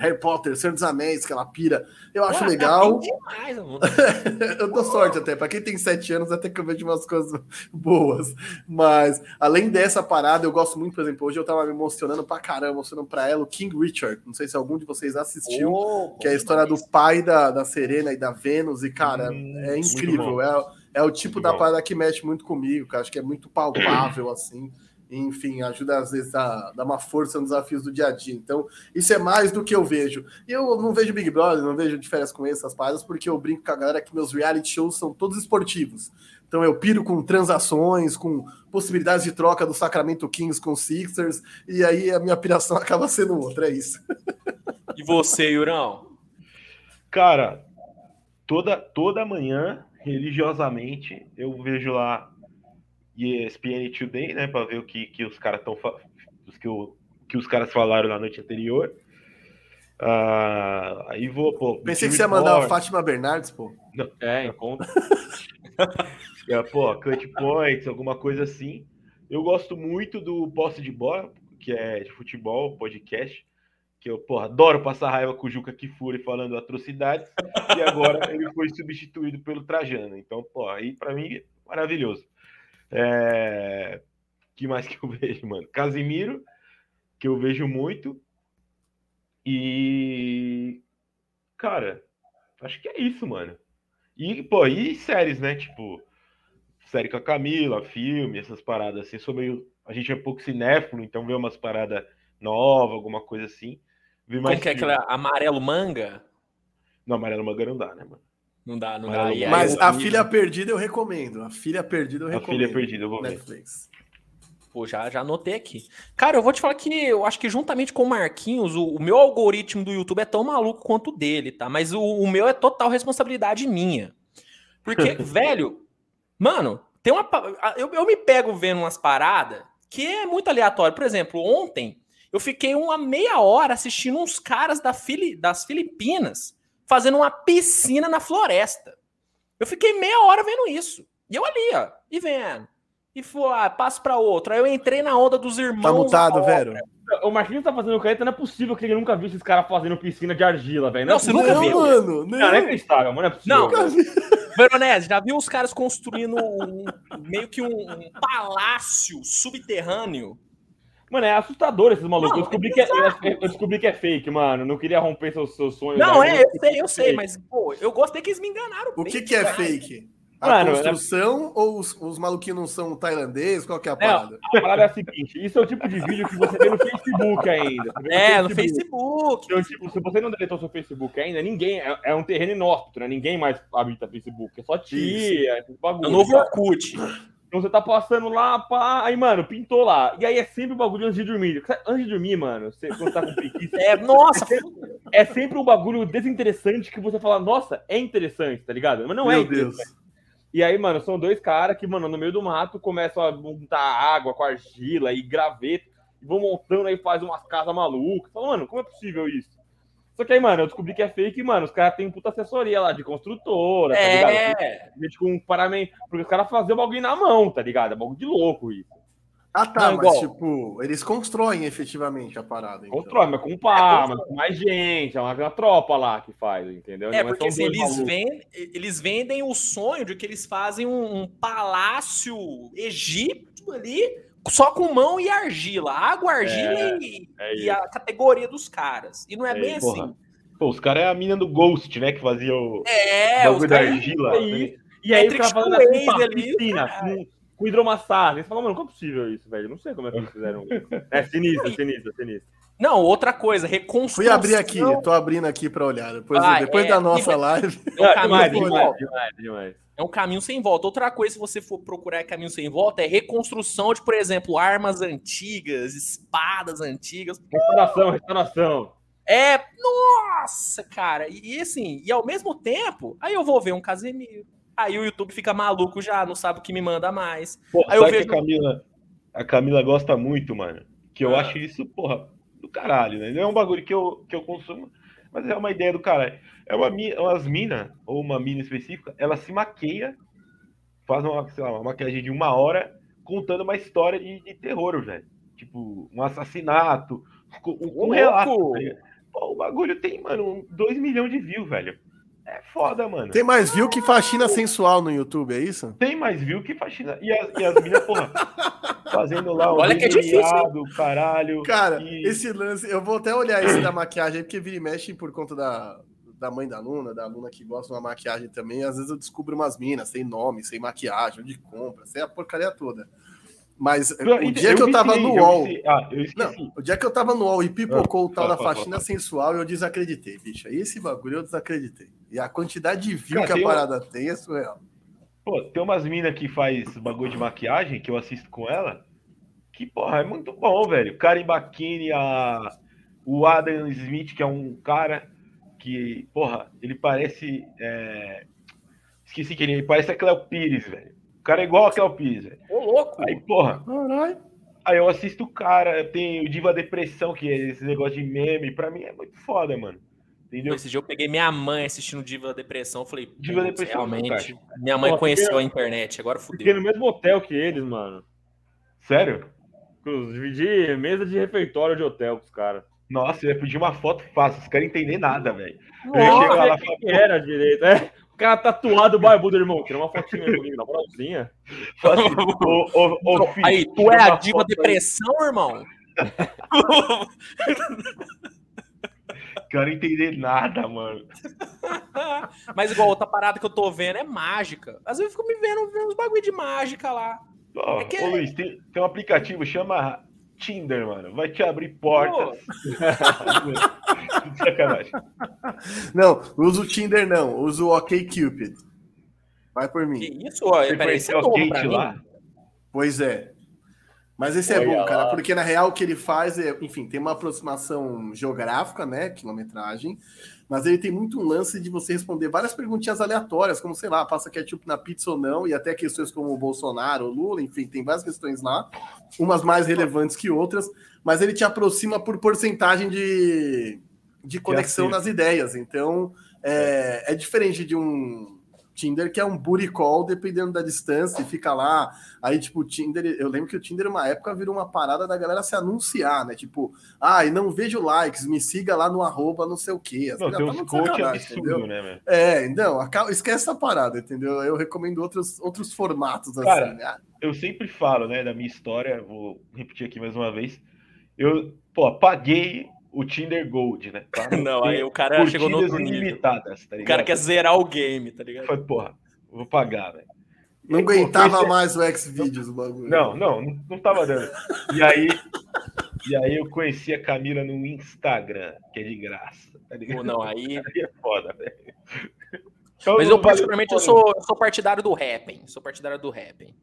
Harry Potter, Senhor dos Anéis, que ela pira. Eu acho Pô, legal. Demais, eu dou sorte até. Para quem tem sete anos, até que eu vejo umas coisas boas. Mas, além dessa parada, eu gosto muito, por exemplo, hoje eu tava me emocionando pra caramba, mostrando pra ela o King Richard. Não sei se algum de vocês assistiu, oh, que é a história do pai da, da Serena e da Vênus. E, cara, hum, é incrível. É, é o tipo da parada que mexe muito comigo, que acho que é muito palpável, assim enfim, ajuda às vezes a dar uma força nos desafios do dia a dia. Então, isso é mais do que eu vejo. E eu não vejo Big Brother, não vejo de férias com essas paradas, porque eu brinco com a galera que meus reality shows são todos esportivos. Então eu piro com transações, com possibilidades de troca do Sacramento Kings com Sixers, e aí a minha piração acaba sendo outra, é isso. E você, Yurão? Cara, toda, toda manhã, religiosamente, eu vejo lá ESPN Today, né, para ver o que, que os caras estão que, o, que os caras falaram na noite anterior. Uh, aí vou, pô. Pensei que você ia mandar a Fátima Bernardes, pô. Não, é, encontro. é, pô, cut points, alguma coisa assim. Eu gosto muito do Posse de Bola, que é de futebol, podcast que eu porra, adoro passar raiva com o Juca Kifuri falando atrocidades, e agora ele foi substituído pelo Trajano. Então, pô, aí para mim, maravilhoso. É... que mais que eu vejo, mano? Casimiro, que eu vejo muito. E. Cara, acho que é isso, mano. E, pô, e séries, né? Tipo, série com a Camila, filme, essas paradas assim. Sou meio. A gente é um pouco cinéfilo, então vê umas paradas novas, alguma coisa assim. Vi mais Como que é aquela amarelo manga? Não, amarelo manga não dá, né, mano? Não dá, não amarelo dá. Mas a Filha Perdida eu recomendo. A Filha Perdida eu recomendo. A Filha Perdida eu vou Netflix. ver. Pô, já, já anotei aqui. Cara, eu vou te falar que eu acho que juntamente com o Marquinhos, o, o meu algoritmo do YouTube é tão maluco quanto o dele, tá? Mas o, o meu é total responsabilidade minha. Porque, velho, mano, tem uma. Eu, eu me pego vendo umas paradas que é muito aleatório. Por exemplo, ontem eu fiquei uma meia hora assistindo uns caras da Fili das Filipinas fazendo uma piscina na floresta. Eu fiquei meia hora vendo isso. E eu ali, ó, e vendo. E foi, ah, passo para outro. Aí eu entrei na onda dos irmãos. Tá mutado, velho. O Marquinhos tá fazendo caneta, não é possível que ele nunca viu esses caras fazendo piscina de argila, velho. Não, não, você nunca não, viu. Mano, não. Não, é acreditável, mano. Não é possível. Não, Veronese, já viu os caras construindo um, meio que um, um palácio subterrâneo Mano, é assustador esses malucos. Não, eu, descobri é que é, eu descobri que é fake, mano. Não queria romper seus, seus sonhos. Não, é, eu sei, eu sei, mas, pô, eu gostei que eles me enganaram. O que, que é fake? A mano, construção é... ou os, os maluquinhos não são tailandeses? Qual que é a parada? Não, a parada é a seguinte: isso é o tipo de vídeo que você vê no Facebook ainda. É, no Facebook. Então, tipo, se você não deletou seu Facebook ainda, ninguém. É, é um terreno inóspito, né? Ninguém mais habita Facebook. É só tia, esses bagulho. É o novo Orkut. Então você tá passando lá, pá, aí, mano, pintou lá. E aí é sempre o um bagulho antes de dormir. Antes de dormir, mano, você, quando tá com preguiça. É, nossa! É sempre, é sempre, um bagulho desinteressante que você fala, nossa, é interessante, tá ligado? Mas não Meu é Deus. E aí, mano, são dois caras que, mano, no meio do mato começam a montar água com argila e graveto, e vão montando aí, faz umas casas malucas. Fala, mano, como é possível isso? Só que aí, mano, eu descobri que é fake, mano. Os caras têm puta assessoria lá de construtora, tá ligado? É. Gente com um paramento. Porque os caras fazem o bagulho na mão, tá ligado? É bagulho de louco isso. Ah, tá, não, mas igual. tipo, eles constroem efetivamente a parada. Então. Constrói, mas com pá, é, mas com mais gente, é uma, uma, tropa lá que faz, entendeu? É, porque assim, eles, vendem, eles vendem o sonho de que eles fazem um, um palácio egípcio ali só com mão e argila. Água, argila é, e, é e, a categoria dos caras. E não é, é bem porra. assim. Pô, os caras é a mina do Ghost, né? Que fazia o. É, o da argila. Né? E aí, o cara falando assim, pá, piscina, com, com hidromassagem. Você fala, mano, como é possível isso, velho? Não sei como é que eles fizeram isso. É sinistro, sinistro, sinistro. Não, outra coisa, reconstrução. Fui abrir aqui, tô abrindo aqui para olhar. Depois, ah, depois é, da nossa live. É, demais, demais, demais, demais. É um caminho sem volta. Outra coisa, se você for procurar caminho sem volta, é reconstrução de, por exemplo, armas antigas, espadas antigas. Restauração, restauração. É, nossa, cara. E, e, assim, e ao mesmo tempo, aí eu vou ver um Casemiro. Aí o YouTube fica maluco já, não sabe o que me manda mais. Pô, aí eu vejo... que a Camila, a Camila gosta muito, mano. Que eu ah. acho isso, porra, do caralho, né? Não é um bagulho que eu, que eu consumo, mas é uma ideia do caralho. É uma, umas minas, ou uma mina específica, ela se maqueia, faz uma, lá, uma maquiagem de uma hora, contando uma história de, de terror, velho. Tipo, um assassinato, um, um relato. Tá Pô, o bagulho tem, mano, 2 milhões de views, velho. É foda, mano. Tem mais view que faxina sensual no YouTube, é isso? Tem mais view que faxina. E as, e as minas, porra, fazendo lá o Olha que é difícil. caralho. Cara, e... esse lance, eu vou até olhar esse da maquiagem, porque vira e mexe por conta da, da mãe da aluna, da aluna que gosta de uma maquiagem também, às vezes eu descubro umas minas sem nome, sem maquiagem, de compra, sem a porcaria toda. Mas o dia eu que eu tava no UOL. Ah, não, o dia que eu tava no UOL e pipocou ah, o tal da faxina sensual, eu desacreditei, bicho. Esse bagulho eu desacreditei. E a quantidade de view Cara, que a parada um... tem é surreal. Pô, tem umas minas que faz bagulho de maquiagem que eu assisto com ela. Que, porra, é muito bom, velho. Karen Bakini, a... o Adam Smith, que é um cara que, porra, ele parece. É... Esqueci que ele parece a Cléo Pires, velho. O cara é igual a Cléo Pires, velho. Ô, louco! Aí, porra. Caralho. Aí eu assisto o cara, tem o Diva Depressão, que é esse negócio de meme, pra mim é muito foda, mano. Entendeu? Esse dia eu peguei minha mãe assistindo Diva Depressão, falei, Diva Depressão, realmente. Minha mãe Pô, conheceu a internet, agora fudeu. Fiquei no mesmo hotel que eles, mano. Sério? Dividi mesa de refeitório de hotel com os caras. Nossa, eu ia pedir uma foto fácil, os caras entender nada, velho. Eu ia chegar lá e que era direito, é? O cara tatuado barbudo, irmão. Tira uma fotinha comigo, na moralzinha. Aí, tu é a diva depressão, aí. irmão? Quero entender nada, mano. Mas igual outra parada que eu tô vendo é mágica. Às vezes eu fico me vendo, vendo uns bagulho de mágica lá. Oh, é que... Ô, Luiz, tem, tem um aplicativo, chama Tinder, mano. Vai te abrir portas. Sacanagem. Não, uso o Tinder não. Uso o OkCupid. Vai por mim. Que isso? Ó, Você conheceu o Kate lá? Pois é. Mas esse é bom, cara, porque na real o que ele faz é, enfim, tem uma aproximação geográfica, né, quilometragem, mas ele tem muito um lance de você responder várias perguntinhas aleatórias, como, sei lá, passa ketchup na pizza ou não, e até questões como o Bolsonaro, o Lula, enfim, tem várias questões lá, umas mais relevantes que outras, mas ele te aproxima por porcentagem de, de conexão nas ideias, então é, é diferente de um Tinder, que é um call, dependendo da distância, e fica lá. Aí, tipo, o Tinder, eu lembro que o Tinder, uma época, virou uma parada da galera se anunciar, né? Tipo, ah, e não vejo likes, me siga lá no arroba não sei o quê. Não, tem uns coach absurdo, né? É, não, esquece essa parada, entendeu? Eu recomendo outros, outros formatos, assim, Cara, né? eu sempre falo, né, da minha história, vou repetir aqui mais uma vez. Eu, pô, paguei o Tinder Gold, né? não, aí o cara chegou no outro nível. Tá o cara quer zerar o game, tá ligado? Foi, porra, vou pagar, velho. Não aí, aguentava pô, mais o X-Videos, o bagulho. Não, não, não, não tava dando. E aí, e aí eu conheci a Camila no Instagram, que é de graça. Tá ligado? não, aí... aí é foda, velho. Então, Mas eu, particularmente, eu sou, eu sou partidário do rapping. Sou partidário do rapping.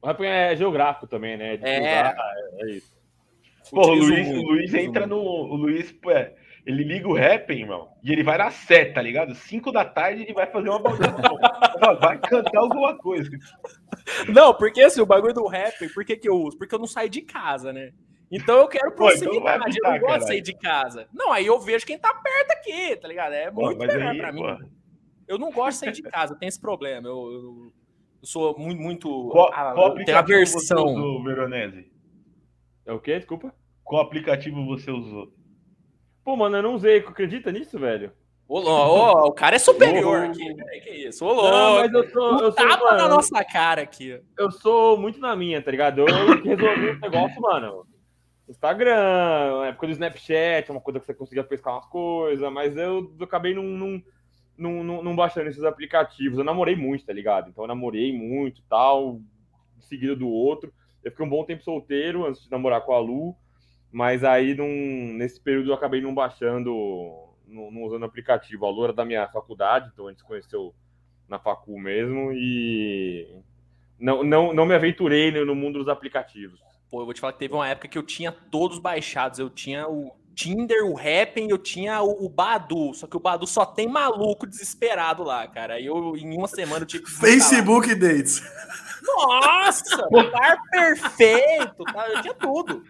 O rapping é geográfico também, né? De é. é, é isso. Pô, o Luiz, o Luiz entra no. O Luiz, é, ele liga o rap, irmão, e ele vai na seta, tá ligado? Cinco da tarde ele vai fazer uma baldeação. vai cantar alguma coisa. Não, porque assim, o bagulho do rap, por que, que eu uso? Porque eu não saio de casa, né? Então eu quero proximidade, Pô, então não eu não gosto de sair de casa. Não, aí eu vejo quem tá perto aqui, tá ligado? É muito Pô, melhor aí, pra mim. Eu não gosto de sair de casa, tenho esse problema. Eu, eu, eu sou muito, muito. Qual, ah, qual tenho aversão. Do Veronese? É o quê? Desculpa? Qual aplicativo você usou? Pô, mano, eu não usei. Acredita nisso, velho? Ô, ô, o cara é superior aqui, velho. Que isso? Ô, não, mas eu sou. Eu sou tapa mano, na nossa cara aqui. Eu sou muito na minha, tá ligado? Eu resolvi um negócio, mano. Instagram, época do Snapchat, uma coisa que você conseguia pescar umas coisas, mas eu, eu acabei não, não, não, não, baixando esses aplicativos. Eu namorei muito, tá ligado? Então eu namorei muito tal, seguido do outro. Eu fiquei um bom tempo solteiro antes de namorar com a Lu. Mas aí, num, nesse período, eu acabei não baixando, não, não usando aplicativo. A Lu era da minha faculdade, então a gente se conheceu na facul mesmo. E não, não, não me aventurei no mundo dos aplicativos. Pô, eu vou te falar que teve uma época que eu tinha todos baixados. Eu tinha o Tinder, o Happn, eu tinha o, o, Badu, só que o Badu só tem maluco desesperado lá, cara. Aí eu, em uma semana, eu tive que. Facebook Dates. Nossa, lugar perfeito, tá? eu tinha tudo.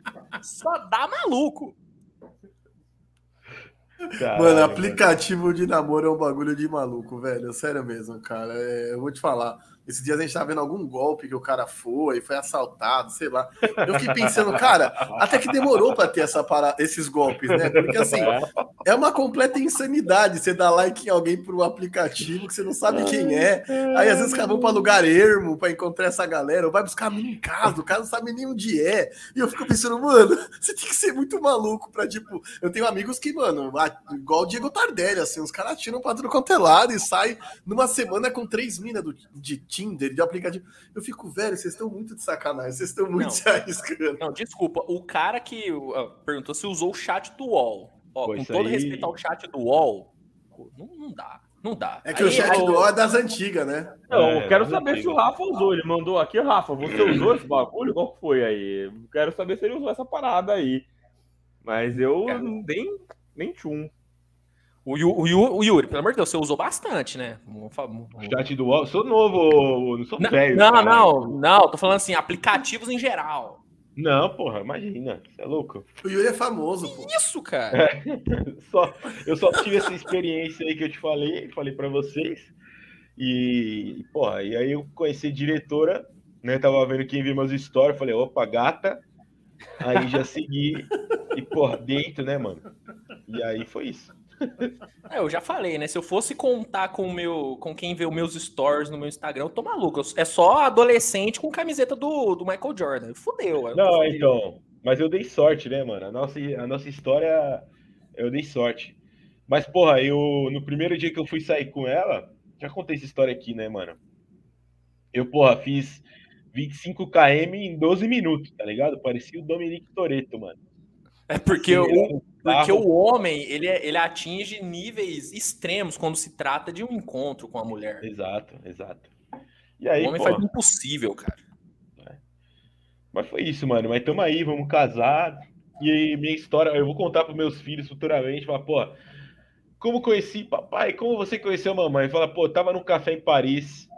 Só dá maluco. Caralho, Mano, aplicativo de namoro é um bagulho de maluco, velho. Sério mesmo, cara. É, eu vou te falar. Esses dias a gente tava vendo algum golpe que o cara foi, foi assaltado, sei lá. Eu fiquei pensando, cara, até que demorou para ter essa para... esses golpes, né? Porque assim, é uma completa insanidade você dar like em alguém por um aplicativo que você não sabe quem é. Aí às vezes acabam para lugar ermo para encontrar essa galera, ou vai buscar a em casa, o cara não sabe nem onde é. E eu fico pensando, mano, você tem que ser muito maluco para tipo, eu tenho amigos que, mano, igual o Diego Tardelli, assim, os caras tiram para tudo quanto é lado e sai numa semana com três minas de Tinder, de aplicativo. Eu fico, velho, vocês estão muito de sacanagem, vocês estão muito não, se arriscando. Não, desculpa, o cara que uh, perguntou se usou o chat do UOL. Ó, com todo aí... respeito ao chat do UOL, não, não dá. Não dá. É que aí, o chat do UOL é das antigas, né? Não, é, eu quero saber antiga. se o Rafa usou. Ele mandou aqui, Rafa, você usou esse bagulho? Qual foi aí? Eu quero saber se ele usou essa parada aí. Mas eu nem, nem tchum. O, o, o, Yuri, pelo amor de Deus, você usou bastante, né? O chat do UOL. Sou novo, não sou velho. Não, cara. não, não. Tô falando assim, aplicativos em geral. Não, porra, imagina. Você é louco. O Yuri é famoso, pô. Isso, cara. É. só, eu só tive essa experiência aí que eu te falei, falei para vocês. E, porra, e aí eu conheci a diretora, né? Tava vendo quem viu meus stories, falei, opa, gata. Aí já segui. E, porra, dentro, né, mano? E aí foi isso. É, eu já falei, né? Se eu fosse contar com meu, com quem vê os meus stories no meu Instagram, eu tô maluco. É só adolescente com camiseta do, do Michael Jordan. Fudeu. Não, então. Mas eu dei sorte, né, mano? A nossa, a nossa história, eu dei sorte. Mas, porra, eu no primeiro dia que eu fui sair com ela, já contei essa história aqui, né, mano? Eu, porra, fiz 25 km em 12 minutos, tá ligado? Parecia o Dominique Toretto, mano. É porque o, porque o homem, ele, é, ele atinge níveis extremos quando se trata de um encontro com a mulher. Exato, exato. E aí, o homem pô, faz o impossível, cara. É. Mas foi isso, mano. Mas tamo aí, vamos casar. E aí, minha história, eu vou contar para meus filhos futuramente. Falar, pô, como conheci papai? Como você conheceu a mamãe? Fala, pô, tava num café em Paris.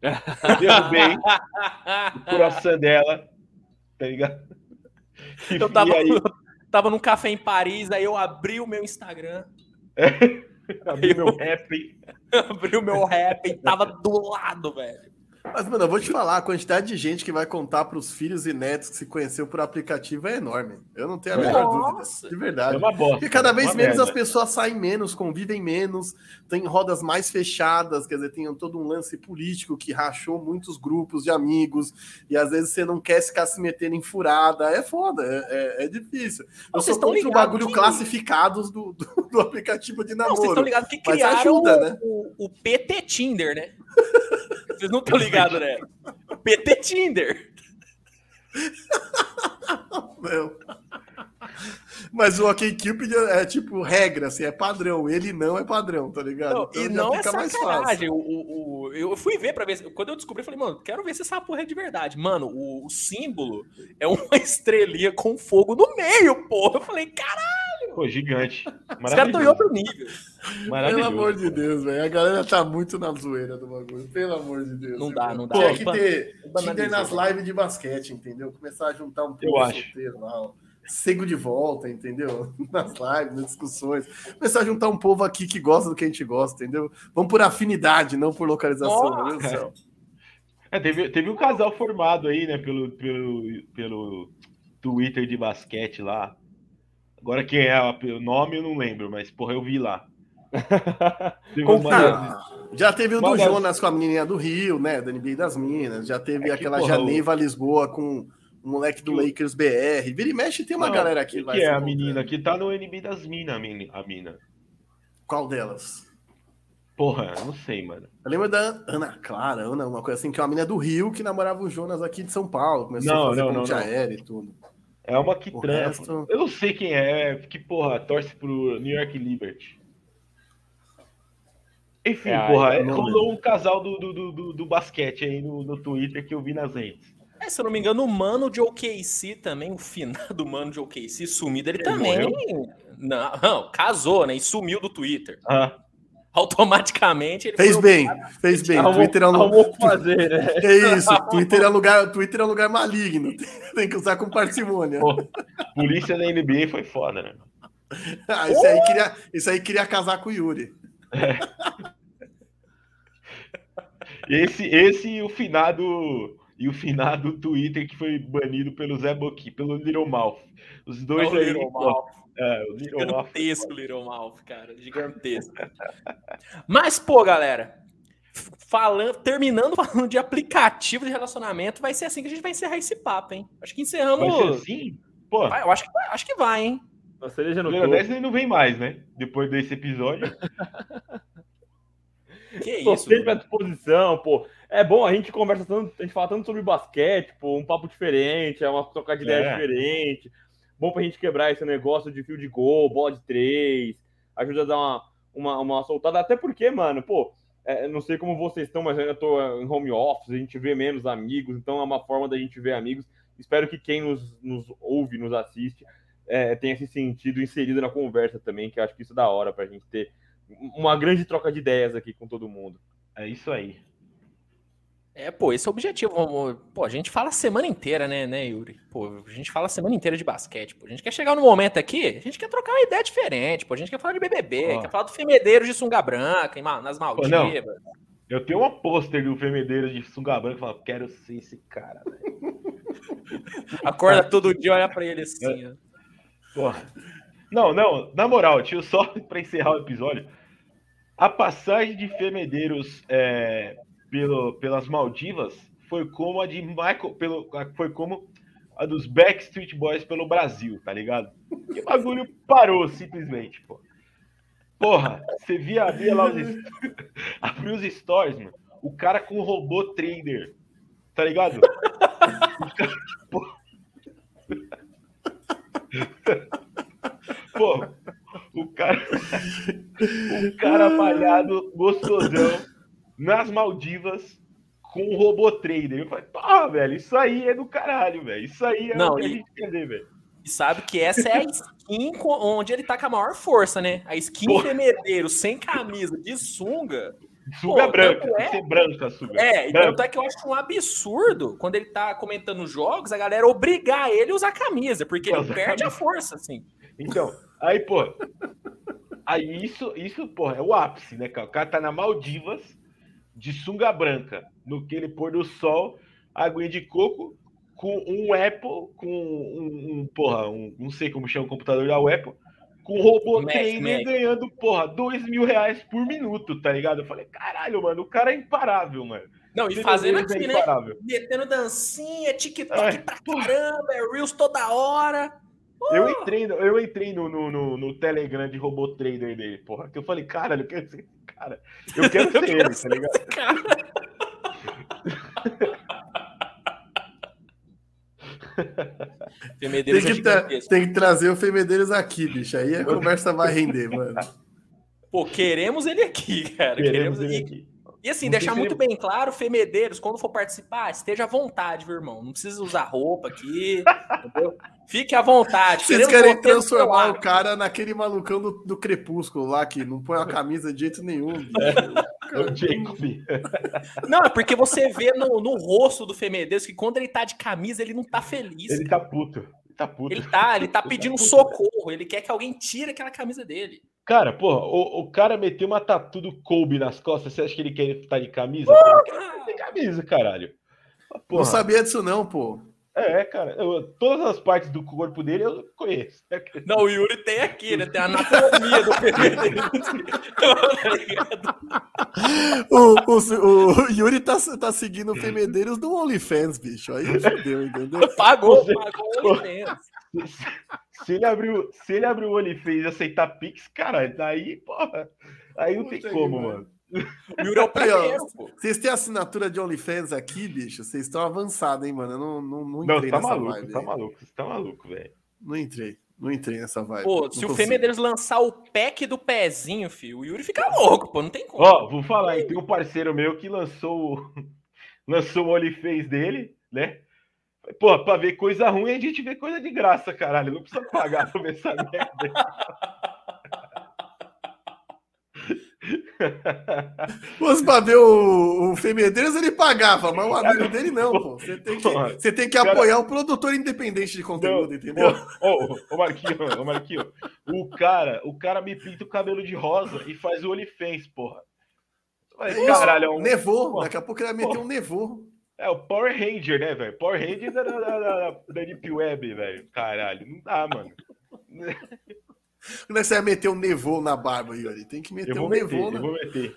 Derrubei o coração dela, tá ligado? E, eu tava, aí... tava num café em Paris, aí eu abri o meu Instagram. É, abri o meu rap. abri o meu rap e tava do lado, velho. Mas, mano, eu vou te falar, a quantidade de gente que vai contar para os filhos e netos que se conheceu por aplicativo é enorme. Eu não tenho a menor dúvida. De verdade. É uma bosta. Porque cada vez menos merda. as pessoas saem menos, convivem menos, tem rodas mais fechadas, quer dizer, tem todo um lance político que rachou muitos grupos de amigos, e às vezes você não quer ficar se metendo em furada. É foda, é, é, é difícil. Eu Vocês sou contra o bagulho que... classificados do, do, do, aplicativo de namoro. Não, vocês estão ligados que criaram ajuda, o, né? o, o PT Tinder, né? Vocês não estão ligados, né? PT Tinder. Meu. Mas o OK Cupid é tipo regra, assim, é padrão. Ele não é padrão, tá ligado? Não, então e não é sacanagem. O, o, o, eu fui ver pra ver. Quando eu descobri, eu falei, mano, quero ver se essa porra é de verdade. Mano, o, o símbolo é uma estrelinha com fogo no meio, porra. Eu falei, caralho! Pô, gigante. Os caras estão em outro nível. Pelo amor de Deus, velho. A galera tá muito na zoeira do bagulho. Pelo amor de Deus. Não dá, não dá. Tinha que ter Tinder nas lives de basquete, entendeu? Começar a juntar um pouco solteiro lá, ó. Cego de volta, entendeu? Nas lives, nas discussões. Começar a juntar um povo aqui que gosta do que a gente gosta, entendeu? Vamos por afinidade, não por localização, meu Deus do céu. É, teve, teve um casal formado aí, né, pelo, pelo, pelo Twitter de basquete lá. Agora quem é o nome eu não lembro, mas porra, eu vi lá. uma... Já teve o do Jonas com a menininha do Rio, né? Da NBA das Minas. Já teve é aquela porra, Janeva Lisboa com o moleque do Lakers BR. Vira e mexe, tem uma não, galera aqui. Que é a menina que tá no NBA das Minas, a mina. Qual delas? Porra, não sei, mano. Eu lembro da Ana Clara, Ana, uma coisa assim, que é uma menina do Rio que namorava o Jonas aqui de São Paulo. Começou não, a fazer não, ponte não, aérea e tudo. É uma que trampa. Resto... Eu não sei quem é, que porra, torce pro New York Liberty. Enfim, é, porra, é, rolou um casal do, do, do, do, basquete aí no, no Twitter que eu vi nas redes. É, se eu não me engano, o mano de OKC também, o final do mano de OKC sumido, ele, ele também. Não, não, casou, né? E sumiu do Twitter. Ah automaticamente ele fez bem, fez bem. Almo, Twitter é um lugar. fazer, né? É isso. Twitter é lugar, Twitter é lugar maligno. Tem que usar com parcimônia. Pô, polícia da NBA foi foda, né? Ah, isso, aí queria, isso aí queria casar com o Yuri. É. Esse, esse e o finado e o finado Twitter que foi banido pelo Zé Boqui, pelo Little Mouth. Os dois Não, aí. Little Mouth. É, o Little gigantesco. Little Mouth, cara. Gigantesco. Mas, pô, galera. Falando, terminando falando de aplicativo de relacionamento, vai ser assim que a gente vai encerrar esse papo, hein? Acho que encerramos. Vai ser assim? Pô. Vai, eu acho que, vai, acho que vai, hein? A cereja no ele não vem mais, né? Depois desse episódio. que isso? Tô sempre à disposição, pô. É bom, a gente conversa tanto, a gente fala tanto sobre basquete, pô, um papo diferente, é uma troca de ideia é. diferente bom para a gente quebrar esse negócio de fio de gol, bola de três, ajuda a dar uma, uma, uma soltada. Até porque, mano, pô, é, não sei como vocês estão, mas eu ainda tô em home office, a gente vê menos amigos, então é uma forma da gente ver amigos. Espero que quem nos, nos ouve, nos assiste, é, tenha esse sentido inserido na conversa também, que eu acho que isso é da hora para a gente ter uma grande troca de ideias aqui com todo mundo. É isso aí. É, pô, esse é o objetivo. Pô, a gente fala a semana inteira, né, né, Yuri? Pô, a gente fala a semana inteira de basquete. Pô. A gente quer chegar no momento aqui, a gente quer trocar uma ideia diferente, pô. A gente quer falar de BBB, quer falar do Femedeiros de sunga branca nas Maldivas. Pô, eu tenho uma pôster do Femedeiros de sunga branca e falo, quero ser esse cara, velho. Acorda todo dia e olha pra ele assim, é. Porra. Não, não, na moral, tio, só pra encerrar o episódio. A passagem de Femedeiros é, pelo, pelas Maldivas foi como a de Michael, pelo, foi como a dos Backstreet Boys pelo Brasil, tá ligado? Que bagulho parou simplesmente, pô. Porra, você via, via lá os abriu os stories, mano. O cara com o robô trader, tá ligado? O pô. pô, o cara, o cara malhado, gostosão nas Maldivas com um robô trader. Eu falei, pá, velho, isso aí é do caralho, velho. Isso aí é Não, o que e... a gente ver, velho. E sabe que essa é a skin onde ele tá com a maior força, né? A skin Porra. sem camisa, de sunga. Sunga Pô, branca, é... tem que ser branca sunga. É, tanto é que eu acho um absurdo quando ele tá comentando jogos, a galera obrigar ele a usar camisa, porque ele perde a força, assim. Então, aí, pô. Aí isso, isso, pô, é o ápice, né, cara? O cara tá na Maldivas, de sunga branca, no que ele pôr do sol, aguinha de coco, com um Apple, com um, um porra, um, não sei como chama o computador da Apple, com um robô Mac, trainer Mac. ganhando, porra, dois mil reais por minuto, tá ligado? Eu falei, caralho, mano, o cara é imparável, mano. Não, e fazendo aqui, é né? Metendo dancinha, TikTok é, pra porra. caramba, é Reels toda hora. Eu entrei, no, eu entrei no, no, no, no, Telegram de robô trader dele, porra. Que eu falei, cara, eu quero ser cara. Eu quero ser ele, tá ligado? Cara. tem, que tem que trazer o Femedeiros aqui, bicho. Aí a conversa vai render, mano. Pô, queremos ele aqui, cara. Queremos, queremos ele aqui. E assim, deixar muito bem claro, Femedeiros, quando for participar, esteja à vontade, meu irmão. Não precisa usar roupa aqui, entendeu? Fique à vontade. Vocês querem transformar o cara naquele malucão do, do, Crepúsculo lá, que não põe a camisa de jeito nenhum. É, o Jacob. Não, é porque você vê no, no rosto do Femedeiros que quando ele tá de camisa, ele não tá feliz. Ele cara. tá puto. Tá puto. Ele tá, ele tá pedindo ele tá socorro, ele quer que alguém tire aquela camisa dele. Cara, porra, o, o cara meteu uma tatu do Kobe nas costas, você acha que ele quer estar de camisa? Porra, quer camisa, caralho. Porra. Não sabia disso não, pô. É, cara, eu, todas as partes do corpo dele eu conheço. Não, o Yuri tem aqui, né? Tem a anatomia do o, o, o Yuri tá, tá seguindo o Femedeiros do OnlyFans, bicho. Aí fodeu, entendeu? Pagou, pagou o OnlyFans. Se ele abriu, se ele abriu o OnlyFans e aceitar Pix, cara, daí, porra, aí não tem como, mano. O Yuri é o primeiro, Vocês têm assinatura de OnlyFans aqui, bicho? Vocês estão avançados, hein, mano? Eu não, não, não entrei não, tá nessa maluco, vibe. Tá aí. maluco, tá maluco, velho. Não entrei. Não entrei nessa vibe. Pô, não se o Fê deles lançar o pack do pezinho, filho, o Yuri fica louco, pô, não tem como. Ó, vou falar aí, tem um parceiro meu que lançou, lançou o OnlyFans dele, né? Pô, pra ver coisa ruim, a gente vê coisa de graça, caralho. Não precisa pagar pra ver essa merda. Mas pra ver o, o Femedeiros ele pagava, mas o amigo dele não, pô. Você tem que, você tem que apoiar o produtor independente de conteúdo, não, entendeu? Ô, ô, Marquinho, ô Marquinho, o cara, o cara me pinta o cabelo de rosa e faz o OnlyFans, porra. Mas, caralho, é um... Nevou, daqui a pouco ele vai meter um nevô. É o Power Ranger, né, velho? Power Ranger da, da, da, da Deep Web, velho. Caralho, não dá, mano. Quando é que você vai meter um nevô na barba, Yuri? Tem que meter um meter, nevô. Né? Eu vou meter.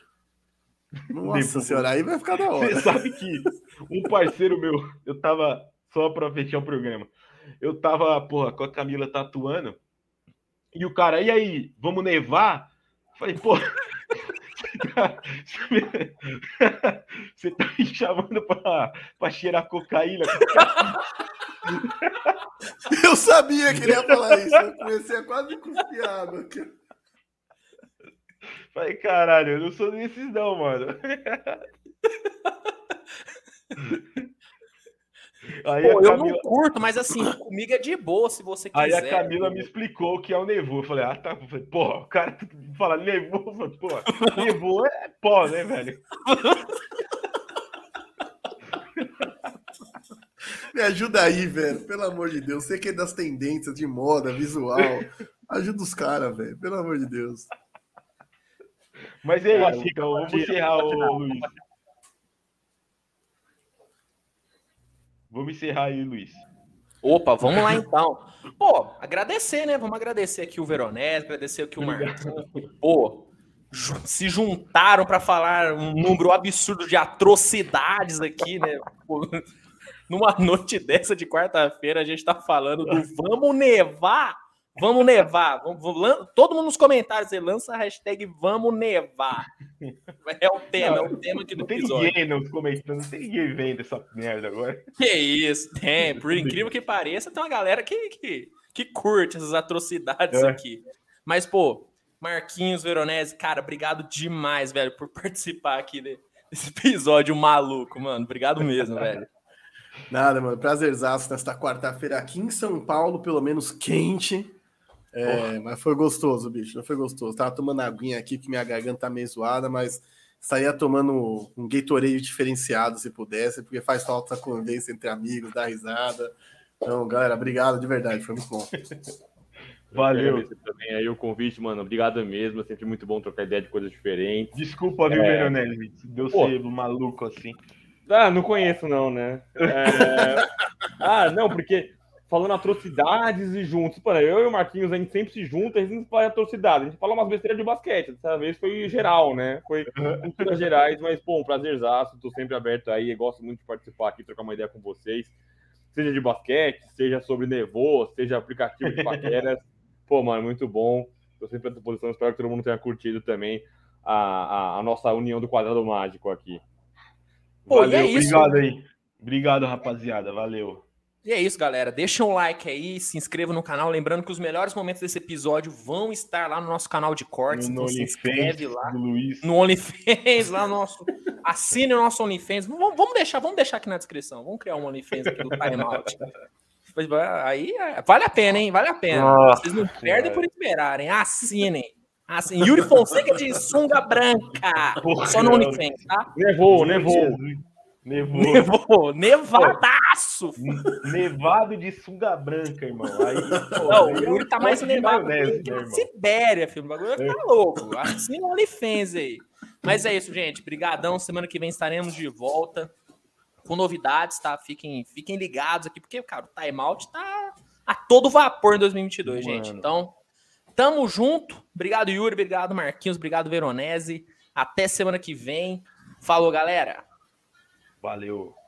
Nossa nevô. senhora, aí vai ficar da hora. Você sabe que um parceiro meu, eu tava, só pra fechar o programa, eu tava, porra, com a Camila tatuando, e o cara, e aí, vamos nevar? Falei, porra, você tá me chamando pra, pra cheirar cocaína? Eu sabia que ele ia falar isso. Eu comecei a quase cuspir água. Falei, caralho, eu não sou desses não, mano. Aí Pô, Camila... Eu não curto, mas assim, comigo é de boa se você quiser. Aí a Camila me explicou o que é o nevô. Eu falei, ah, tá. Eu falei, porra, o cara fala nevô. Pô, nevô é pó, né, velho? Me ajuda aí, velho. Pelo amor de Deus. Você que é das tendências de moda, visual. Ajuda os caras, velho. Pelo amor de Deus. Mas é isso, Rica. Vamos encerrar, o Luiz. Vamos encerrar aí, Luiz. Opa, vamos lá então. Pô, agradecer, né? Vamos agradecer aqui o Veronese, agradecer aqui o Marquinhos. Pô, se juntaram para falar um número absurdo de atrocidades aqui, né? Pô, numa noite dessa de quarta-feira, a gente tá falando do vamos nevar. Vamos nevar. Vamos, vamos, todo mundo nos comentários aí, lança a hashtag vamos nevar. É o tema, não, é o tema aqui do não tem episódio. Ninguém nos comentando, não tem ninguém vendo essa merda agora. Que isso, tem. Por incrível que pareça, tem uma galera que, que, que curte essas atrocidades é. aqui. Mas, pô, Marquinhos Veronese, cara, obrigado demais, velho, por participar aqui desse episódio maluco, mano. Obrigado mesmo, velho. Nada, mano. Prazerzaço nesta quarta-feira aqui em São Paulo, pelo menos quente. É, mas foi gostoso, bicho. Não foi gostoso. Tava tomando aguinha aqui, que minha garganta tá meio zoada, mas saía tomando um Gatorade diferenciado se pudesse, porque faz falta essa convivência entre amigos, dar risada. Então, galera, obrigado de verdade, foi muito bom. Valeu. também aí o convite, mano. Obrigado mesmo. É sempre muito bom trocar ideia de coisas diferentes. Desculpa, viu, é... Deu ser maluco assim. Ah, não conheço, não, né? É... ah, não, porque falando atrocidades e juntos. Pô, eu e o Marquinhos, a gente sempre se junta, a gente não fala atrocidade. A gente fala umas besteiras de basquete. Dessa vez foi geral, né? Foi culturas gerais, mas, pô, um prazerzaço. Tô sempre aberto aí. Gosto muito de participar aqui, trocar uma ideia com vocês. Seja de basquete, seja sobre Nevô, seja aplicativo de paqueras. pô, mano, muito bom. Tô sempre à disposição. Espero que todo mundo tenha curtido também a, a, a nossa união do quadrado mágico aqui. Pô, Valeu, é isso, obrigado aí. Obrigado, rapaziada. Valeu. E é isso, galera. Deixa um like aí, se inscreva no canal. Lembrando que os melhores momentos desse episódio vão estar lá no nosso canal de cortes. No, então se inscreve lá. No OnlyFans, lá no nosso. Assine o nosso OnlyFans. Vamos, vamos, deixar, vamos deixar aqui na descrição. Vamos criar um OnlyFans aqui do Timeout. Aí é, vale a pena, hein? Vale a pena. Nossa, Vocês não perdem por esperarem. Assinem. Assim, Yuri Fonseca de sunga branca. Porra, Só no OnlyFans, tá? Nevou, nevou. Nevou. Nevou. Nevadaço. Nevado de sunga branca, irmão. Aí, pô, não, o Yuri tá mais nevado que na Sibéria, filho. O bagulho vai ficar louco. Assim no OnlyFans aí. Mas é isso, gente. Brigadão. Semana que vem estaremos de volta com novidades, tá? Fiquem, fiquem ligados aqui, porque, cara, o timeout tá a todo vapor em 2022, Mano. gente. Então, Tamo junto. Obrigado, Yuri. Obrigado, Marquinhos. Obrigado, Veronese. Até semana que vem. Falou, galera. Valeu.